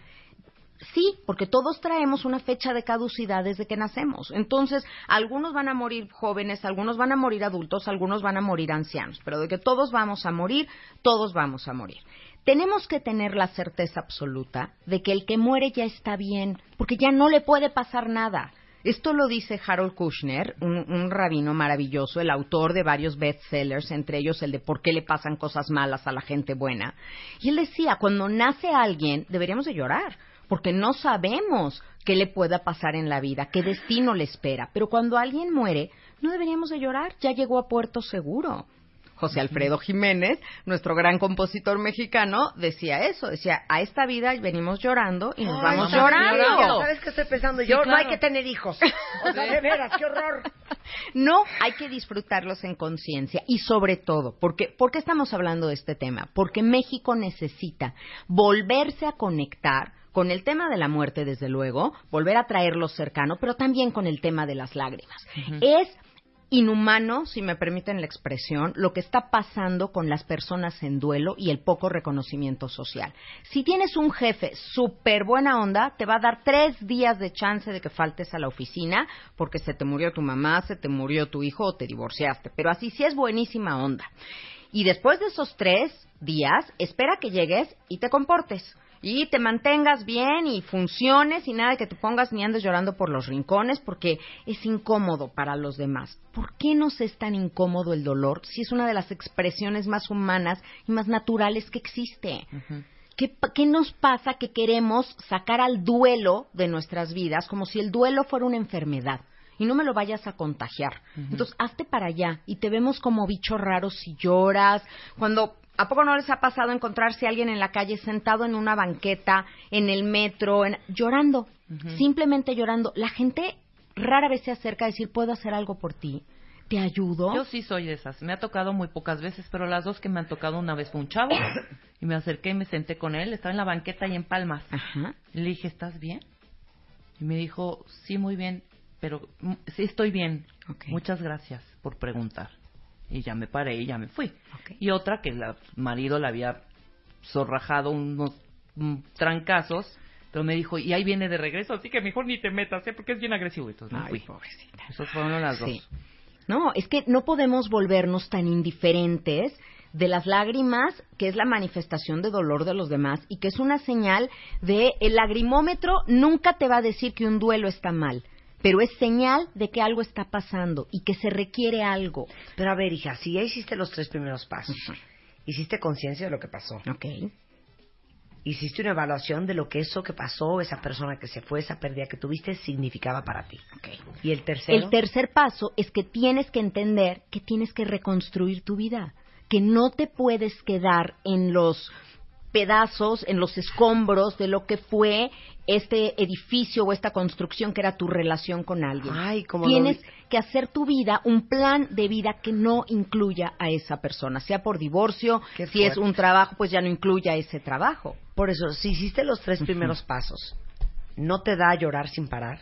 Sí, porque todos traemos una fecha de caducidad desde que nacemos. Entonces, algunos van a morir jóvenes, algunos van a morir adultos, algunos van a morir ancianos, pero de que todos vamos a morir, todos vamos a morir. Tenemos que tener la certeza absoluta de que el que muere ya está bien, porque ya no le puede pasar nada. Esto lo dice Harold Kushner, un, un rabino maravilloso, el autor de varios bestsellers, entre ellos el de ¿Por qué le pasan cosas malas a la gente buena? Y él decía, cuando nace alguien, deberíamos de llorar, porque no sabemos qué le pueda pasar en la vida, qué destino le espera. Pero cuando alguien muere, no deberíamos de llorar, ya llegó a puerto seguro. José Alfredo Jiménez, nuestro gran compositor mexicano, decía eso, decía, a esta vida venimos llorando y nos Ay, vamos no, llorando. ¿Sabes qué estoy pensando? Sí, Yo no hay que tener hijos. O sea, de veras, qué horror. No, hay que disfrutarlos en conciencia y sobre todo, porque ¿por qué estamos hablando de este tema? Porque México necesita volverse a conectar con el tema de la muerte, desde luego, volver a traerlo cercano, pero también con el tema de las lágrimas. Es inhumano, si me permiten la expresión, lo que está pasando con las personas en duelo y el poco reconocimiento social. Si tienes un jefe súper buena onda, te va a dar tres días de chance de que faltes a la oficina porque se te murió tu mamá, se te murió tu hijo o te divorciaste. Pero así sí es buenísima onda. Y después de esos tres días, espera que llegues y te comportes. Y te mantengas bien y funciones y nada de que te pongas ni andes llorando por los rincones porque es incómodo para los demás. ¿Por qué nos es tan incómodo el dolor si es una de las expresiones más humanas y más naturales que existe? ¿Qué, qué nos pasa que queremos sacar al duelo de nuestras vidas como si el duelo fuera una enfermedad? Y no me lo vayas a contagiar. Entonces, hazte para allá y te vemos como bicho raro si lloras. Cuando, ¿a poco no les ha pasado encontrarse a alguien en la calle sentado en una banqueta, en el metro, en- llorando? Simplemente llorando. La gente rara vez se acerca a decir, ¿puedo hacer algo por ti? ¿Te ayudo? Yo sí soy de esas. Me ha tocado muy pocas veces, pero las dos que me han tocado una vez fue un chavo y me acerqué y me senté con él. Estaba en la banqueta y en Palmas. Y le dije, ¿estás bien? Y me dijo, sí, muy bien, pero mm, sí estoy bien. Muchas gracias por preguntar. Y ya me paré y ya me fui. Y otra que el marido le había zorrajado unos mm, trancazos, pero me dijo, y ahí viene de regreso, así que mejor ni te metas, ¿eh? porque es bien agresivo. Entonces me Ay, fui. pobrecita. Esas fueron las Sí. dos. No, es que no podemos volvernos tan indiferentes de las lágrimas, que es la manifestación de dolor de los demás y que es una señal de el lagrimómetro nunca te va a decir que un duelo está mal, pero es señal de que algo está pasando y que se requiere algo. Pero a ver, hija, si ya hiciste los tres primeros pasos, hiciste conciencia de lo que pasó. Ok. Hiciste una evaluación de lo que eso que pasó, esa persona que se fue, esa pérdida que tuviste, significaba para ti. Y el tercero. El tercer paso es que tienes que entender que tienes que reconstruir tu vida, que no te puedes quedar en los pedazos, en los escombros de lo que fue este edificio o esta construcción que era tu relación con alguien. Ay, como Tienes que hacer tu vida un plan de vida que no incluya a esa persona, sea por divorcio, Qué si es un trabajo, pues ya no incluya ese trabajo. Por eso, si hiciste los tres primeros pasos, ¿no te da a llorar sin parar?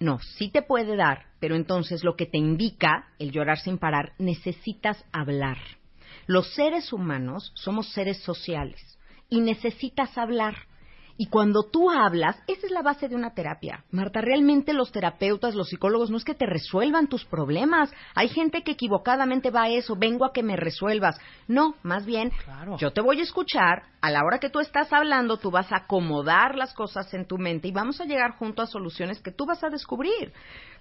No, sí te puede dar, pero entonces lo que te indica el llorar sin parar, necesitas hablar. Los seres humanos somos seres sociales y necesitas hablar. Y cuando tú hablas, esa es la base de una terapia. Marta, realmente los terapeutas, los psicólogos, no es que te resuelvan tus problemas. Hay gente que equivocadamente va a eso, vengo a que me resuelvas. No, más bien, yo te voy a escuchar, a la hora que tú estás hablando, tú vas a acomodar las cosas en tu mente y vamos a llegar junto a soluciones que tú vas a descubrir.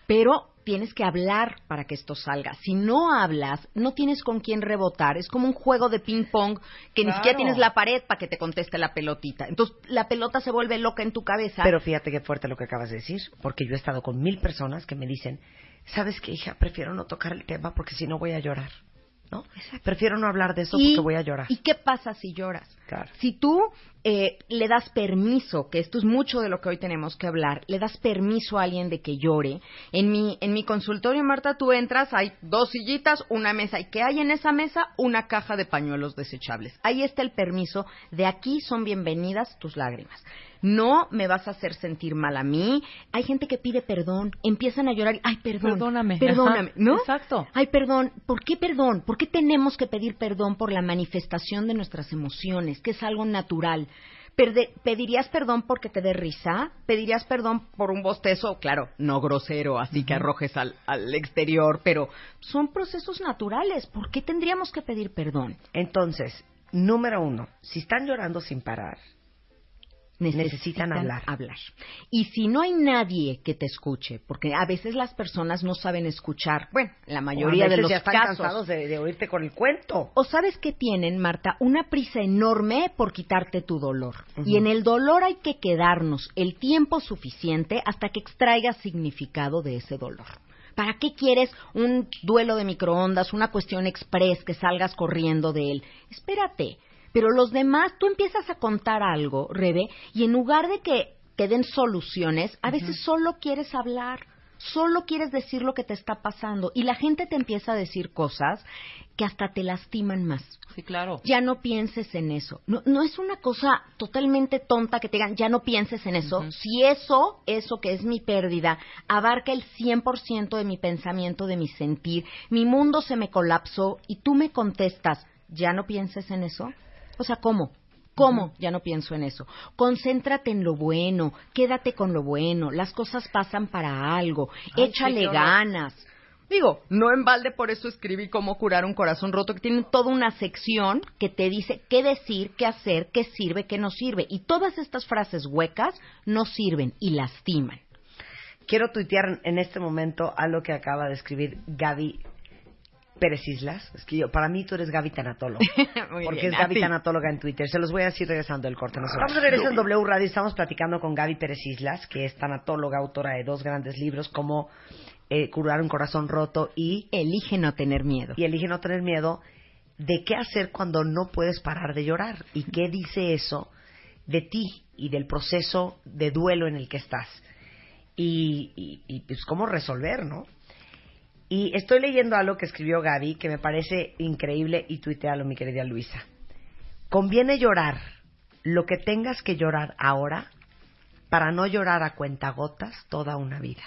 Pero tienes que hablar para que esto salga. Si no hablas, no tienes con quién rebotar. Es como un juego de ping-pong que ni siquiera tienes la pared para que te conteste la pelotita. Entonces, la pelota se vuelve loca en tu cabeza. Pero fíjate qué fuerte lo que acabas de decir, porque yo he estado con mil personas que me dicen, ¿sabes qué, hija? Prefiero no tocar el tema porque si no voy a llorar, ¿no? Prefiero no hablar de eso porque voy a llorar. ¿Y qué pasa si lloras? Claro. Si tú eh, le das permiso, que esto es mucho de lo que hoy tenemos que hablar, le das permiso a alguien de que llore. En mi, en mi consultorio, Marta, tú entras, hay dos sillitas, una mesa. ¿Y qué hay en esa mesa? Una caja de pañuelos desechables. Ahí está el permiso. De aquí son bienvenidas tus lágrimas. No me vas a hacer sentir mal a mí. Hay gente que pide perdón, empiezan a llorar. y, Ay, perdón. Perdóname. Perdóname. Ajá. ¿No? Exacto. Ay, perdón. ¿Por qué perdón? ¿Por qué tenemos que pedir perdón por la manifestación de nuestras emociones, que es algo natural? Perde- ¿Pedirías perdón porque te dé risa? ¿Pedirías perdón por un bostezo? Claro, no grosero, así que arrojes al, al exterior, pero son procesos naturales. ¿Por qué tendríamos que pedir perdón? Entonces, número uno, si están llorando sin parar, Necesitan hablar. Y si no hay nadie que te escuche, porque a veces las personas no saben escuchar, bueno, la mayoría O a de los ya están casos. cansados de, de oírte con el cuento. O sabes que tienen, Marta, una prisa enorme por quitarte tu dolor. Y en el dolor hay que quedarnos el tiempo suficiente hasta que extraigas significado de ese dolor. ¿Para qué quieres un duelo de microondas, una cuestión express que salgas corriendo de él? Espérate. Pero los demás, tú empiezas a contar algo, Rebe, y en lugar de que te den soluciones, a veces solo quieres hablar, solo quieres decir lo que te está pasando, y la gente te empieza a decir cosas que hasta te lastiman más. Sí, claro. Ya no pienses en eso. No, no es una cosa totalmente tonta que te digan, ya no pienses en eso. Si eso, eso que es mi pérdida, abarca el 100% de mi pensamiento, de mi sentir, mi mundo se me colapsó y tú me contestas, ya no pienses en eso. O sea, ¿cómo? ¿Cómo? Ya no pienso en eso. Concéntrate en lo bueno, quédate con lo bueno, las cosas pasan para algo, Ay, échale sí, ganas. Digo, no en balde por eso escribí cómo curar un corazón roto, que tiene toda una sección que te dice qué decir, qué hacer, qué sirve, qué no sirve. Y todas estas frases huecas no sirven y lastiman. Quiero tuitear en este momento algo que acaba de escribir Gaby Pérez Islas. Es que yo, para mí tú eres Gaby Tanatóloga. Porque bien, es Gaby. Tanatóloga en Twitter. Se los voy a decir regresando del corte. No se Vamos a regresar en W Radio. Estamos platicando con Gaby Pérez Islas, que es tanatóloga, autora de dos grandes libros como eh, Curar un corazón roto y Elige no tener miedo. y Elige no tener miedo de qué hacer cuando no puedes parar de llorar y qué dice eso de ti y del proceso de duelo en el que estás y, y, y, pues cómo resolver, ¿no? Y estoy leyendo algo que escribió Gaby que me parece increíble y tuitealo, mi querida Luisa. Conviene llorar lo que tengas que llorar ahora para no llorar a cuentagotas toda una vida.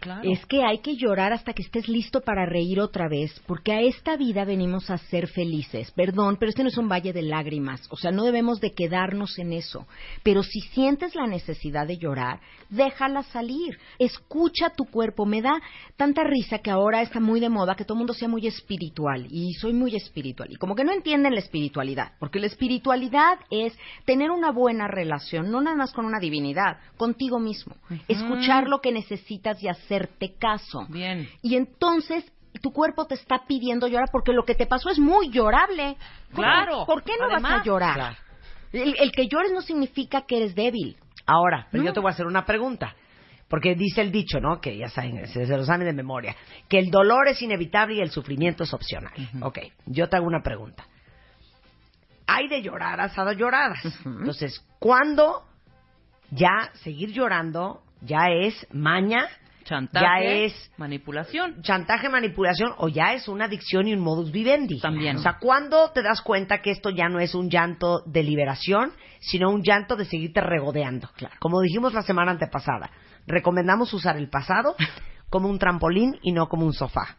Claro. Es que hay que llorar hasta que estés listo para reír otra vez, porque a esta vida venimos a ser felices. Perdón, pero este no es un valle de lágrimas, o sea, no debemos de quedarnos en eso. Pero si sientes la necesidad de llorar, déjala salir. Escucha tu cuerpo. Me da tanta risa que ahora está muy de moda que todo el mundo sea muy espiritual, y soy muy espiritual. Y como que no entienden la espiritualidad, porque la espiritualidad es tener una buena relación, no nada más con una divinidad, contigo mismo. Escuchar lo que necesitas y hacerte caso. Bien. Y entonces tu cuerpo te está pidiendo llorar porque lo que te pasó es muy llorable. Claro. ¿Por qué no vas a llorar? Claro. El, el que llores no significa que eres débil. Ahora, pero No. yo te voy a hacer una pregunta. Porque dice el dicho, ¿no? Que ya saben, se, se lo saben de memoria. Que el dolor es inevitable y el sufrimiento es opcional. Ok, yo te hago una pregunta. Hay de lloradas a lloradas. Entonces, ¿cuándo ya seguir llorando ya es maña? Chantaje, Ya es manipulación. chantaje, manipulación o ya es una adicción y un modus vivendi. También. O sea, ¿cuándo te das cuenta que esto ya no es un llanto de liberación, sino un llanto de seguirte regodeando? Como dijimos la semana antepasada, recomendamos usar el pasado como un trampolín y no como un sofá.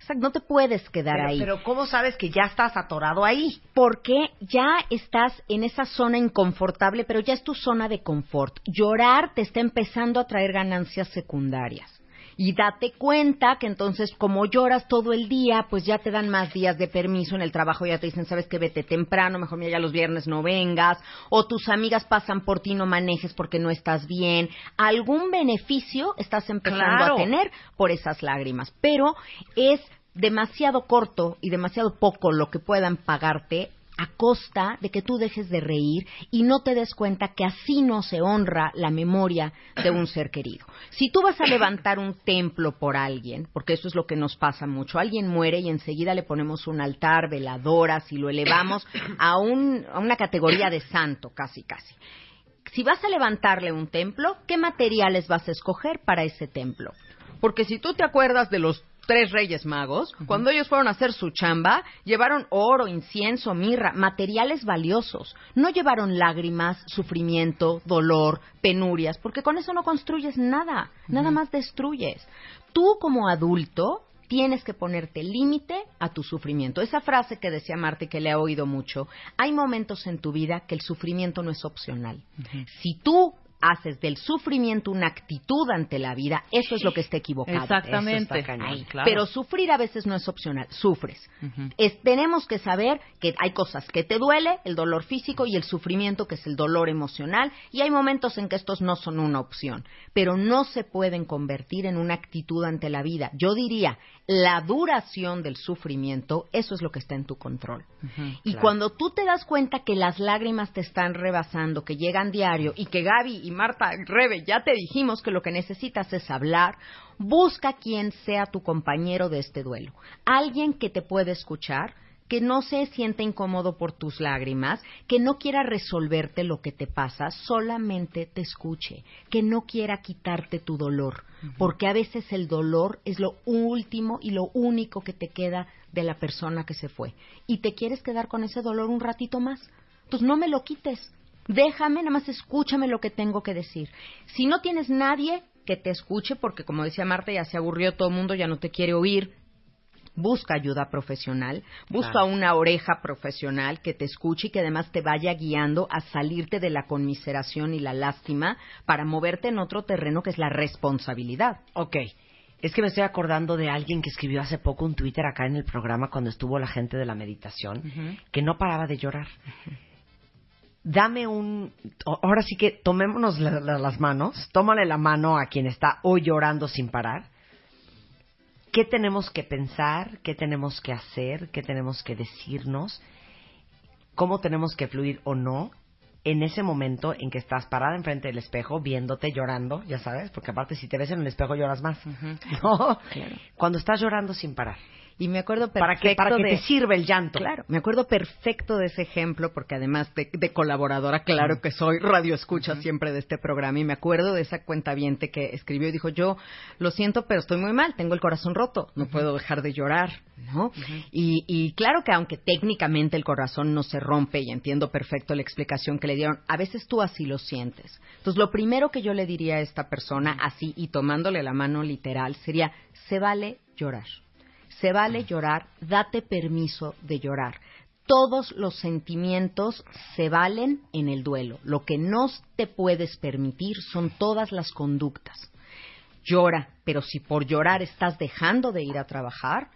Exacto, no te puedes quedar Pero, ahí. pero ¿cómo sabes que ya estás atorado ahí? porque ya estás en esa zona inconfortable, pero ya es tu zona de confort. Llorar te está empezando a traer ganancias secundarias. Y date cuenta que entonces, como lloras todo el día, pues ya te dan más días de permiso en el trabajo, ya te dicen, sabes que vete temprano, mejor mira, ya los viernes no vengas, o tus amigas pasan por ti, no manejes porque no estás bien. Algún beneficio estás empezando Claro. a tener por esas lágrimas, pero es demasiado corto y demasiado poco lo que puedan pagarte a costa de que tú dejes de reír y no te des cuenta que así no se honra la memoria de un ser querido. Si tú vas a levantar un templo por alguien, porque eso es lo que nos pasa mucho, alguien muere y enseguida le ponemos un altar, veladoras y lo elevamos a, un, a una categoría de santo, casi, casi. Si vas a levantarle un templo, ¿qué materiales vas a escoger para ese templo? Porque si tú te acuerdas de los tres reyes magos, cuando ellos fueron a hacer su chamba, llevaron oro, incienso, mirra, materiales valiosos. No llevaron lágrimas, sufrimiento, dolor, penurias, porque con eso no construyes nada, nada más destruyes. Tú como adulto tienes que ponerte límite a tu sufrimiento. Esa frase que decía Marte, que le he oído mucho, hay momentos en tu vida que el sufrimiento no es opcional. Si tú haces del sufrimiento una actitud ante la vida, eso es lo que está equivocado. Exactamente. Eso está cañón. Ay, claro. Pero sufrir a veces no es opcional, sufres. Es- tenemos que saber que hay cosas que te duele, el dolor físico y el sufrimiento que es el dolor emocional, y hay momentos en que estos no son una opción, pero no se pueden convertir en una actitud ante la vida. Yo diría, la duración del sufrimiento, eso es lo que está en tu control. Y cuando tú te das cuenta que las lágrimas te están rebasando, que llegan diario y que Gaby y Marta, Rebe, ya te dijimos que lo que necesitas es hablar, busca quien sea tu compañero de este duelo. Alguien que te pueda escuchar, que no se sienta incómodo por tus lágrimas, que no quiera resolverte lo que te pasa, solamente te escuche, que no quiera quitarte tu dolor, porque a veces el dolor es lo último y lo único que te queda de la persona que se fue. Y te quieres quedar con ese dolor un ratito más. Entonces no me lo quites. Déjame, nada más escúchame lo que tengo que decir. Si no tienes nadie que te escuche, porque como decía Marta, ya se aburrió todo el mundo, ya no te quiere oír, busca ayuda profesional, busca Claro. una oreja profesional que te escuche y que además te vaya guiando a salirte de la conmiseración y la lástima para moverte en otro terreno que es la responsabilidad. Ok. Es que me estoy acordando de alguien que escribió hace poco un Twitter acá en el programa cuando estuvo la gente de la meditación, que no paraba de llorar. Dame un... Ahora sí que tomémonos la- la- las manos, tómale la mano a quien está hoy llorando sin parar. ¿Qué tenemos que pensar? ¿Qué tenemos que hacer? ¿Qué tenemos que decirnos? ¿Cómo tenemos que fluir o no? En ese momento en que estás parada enfrente del espejo, viéndote llorando, ya sabes, porque aparte si te ves en el espejo lloras más. ¿No? Cuando estás llorando sin parar. Y me acuerdo Para que, perfecto para que de- te sirva el llanto. Claro, me acuerdo perfecto de ese ejemplo porque además de, de colaboradora, claro que soy radio escucha siempre de este programa y me acuerdo de esa cuenta que escribió y dijo, yo lo siento, pero estoy muy mal, tengo el corazón roto, no puedo dejar de llorar, ¿no? y, y claro que aunque técnicamente el corazón no se rompe y entiendo perfecto la explicación que le dieron, a veces tú así lo sientes. Entonces lo primero que yo le diría a esta persona así y tomándole la mano literal sería, se vale llorar. Se vale llorar, date permiso de llorar. Todos los sentimientos se valen en el duelo. Lo que no te puedes permitir son todas las conductas. Llora, pero si por llorar estás dejando de ir a trabajar,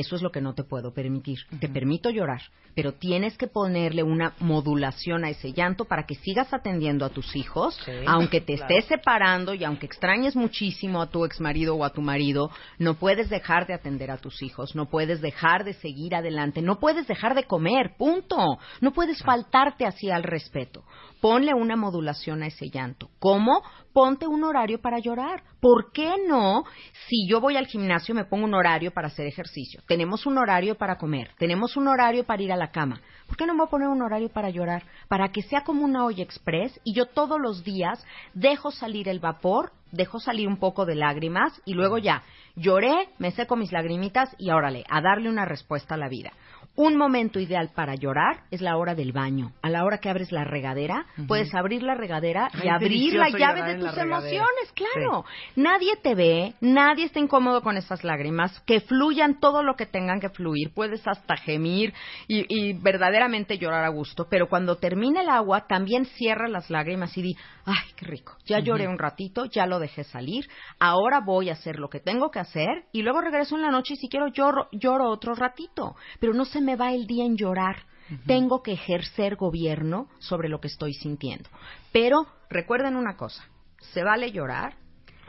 eso es lo que no te puedo permitir. Te permito llorar, pero tienes que ponerle una modulación a ese llanto para que sigas atendiendo a tus hijos, aunque te claro. estés separando y aunque extrañes muchísimo a tu exmarido o a tu marido, no puedes dejar de atender a tus hijos, no puedes dejar de seguir adelante, no puedes dejar de comer, punto. No puedes faltarte así al respeto. Ponle una modulación a ese llanto. ¿Cómo? Ponte un horario para llorar. ¿Por qué no? Si yo voy al gimnasio, me pongo un horario para hacer ejercicio. Tenemos un horario para comer. Tenemos un horario para ir a la cama. ¿Por qué no me voy a poner un horario para llorar? Para que sea como una olla express y yo todos los días dejo salir el vapor, dejo salir un poco de lágrimas y luego ya lloré, me seco mis lagrimitas y órale, a darle una respuesta a la vida. Un momento ideal para llorar es la hora del baño. A la hora que abres la regadera, puedes abrir la regadera y abrir la llave de tus emociones, claro. Nadie te ve, nadie está incómodo con esas lágrimas, que fluyan todo lo que tengan que fluir, puedes hasta gemir y, y verdaderamente llorar a gusto, pero cuando termine el agua también cierra las lágrimas y di, ay, qué rico, ya lloré un ratito, ya lo dejé salir, ahora voy a hacer lo que tengo que hacer y luego regreso en la noche y si quiero lloro, lloro otro ratito, pero no se me va el día en llorar. Tengo que ejercer gobierno sobre lo que estoy sintiendo. Pero recuerden una cosa, se vale llorar,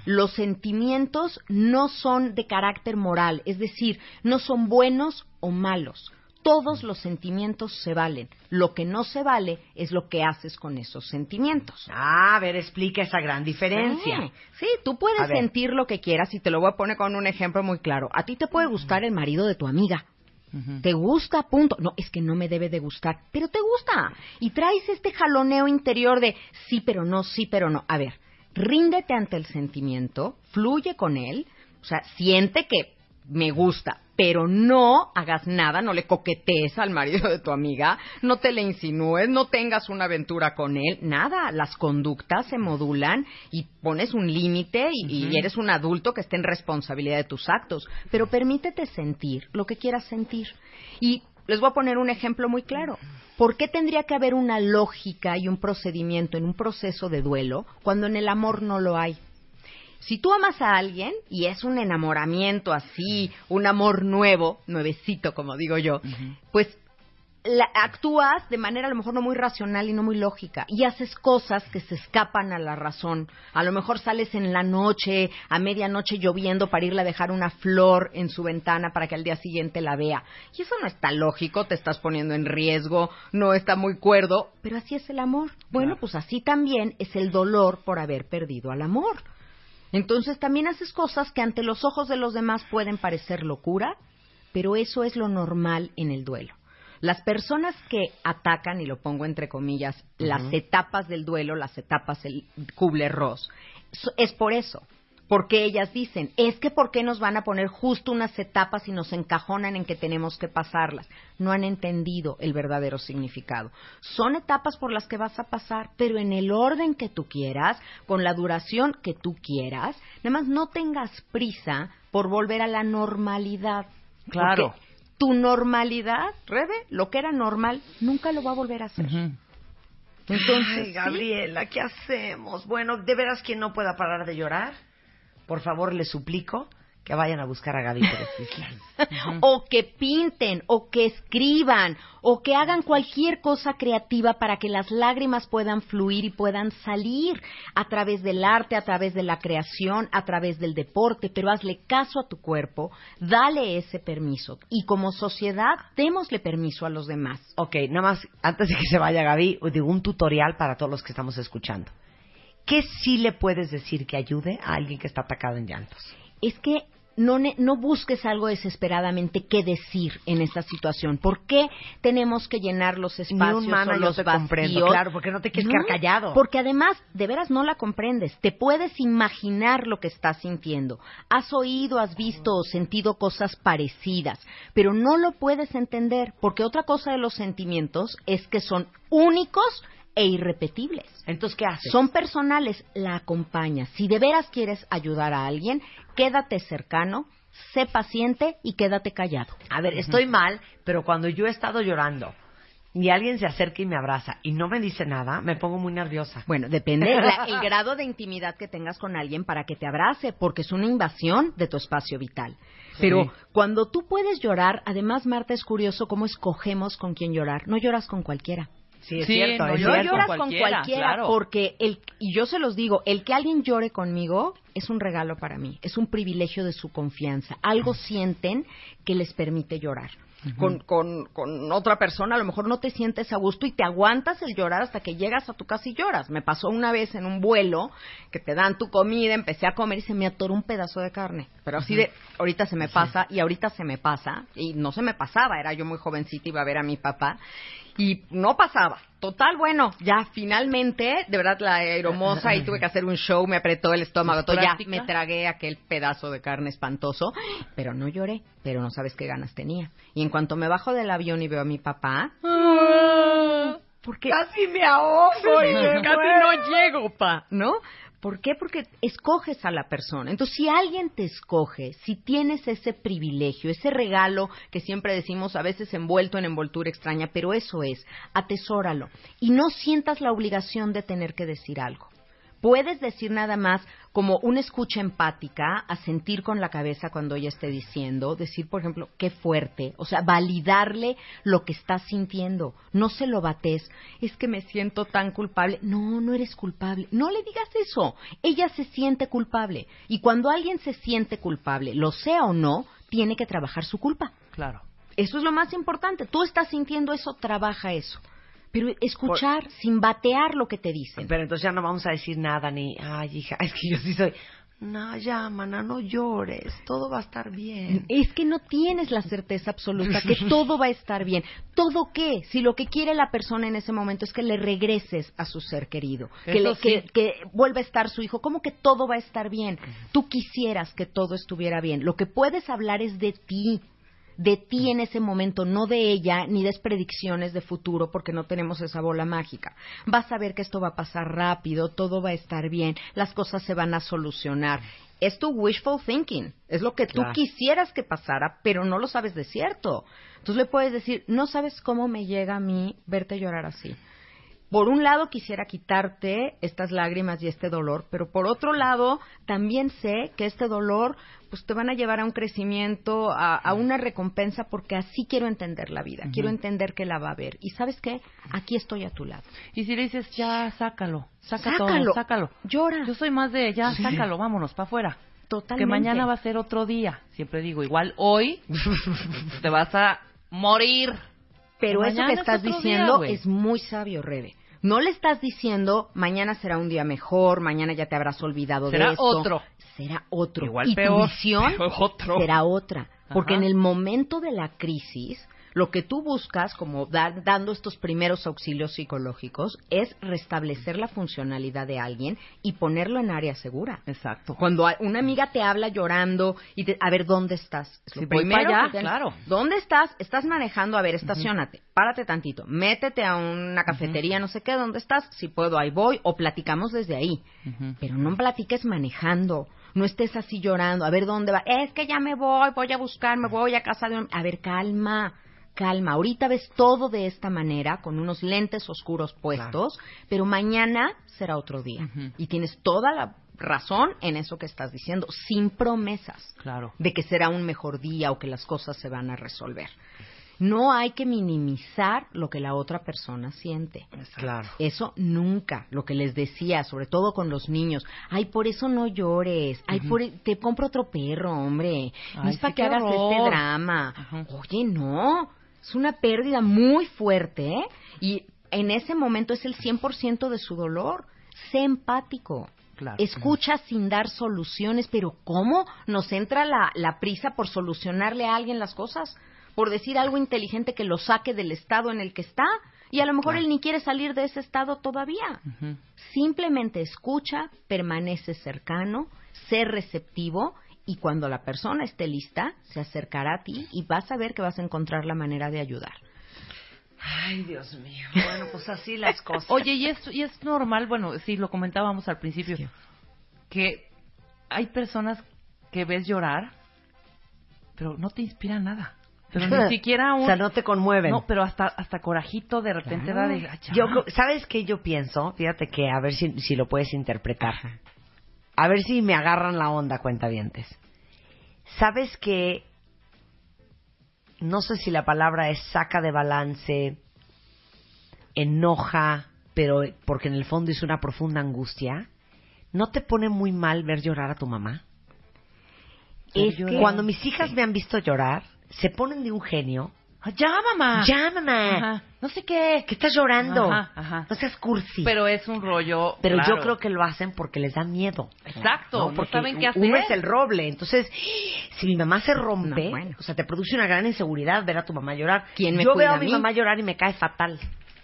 los sentimientos no son de carácter moral, es decir, no son buenos o malos. Todos los sentimientos se valen. Lo que no se vale es lo que haces con esos sentimientos. Ah, a ver, explica esa gran diferencia. Sí, sí, tú puedes sentir lo que quieras y te lo voy a poner con un ejemplo muy claro. A ti te puede gustar el marido de tu amiga. ¿Te gusta? Punto. No, es que no me debe de gustar, pero te gusta. Y traes este jaloneo interior de sí, pero no, sí, pero no. A ver, ríndete ante el sentimiento, fluye con él, o sea, siente que me gusta, pero no hagas nada, no le coquetees al marido de tu amiga, no te le insinúes, no tengas una aventura con él, nada. Las conductas se modulan y pones un límite y, y eres un adulto que esté en responsabilidad de tus actos, pero permítete sentir lo que quieras sentir. Y les voy a poner un ejemplo muy claro. ¿Por qué tendría que haber una lógica y un procedimiento en un proceso de duelo cuando en el amor no lo hay? Si tú amas a alguien y es un enamoramiento así, un amor nuevo, nuevecito como digo yo, pues la- actúas de manera a lo mejor no muy racional y no muy lógica y haces cosas que se escapan a la razón. A lo mejor sales en la noche, a medianoche lloviendo para irle a dejar una flor en su ventana para que al día siguiente la vea. Y eso no está lógico, te estás poniendo en riesgo, no está muy cuerdo, pero así es el amor. Bueno, pues así también es el dolor por haber perdido al amor. Entonces también haces cosas que ante los ojos de los demás pueden parecer locura, pero eso es lo normal en el duelo. Las personas que atacan, y lo pongo entre comillas, las etapas del duelo, las etapas del Kubler-Ross, es por eso. Porque ellas dicen, es que ¿por qué nos van a poner justo unas etapas y nos encajonan en que tenemos que pasarlas? No han entendido el verdadero significado. Son etapas por las que vas a pasar, pero en el orden que tú quieras, con la duración que tú quieras. Nada más no tengas prisa por volver a la normalidad. Claro. Porque tu normalidad, Rebe, lo que era normal, nunca lo va a volver a hacer. Entonces, Ay. Gabriela, ¿qué hacemos? Bueno, de veras quien no pueda parar de llorar, por favor le suplico que vayan a buscar a Gaby Pérez o que pinten, o que escriban, o que hagan cualquier cosa creativa para que las lágrimas puedan fluir y puedan salir a través del arte, a través de la creación, a través del deporte, pero hazle caso a tu cuerpo, dale ese permiso y como sociedad démosle permiso a los demás. Ok, nada más, antes de que se vaya Gaby, digo un tutorial para todos los que estamos escuchando. ¿Qué sí le puedes decir que ayude a alguien que está atacado en llantos? es que no, no busques algo desesperadamente qué decir en esta situación. ¿Por qué tenemos que llenar los espacios Ni un mana o yo los te vacíos? comprendo, claro, porque no te quieres quedar callado. Porque además, de veras no la comprendes. Te puedes imaginar lo que estás sintiendo. Has oído, has visto o sentido cosas parecidas, pero no lo puedes entender porque otra cosa de los sentimientos es que son únicos e irrepetibles. Entonces, ¿qué haces? Son personales, la acompañas. Si de veras quieres ayudar a alguien, quédate cercano, sé paciente y quédate callado. A ver, estoy mal, pero cuando yo he estado llorando y alguien se acerca y me abraza y no me dice nada, me pongo muy nerviosa. Bueno, depende la- el grado de intimidad que tengas con alguien para que te abrace, porque es una invasión de tu espacio vital. Pero Sí. cuando tú puedes llorar, además, Marta, es curioso cómo escogemos con quién llorar. No lloras con cualquiera. Sí, es Sí, cierto, no, es yo No cierto. lloras con con cualquiera, cualquiera, claro. porque el y yo se los digo, el que alguien llore conmigo es un regalo para mí, es un privilegio de su confianza. Algo sienten que les permite llorar. Con, con, con otra persona a lo mejor no te sientes a gusto y te aguantas el llorar hasta que llegas a tu casa y lloras. Me pasó una vez en un vuelo que te dan tu comida, empecé a comer y se me atoró un pedazo de carne. Pero así de, ahorita se me pasa y ahorita se me pasa. Y no se me pasaba, era yo muy jovencita, iba a ver a mi papá. Y no pasaba. Total, bueno, ya finalmente, de verdad, la aeromoza y tuve que hacer un show, me apretó el estómago, todo, ya me tragué aquel pedazo de carne espantoso, pero no lloré, pero no sabes qué ganas tenía. Y en cuanto me bajo del avión y veo a mi papá, porque Casi me ahogo y casi no llego, pa, ¿no? ¿Por qué? Porque escoges a la persona. Entonces, si alguien te escoge, si tienes ese privilegio, ese regalo que siempre decimos a veces envuelto en envoltura extraña, pero eso es, atesóralo y no sientas la obligación de tener que decir algo. Puedes decir nada más como una escucha empática, a sentir con la cabeza cuando ella esté diciendo, decir, por ejemplo, qué fuerte, o sea, validarle lo que estás sintiendo, no se lo bates, es que me siento tan culpable, no, no eres culpable, no le digas eso, ella se siente culpable. Y cuando alguien se siente culpable, lo sea o no, tiene que trabajar su culpa. Claro. Eso es lo más importante, tú estás sintiendo eso, trabaja eso. Pero escuchar sin batear lo que te dicen. Pero entonces ya no vamos a decir nada ni, ay, hija, es que yo sí soy. No, ya, mana, no llores, todo va a estar bien. Es que no tienes la certeza absoluta que todo va a estar bien. ¿Todo qué? Si lo que quiere la persona en ese momento es que le regreses a su ser querido, que, le- que, que vuelva a estar su hijo, ¿cómo que todo va a estar bien? Tú quisieras que todo estuviera bien. Lo que puedes hablar es de ti. De ti en ese momento, no de ella, ni des predicciones de futuro, porque no tenemos esa bola mágica. Vas a ver que esto va a pasar rápido, todo va a estar bien, las cosas se van a solucionar. Es tu wishful thinking, es lo que tú Claro. quisieras que pasara, pero no lo sabes de cierto. Entonces le puedes decir, no sabes cómo me llega a mí verte llorar así. Por un lado quisiera quitarte estas lágrimas y este dolor, pero por otro lado también sé que este dolor pues te van a llevar a un crecimiento, a, a una recompensa, porque así quiero entender la vida, quiero entender que la va a ver. Y sabes qué, aquí estoy a tu lado. Y si le dices, ya, sácalo, saca Sácalo. todo, sácalo. Llora. Yo soy más de, ya, Sí. sácalo, vámonos, para afuera. Totalmente. Que mañana va a ser otro día. Siempre digo, igual hoy te vas a morir. Pero eso que es estás día, diciendo es muy sabio, Rebe. No le estás diciendo mañana será un día mejor, mañana ya te habrás olvidado Será de esto. otro. Será otro. Igual y peor, tu otro. será otra. Porque Ajá. en el momento de la crisis, lo que tú buscas, como dar- dando estos primeros auxilios psicológicos, es restablecer la funcionalidad de alguien y ponerlo en área segura. Exacto. Cuando una amiga te habla llorando y te, a ver dónde estás. Es lo Si voy primero para allá, claro. ¿Dónde estás? Estás manejando, a ver, estacionate, párate tantito, métete a una cafetería, no sé qué, ¿dónde estás? Si puedo, ahí voy, o platicamos desde ahí. Pero no platiques manejando, no estés así llorando, a ver dónde va. Es que ya me voy, voy a buscar, me voy a casa de un... A ver, calma, calma. Ahorita ves todo de esta manera, con unos lentes oscuros puestos, pero mañana será otro día. Y tienes toda la razón en eso que estás diciendo, sin promesas Claro. de que será un mejor día o que las cosas se van a resolver. No hay que minimizar lo que la otra persona siente. Claro. Eso nunca, lo que les decía, sobre todo con los niños. Ay, por eso no llores. Ay, por e, te compro otro perro, hombre. no Ay, es para sí, que hagas horror. este drama. Oye, no. Es una pérdida muy fuerte, ¿eh? Y en ese momento es el 100% de su dolor. Sé empático. Claro. Escucha sin dar soluciones, pero ¿cómo nos entra la, la prisa por solucionarle a alguien las cosas? Por decir algo inteligente que lo saque del estado en el que está. Y a lo mejor él ni quiere salir de ese estado todavía. Simplemente escucha, permanece cercano, sé receptivo y cuando la persona esté lista, se acercará a ti y vas a ver que vas a encontrar la manera de ayudar. Ay, Dios mío. Bueno, pues así las cosas. Oye, y es, y es normal, bueno, sí, lo comentábamos al principio, que hay personas que ves llorar, pero no te inspira nada. Pero ni siquiera un... O sea, no te conmueven. No, pero hasta, hasta corajito de repente da de... "Ah, Yo, ya". creo- ¿Sabes qué yo pienso? Fíjate que a ver si, si lo puedes interpretar. A ver si me agarran la onda, cuentavientes. ¿Sabes que no sé si la palabra es saca de balance, enoja, pero porque en el fondo es una profunda angustia? ¿No te pone muy mal ver llorar a tu mamá? Es que cuando mis hijas me han visto llorar, se ponen de un genio. ¡Ya, mamá! ¡Ya, mamá! Ajá. No sé qué. Que estás llorando. Ajá, ajá. No seas cursi. Pero es un rollo... Pero claro. yo creo que lo hacen porque les da miedo. Exacto, no Porque saben qué Uno hacer. es el roble. Entonces, si mi mamá se rompe, No, bueno. o sea, te produce una gran inseguridad ver a tu mamá llorar. ¿Quién me yo cuida veo a a mi mamá llorar y me cae fatal.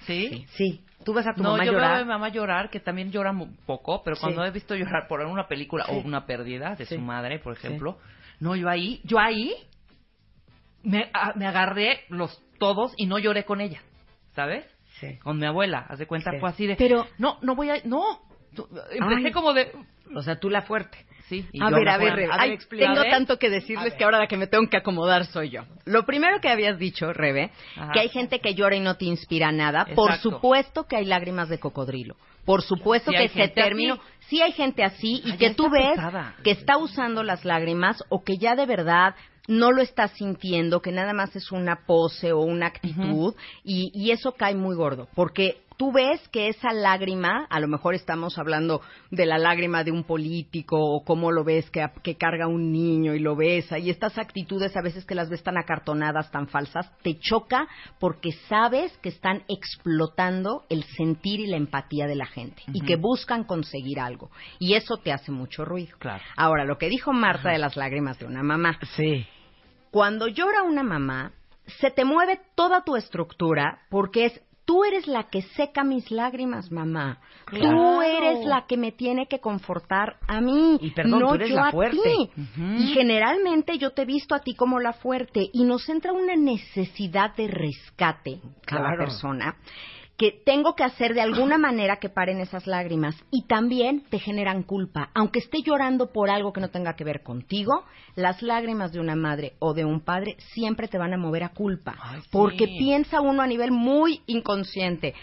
¿Sí? Sí. Tú ves a tu no, mamá yo veo a llorar. mi mamá llorar, que también llora un poco, pero Sí. cuando he visto llorar por una película o una pérdida de Sí. su madre, por Sí. ejemplo, no, yo ahí, yo ahí me, a- me agarré los todos y no lloré con ella, ¿sabes? Sí. Con mi abuela, haz de cuenta, Sí. fue así de, Pero- no, no voy a, no, empecé Ay. como de, O sea, tú la fuerte. sí. y A yo ver, la a ver. A ver, tengo tanto que decirles que ahora la que me tengo que acomodar soy yo. Lo primero que habías dicho, Rebe, Ajá. que hay gente que llora y no te inspira nada. Por supuesto que hay lágrimas de cocodrilo. Por supuesto Sí que se terminó. Sí hay gente así y Ay, que tú ves pesada. que está usando las lágrimas o que ya de verdad no lo está sintiendo, que nada más es una pose o una actitud y, y eso cae muy gordo, porque tú ves que esa lágrima, a lo mejor estamos hablando de la lágrima de un político o cómo lo ves que, que carga un niño y lo besa y estas actitudes a veces que las ves tan acartonadas, tan falsas, te choca porque sabes que están explotando el sentir y la empatía de la gente y que buscan conseguir algo y eso te hace mucho ruido. Claro. Ahora, lo que dijo Marta de las lágrimas de una mamá. Sí. Cuando llora una mamá, se te mueve toda tu estructura porque es tú eres la que seca mis lágrimas, mamá. Tú eres la que me tiene que confortar a mí, Y perdón, no tú eres yo la a ti. Y generalmente yo te he visto a ti como la fuerte y nos entra una necesidad de rescate a la Claro. persona que tengo que hacer de alguna manera que paren esas lágrimas y también te generan culpa. Aunque esté llorando por algo que no tenga que ver contigo, las lágrimas de una madre o de un padre siempre te van a mover a culpa. Porque piensa uno a nivel muy inconsciente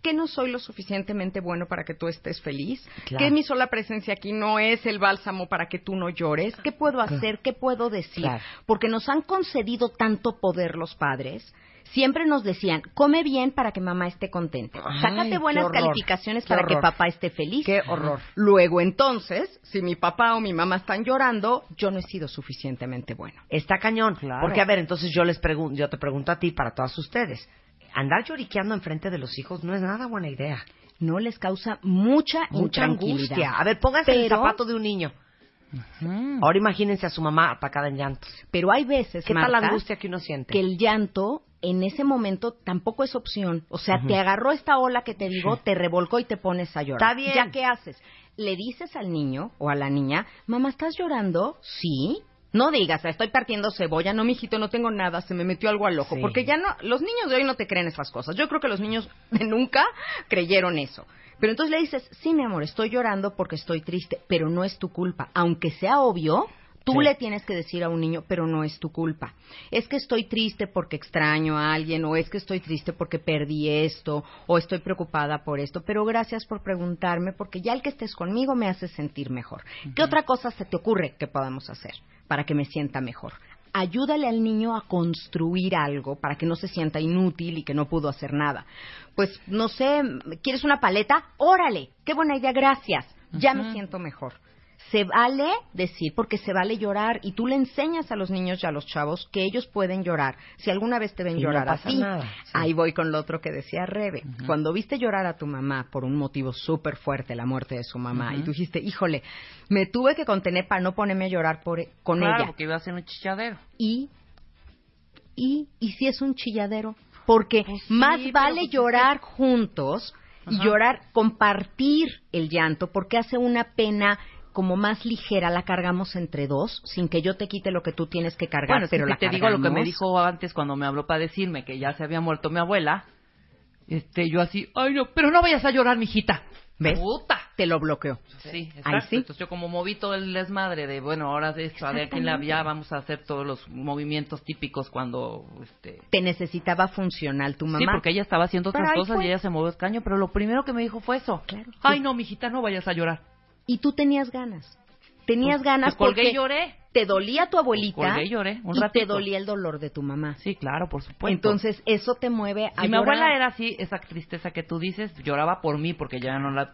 que no soy lo suficientemente bueno para que tú estés feliz, Claro. que mi sola presencia aquí no es el bálsamo para que tú no llores, ¿qué puedo hacer? ¿Qué puedo decir? Claro. Porque nos han concedido tanto poder los padres. Siempre nos decían, come bien para que mamá esté contenta. Sácate buenas calificaciones qué para que papá esté feliz. Qué horror. Luego entonces, si mi papá o mi mamá están llorando, yo no he sido suficientemente bueno. Está cañón. Porque, a ver, entonces yo les pregunto, yo te pregunto a ti, para todas ustedes. Andar lloriqueando enfrente de los hijos no es nada buena idea. No les causa mucha, Mucha angustia. A ver, pónganse el zapato de un niño. Ahora imagínense a su mamá atacada en llantos. Pero hay veces, ¿Qué tal la angustia que uno siente? que el llanto en ese momento tampoco es opción. O sea, te agarró esta ola que te digo, te revolcó y te pones a llorar. Está bien. ¿Ya qué haces? Le dices al niño o a la niña, mamá, ¿estás llorando? Sí. No digas, estoy partiendo cebolla, no, mijito, no tengo nada, se me metió algo al ojo. Sí. Porque ya no, los niños de hoy no te creen esas cosas. Yo creo que los niños de nunca creyeron eso. Pero entonces le dices, sí, mi amor, estoy llorando porque estoy triste, pero no es tu culpa. Aunque sea obvio, tú Sí. le tienes que decir a un niño, pero no es tu culpa. Es que estoy triste porque extraño a alguien, o es que estoy triste porque perdí esto, o estoy preocupada por esto, pero gracias por preguntarme, porque ya el que estés conmigo me hace sentir mejor. ¿Qué otra cosa se te ocurre que podamos hacer para que me sienta mejor? Ayúdale al niño a construir algo para que no se sienta inútil y que no pudo hacer nada. Pues, no sé, ¿quieres una paleta? Órale, qué buena idea, gracias. Ya me siento mejor. Se vale decir, porque se vale llorar, y tú le enseñas a los niños y a los chavos que ellos pueden llorar. Si alguna vez te ven Y no llorar nada, sí. ahí voy con lo otro que decía Rebe. Cuando viste llorar a tu mamá por un motivo súper fuerte, la muerte de su mamá, y tú dijiste, híjole, me tuve que contener para no ponerme a llorar por, con claro, ella. porque iba a ser un chilladero. Y, y, y si es un chilladero, porque Pues sí, más vale pues llorar juntos y Ajá. llorar, compartir el llanto, porque hace una pena como más ligera, la cargamos entre dos, sin que yo te quite lo que tú tienes que cargar, Bueno, pero si la te digo lo que me dijo antes cuando me habló para decirme que ya se había muerto mi abuela, este, yo así, ay no, pero no vayas a llorar, mijita. ¿Ves? Puta. Te lo bloqueó. Sí, exacto. Ahí sí. Entonces yo como moví todo el desmadre de, bueno, ahora de esto, a ver quién la ya vamos a hacer todos los movimientos típicos cuando, este... Te necesitaba funcional tu mamá. Sí, porque ella estaba haciendo otras cosas fue. y ella se movió el caño, pero lo primero que me dijo fue eso. Claro. Ay, no, mijita, no vayas a llorar. Y tú tenías ganas. Tenías Pues, ganas pues colgué porque y lloré. te dolía tu abuelita Colgué y lloré un y te dolía el dolor de tu mamá. Sí, claro, por supuesto. Entonces, eso te mueve a Si mi abuela era así, esa tristeza que tú dices, lloraba por mí porque ya no la...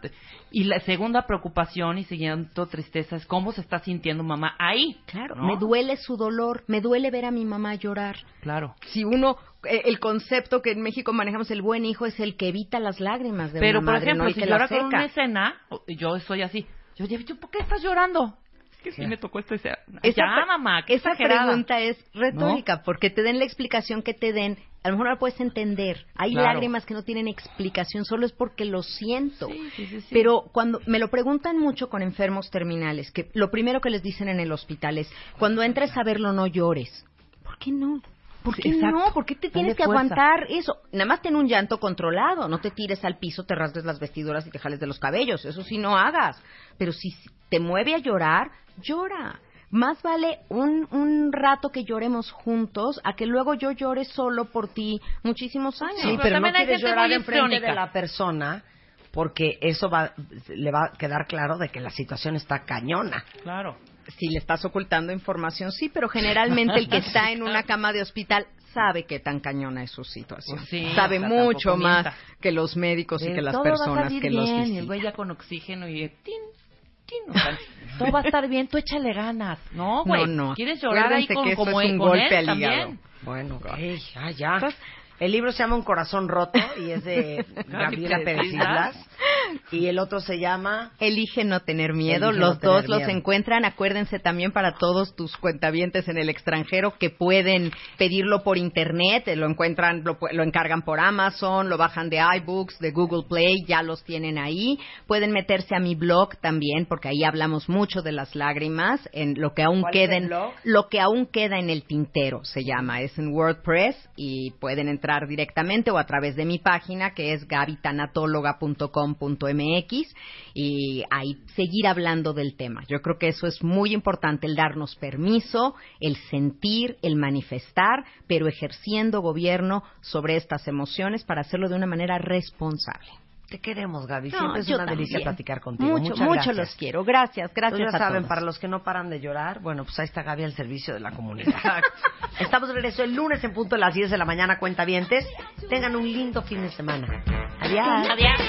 Y la segunda preocupación y siguiendo tristeza es cómo se está sintiendo mamá ahí. Claro, ¿no? me duele su dolor, me duele ver a mi mamá llorar. Claro. Si uno, eh, el concepto que en México manejamos, el buen hijo es el que evita las lágrimas de Pero, una por ejemplo, no el si que llora con una escena, yo soy así. Yo digo, ¿por qué estás llorando? Es que sí me tocó esta escena. Esa ya, mamá, qué Esa exagerada. pregunta es retórica, porque te den la explicación que te den, a lo mejor no la puedes entender. Hay Claro. lágrimas que no tienen explicación, solo es porque lo siento. Sí, sí, sí. Pero cuando me lo preguntan mucho con enfermos terminales, que lo primero que les dicen en el hospital es, cuando entres a verlo no llores. ¿Por qué no? ¿Por qué exacto. no? ¿Por qué te Dale tienes que fuerza. aguantar eso? Nada más ten un llanto controlado, no te tires al piso, te rasgues las vestiduras y te jales de los cabellos, eso sí no hagas. Pero si te mueve a llorar, llora. Más vale un, un rato que lloremos juntos a que luego yo llore solo por ti muchísimos años. Sí, pero, no quieres llorar enfrente de la persona porque eso va, le va a quedar claro de que la situación está cañona. Claro. Si le estás ocultando información, sí, pero generalmente el que está en una cama de hospital sabe qué tan cañona es su situación. Pues sí, sabe mucho más mienta. que los médicos y que las todo va a personas salir que los bien, y el visitan. güey ya con oxígeno y tin, tin, o sea, todo va a estar bien, tú échale ganas. No, güey. No, no. ¿Quieres llorar ahí con, que como es un con golpe él al hígado. Bueno, ya, ya. El libro se llama Un corazón roto y es de Gabriela Pérez Islas. Y el otro se llama Elige no tener miedo. Elige los dos los miedo. encuentran. Acuérdense también para todos tus cuentavientes en el extranjero que pueden pedirlo por internet. Lo encuentran, lo, lo encargan por Amazon, lo bajan de iBooks, de Google Play, ya los tienen ahí. Pueden meterse a mi blog también, porque ahí hablamos mucho de las lágrimas, en lo que aún ¿Cuál es queda en, lo que aún queda en el tintero se llama, es en WordPress y pueden entrar directamente o a través de mi página que es gabitanatóloga.com.mx y ahí seguir hablando del tema. Yo creo que eso es muy importante, el darnos permiso, el sentir, el manifestar, pero ejerciendo gobierno sobre estas emociones para hacerlo de una manera responsable. Te queremos, Gaby. No, Siempre es una delicia platicar contigo. Mucho, Muchas mucho gracias. los quiero. Gracias, gracias Entonces, ya a saben, todos. para los que no paran de llorar, bueno, pues ahí está Gaby al servicio de la comunidad. Estamos de regreso el lunes en punto de las 10 de la mañana, cuentavientes. Tengan un lindo fin de semana. Adiós. Adiós.